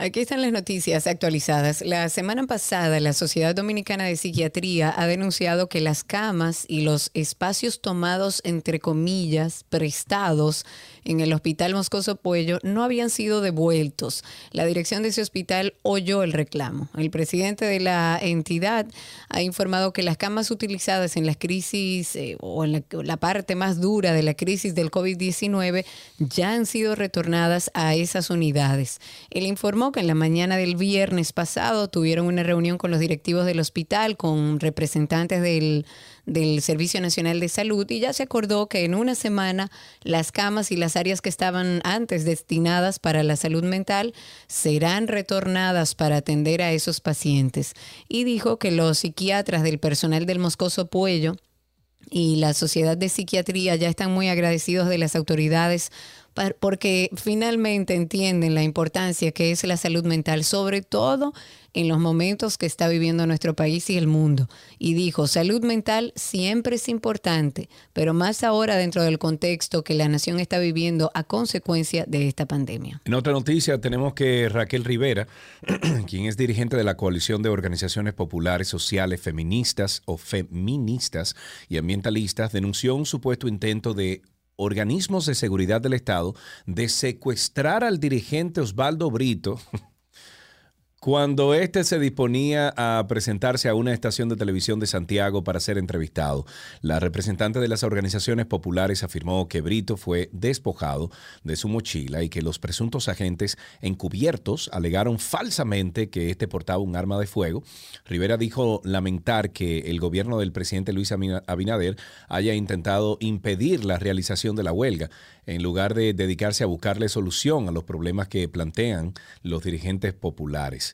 Speaker 3: Aquí están las noticias actualizadas. La semana pasada, la Sociedad Dominicana de Psiquiatría ha denunciado que las camas y los espacios tomados, entre comillas, prestados en el Hospital Moscoso Puello no habían sido devueltos. La dirección de ese hospital oyó el reclamo. El presidente de la entidad ha informado que las camas utilizadas en las crisis eh, o en la, la parte más dura de la crisis del COVID-19 ya han sido retornadas a esas unidades. Él informó que en la mañana del viernes pasado tuvieron una reunión con los directivos del hospital, con representantes del, del Servicio Nacional de Salud y ya se acordó que en una semana las camas y las áreas que estaban antes destinadas para la salud mental serán retornadas para atender a esos pacientes. Y dijo que los psiquiatras del personal del Moscoso Puello y la Sociedad de Psiquiatría ya están muy agradecidos de las autoridades porque finalmente entienden la importancia que es la salud mental, sobre todo en los momentos que está viviendo nuestro país y el mundo. Y dijo, salud mental siempre es importante, pero más ahora dentro del contexto que la nación está viviendo a consecuencia de esta pandemia.
Speaker 2: En otra noticia tenemos que Raquel Rivera, (clears throat) quien es dirigente de la coalición de organizaciones populares sociales feministas o feministas y ambientalistas, denunció un supuesto intento de organismos de seguridad del Estado de secuestrar al dirigente Osvaldo Brito cuando éste se disponía a presentarse a una estación de televisión de Santiago para ser entrevistado, la representante de las organizaciones populares afirmó que Brito fue despojado de su mochila y que los presuntos agentes encubiertos alegaron falsamente que éste portaba un arma de fuego. Rivera dijo lamentar que el gobierno del presidente Luis Abina- Abinader haya intentado impedir la realización de la huelga en lugar de dedicarse a buscarle solución a los problemas que plantean los dirigentes populares.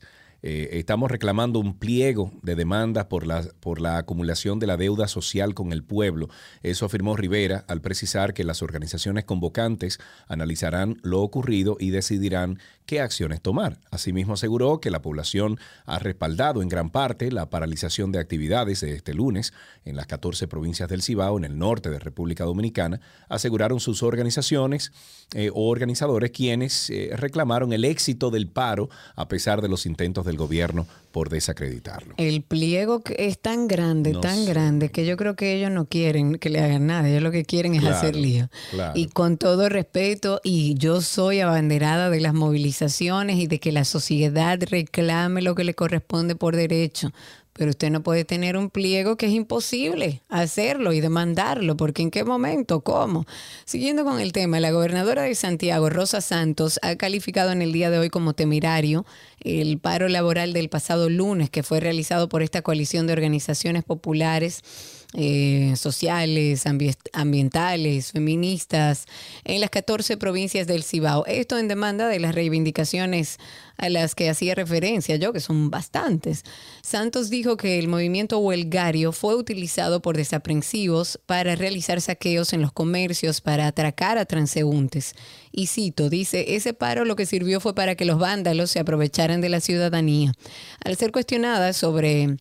Speaker 2: Eh, estamos reclamando un pliego de demandas por la, por la acumulación de la deuda social con el pueblo. Eso afirmó Rivera al precisar que las organizaciones convocantes analizarán lo ocurrido y decidirán qué acciones tomar. Asimismo aseguró que la población ha respaldado en gran parte la paralización de actividades de este lunes en las 14 provincias del Cibao, en el norte de República Dominicana, aseguraron sus organizaciones eh, o organizadores quienes eh, reclamaron el éxito del paro a pesar de los intentos del gobierno por desacreditarlo.
Speaker 3: El pliego es tan grande,
Speaker 2: No
Speaker 3: tan
Speaker 2: sé.
Speaker 3: grande, que yo creo que ellos no quieren que le hagan nada, ellos lo que quieren es
Speaker 2: Claro,
Speaker 3: hacer lío.
Speaker 2: claro.
Speaker 3: Y con todo respeto, y yo soy abanderada de las movilizaciones y de que la sociedad reclame lo que le corresponde por derecho. Pero usted no puede tener un pliego que es imposible hacerlo y demandarlo, porque ¿en qué momento? ¿Cómo? Siguiendo con el tema, la gobernadora de Santiago, Rosa Santos, ha calificado en el día de hoy como temerario el paro laboral del pasado lunes que fue realizado por esta coalición de organizaciones populares eh, sociales, ambi- ambientales, feministas, en las 14 provincias del Cibao. Esto en demanda de las reivindicaciones a las que hacía referencia yo, que son bastantes. Santos dijo que el movimiento huelgario fue utilizado por desaprensivos para realizar saqueos en los comercios, para atracar a transeúntes. Y cito, dice, ese paro lo que sirvió fue para que los vándalos se aprovecharan de la ciudadanía. Al ser cuestionada sobre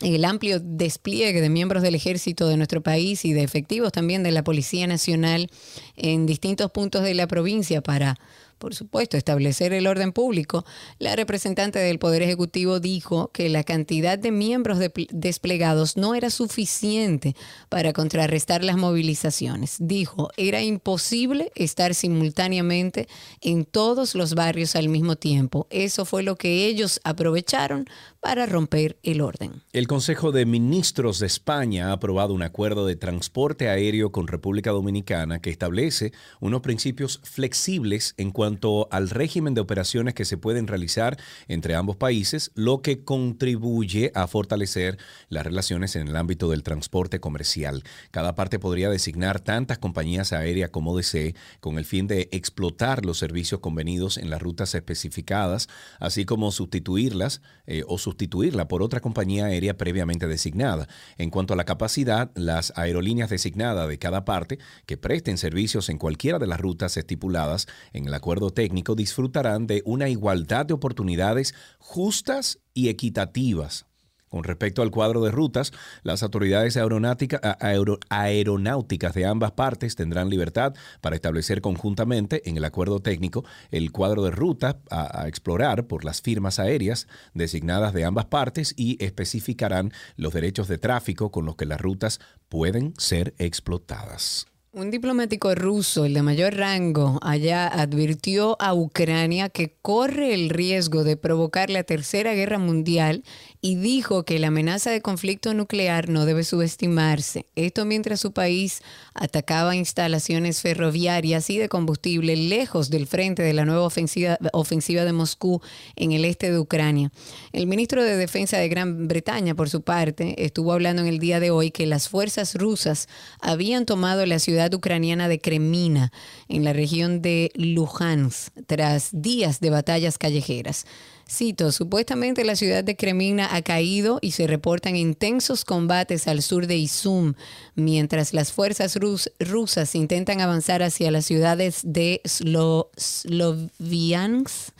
Speaker 3: el amplio despliegue de miembros del ejército de nuestro país y de efectivos también de la Policía Nacional en distintos puntos de la provincia para, por supuesto, establecer el orden público, la representante del Poder Ejecutivo dijo que la cantidad de miembros de- desplegados no era suficiente para contrarrestar las movilizaciones. Dijo, era imposible estar simultáneamente en todos los barrios al mismo tiempo. Eso fue lo que ellos aprovecharon para romper el orden.
Speaker 2: El Consejo de Ministros de España ha aprobado un acuerdo de transporte aéreo con República Dominicana que establece unos principios flexibles en cuanto al régimen de operaciones que se pueden realizar entre ambos países, lo que contribuye a fortalecer las relaciones en el ámbito del transporte comercial. Cada parte podría designar tantas compañías aéreas como desee con el fin de explotar los servicios convenidos en las rutas especificadas, así como sustituirlas eh, o sustituirla por otra compañía aérea previamente designada. En cuanto a la capacidad, las aerolíneas designadas de cada parte que presten servicios en cualquiera de las rutas estipuladas en el acuerdo técnico disfrutarán de una igualdad de oportunidades justas y equitativas. Con respecto al cuadro de rutas, las autoridades aeronáuticas de ambas partes tendrán libertad para establecer conjuntamente en el acuerdo técnico el cuadro de ruta a, a explorar por las firmas aéreas designadas de ambas partes y especificarán los derechos de tráfico con los que las rutas pueden ser explotadas.
Speaker 3: Un diplomático ruso, el de mayor rango, allá advirtió a Ucrania que corre el riesgo de provocar la tercera guerra mundial y dijo que la amenaza de conflicto nuclear no debe subestimarse. Esto mientras su país atacaba instalaciones ferroviarias y de combustible lejos del frente de la nueva ofensiva, ofensiva de Moscú en el este de Ucrania. El ministro de Defensa de Gran Bretaña, por su parte, estuvo hablando en el día de hoy que las fuerzas rusas habían tomado la ciudad ucraniana de Kremina, en la región de Luhansk, tras días de batallas callejeras. Cito, supuestamente la ciudad de Kremina ha caído y se reportan intensos combates al sur de Izum, mientras las fuerzas rus- rusas intentan avanzar hacia las ciudades de Slo- Sloviansk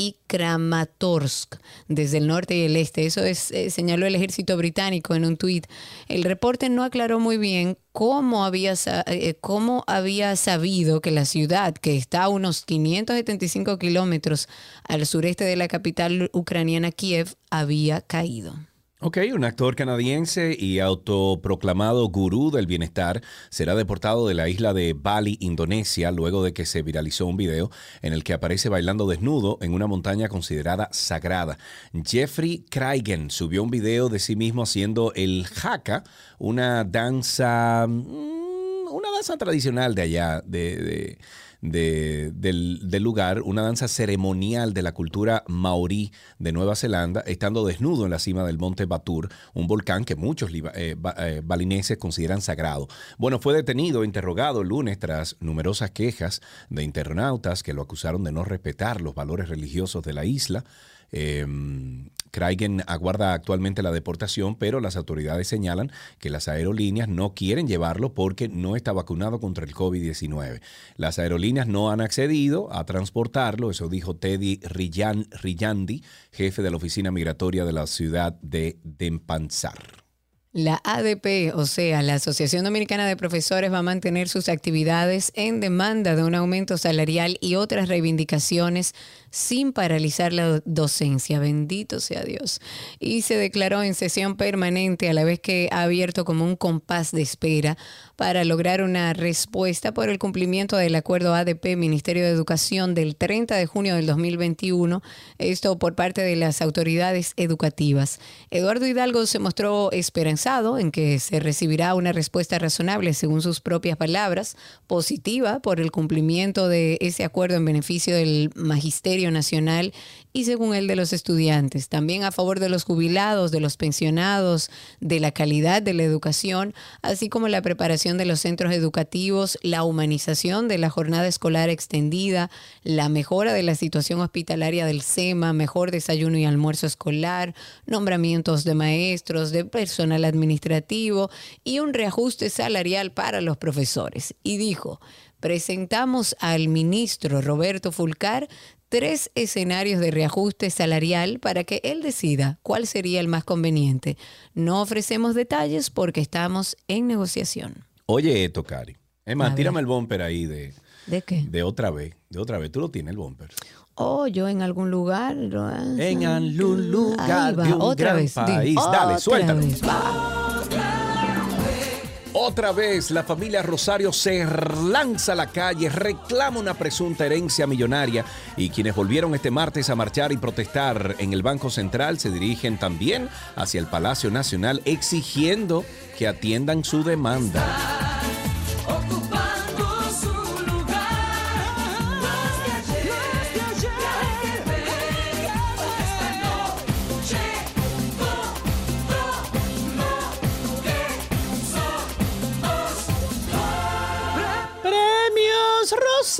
Speaker 3: y Kramatorsk desde el norte y el este. Eso es, eh, señaló el ejército británico en un tuit. El reporte no aclaró muy bien cómo había, eh, cómo había sabido que la ciudad, que está a unos 575 kilómetros al sureste de la capital ucraniana Kiev, había caído.
Speaker 2: Ok, un actor canadiense y autoproclamado gurú del bienestar será deportado de la isla de Bali, Indonesia, luego de que se viralizó un video en el que aparece bailando desnudo en una montaña considerada sagrada. Jeffrey Kraigen subió un video de sí mismo haciendo el haka, una danza, mm, una danza tradicional de allá, de, de- de- del, lugar, una danza ceremonial de la cultura maorí de Nueva Zelanda, estando desnudo en la cima del monte Batur, un volcán que muchos eh, eh, balineses consideran sagrado. Bueno, fue detenido, interrogado el lunes tras numerosas quejas de internautas que lo acusaron de no respetar los valores religiosos de la isla. Eh, Kraigen aguarda actualmente la deportación, pero las autoridades señalan que las aerolíneas no quieren llevarlo porque no está vacunado contra el COVID-19. Las aerolíneas no han accedido a transportarlo, eso dijo Teddy Rillan- Rillandi, jefe de la oficina migratoria de la ciudad de Denpasar.
Speaker 3: La ADP, o sea, la Asociación Dominicana de Profesores, va a mantener sus actividades en demanda de un aumento salarial y otras reivindicaciones sin paralizar la docencia. Bendito sea Dios. Y se declaró en sesión permanente a la vez que ha abierto como un compás de espera para lograr una respuesta por el cumplimiento del acuerdo ADP Ministerio de Educación del 30 de junio del 2021, esto por parte de las autoridades educativas. Eduardo Hidalgo se mostró esperanzado en que se recibirá una respuesta razonable, según sus propias palabras, positiva por el cumplimiento de ese acuerdo en beneficio del Magisterio Nacional y según el de los estudiantes. También a favor de los jubilados, de los pensionados, de la calidad de la educación, así como la preparación de los centros educativos, la humanización de la jornada escolar extendida, la mejora de la situación hospitalaria del SEMA, mejor desayuno y almuerzo escolar, nombramientos de maestros, de personal administrativo y un reajuste salarial para los profesores. Y dijo, presentamos al ministro Roberto Fulcar tres escenarios de reajuste salarial para que él decida cuál sería el más conveniente. No ofrecemos detalles porque estamos en negociación.
Speaker 2: Oye, esto, Cari. Es más, tírame el bumper ahí de,
Speaker 3: ¿De qué?
Speaker 2: de otra vez. De otra vez. Tú lo tienes, el bumper.
Speaker 3: Oh, yo en algún lugar.
Speaker 2: En algún lugar
Speaker 3: Ahí va,
Speaker 2: de un
Speaker 3: otra
Speaker 2: gran
Speaker 3: vez.
Speaker 2: país.
Speaker 3: otra
Speaker 2: Dale, suéltalo.
Speaker 3: vez, va.
Speaker 2: Otra vez la familia Rosario se lanza a la calle, reclama una presunta herencia millonaria y quienes volvieron este martes a marchar y protestar en el Banco Central se dirigen también hacia el Palacio Nacional exigiendo que atiendan su demanda.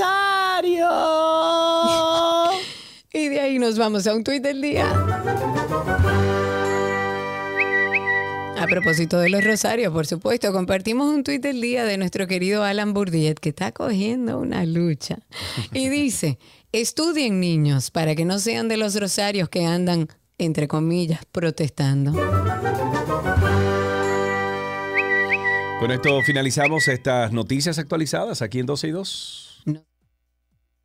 Speaker 3: Rosario. (laughs) y de ahí nos vamos a un tuit del día. A propósito de los rosarios, por supuesto, compartimos un tuit del día de nuestro querido Alan Bourdiet, que está cogiendo una lucha. Y dice, estudien niños para que no sean de los rosarios que andan, entre comillas, protestando.
Speaker 2: Con esto finalizamos estas noticias actualizadas aquí en 12 y 2.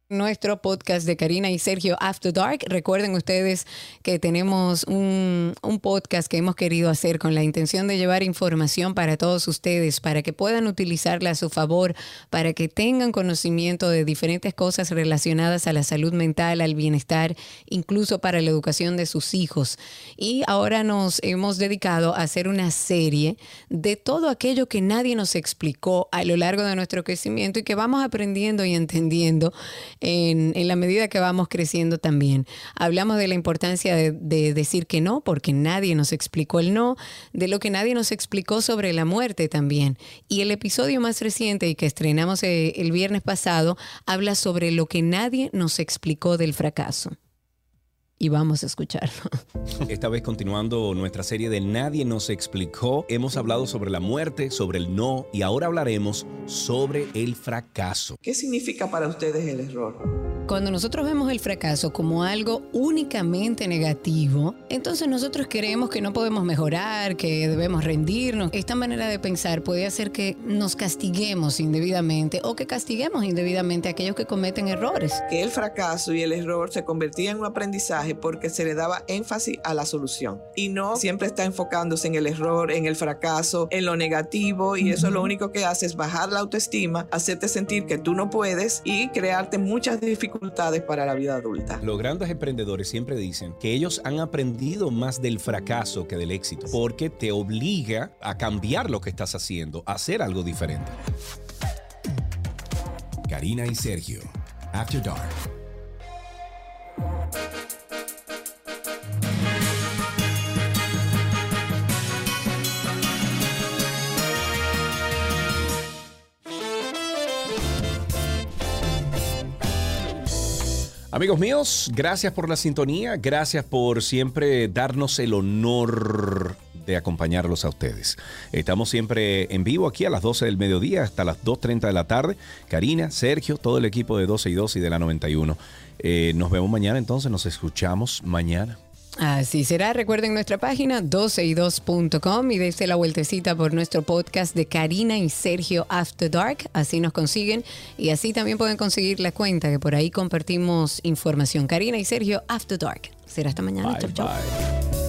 Speaker 3: Nuestro podcast de Karina y Sergio After Dark. Recuerden ustedes que tenemos un, un, podcast que hemos querido hacer con la intención de llevar información para todos ustedes, para que puedan utilizarla a su favor, para que tengan conocimiento de diferentes cosas relacionadas a la salud mental, al bienestar, incluso para la educación de sus hijos. Y ahora nos hemos dedicado a hacer una serie de todo aquello que nadie nos explicó a lo largo de nuestro crecimiento y que vamos aprendiendo y entendiendo en, la medida que vamos creciendo también. Hablamos de la importancia de, de, decir que no, porque nadie nos explicó el no, de lo que nadie nos explicó sobre la muerte también. Y el episodio más reciente y que estrenamos el, el viernes pasado habla sobre lo que nadie nos explicó del fracaso y vamos a escucharlo. (laughs)
Speaker 2: Esta vez continuando nuestra serie de Nadie nos explicó, hemos hablado sobre la muerte, sobre el no y ahora hablaremos sobre el fracaso.
Speaker 31: ¿Qué significa para ustedes el error?
Speaker 3: Cuando nosotros vemos el fracaso como algo únicamente negativo, entonces nosotros creemos que no podemos mejorar, que debemos rendirnos. Esta manera de pensar puede hacer que nos castiguemos indebidamente o que castiguemos indebidamente a aquellos que cometen errores.
Speaker 31: Que el fracaso y el error se convertían en un aprendizaje porque se le daba énfasis a la solución y no siempre está enfocándose en el error, en el fracaso, en lo negativo y eso lo único que hace es bajar la autoestima, hacerte sentir que tú no puedes y crearte muchas dificultades para la vida adulta.
Speaker 2: Los grandes emprendedores siempre dicen que ellos han aprendido más del fracaso que del éxito porque te obliga a cambiar lo que estás haciendo, a hacer algo diferente.
Speaker 32: Karina y Sergio, After Dark.
Speaker 2: Amigos míos, gracias por la sintonía, gracias por siempre darnos el honor de acompañarlos a ustedes. Estamos siempre en vivo aquí a las 12 del mediodía hasta las 2.30 de la tarde. Karina, Sergio, todo el equipo de 12 y 2 y de la 91. Eh, nos vemos mañana entonces, nos escuchamos mañana.
Speaker 3: Así será. Recuerden nuestra página 12y2.com y desde la vueltecita por nuestro podcast de Karina y Sergio After Dark. Así nos consiguen y así también pueden conseguir la cuenta que por ahí compartimos información. Karina y Sergio After Dark. Será hasta mañana.
Speaker 2: Bye,
Speaker 3: chau, chau.
Speaker 2: bye.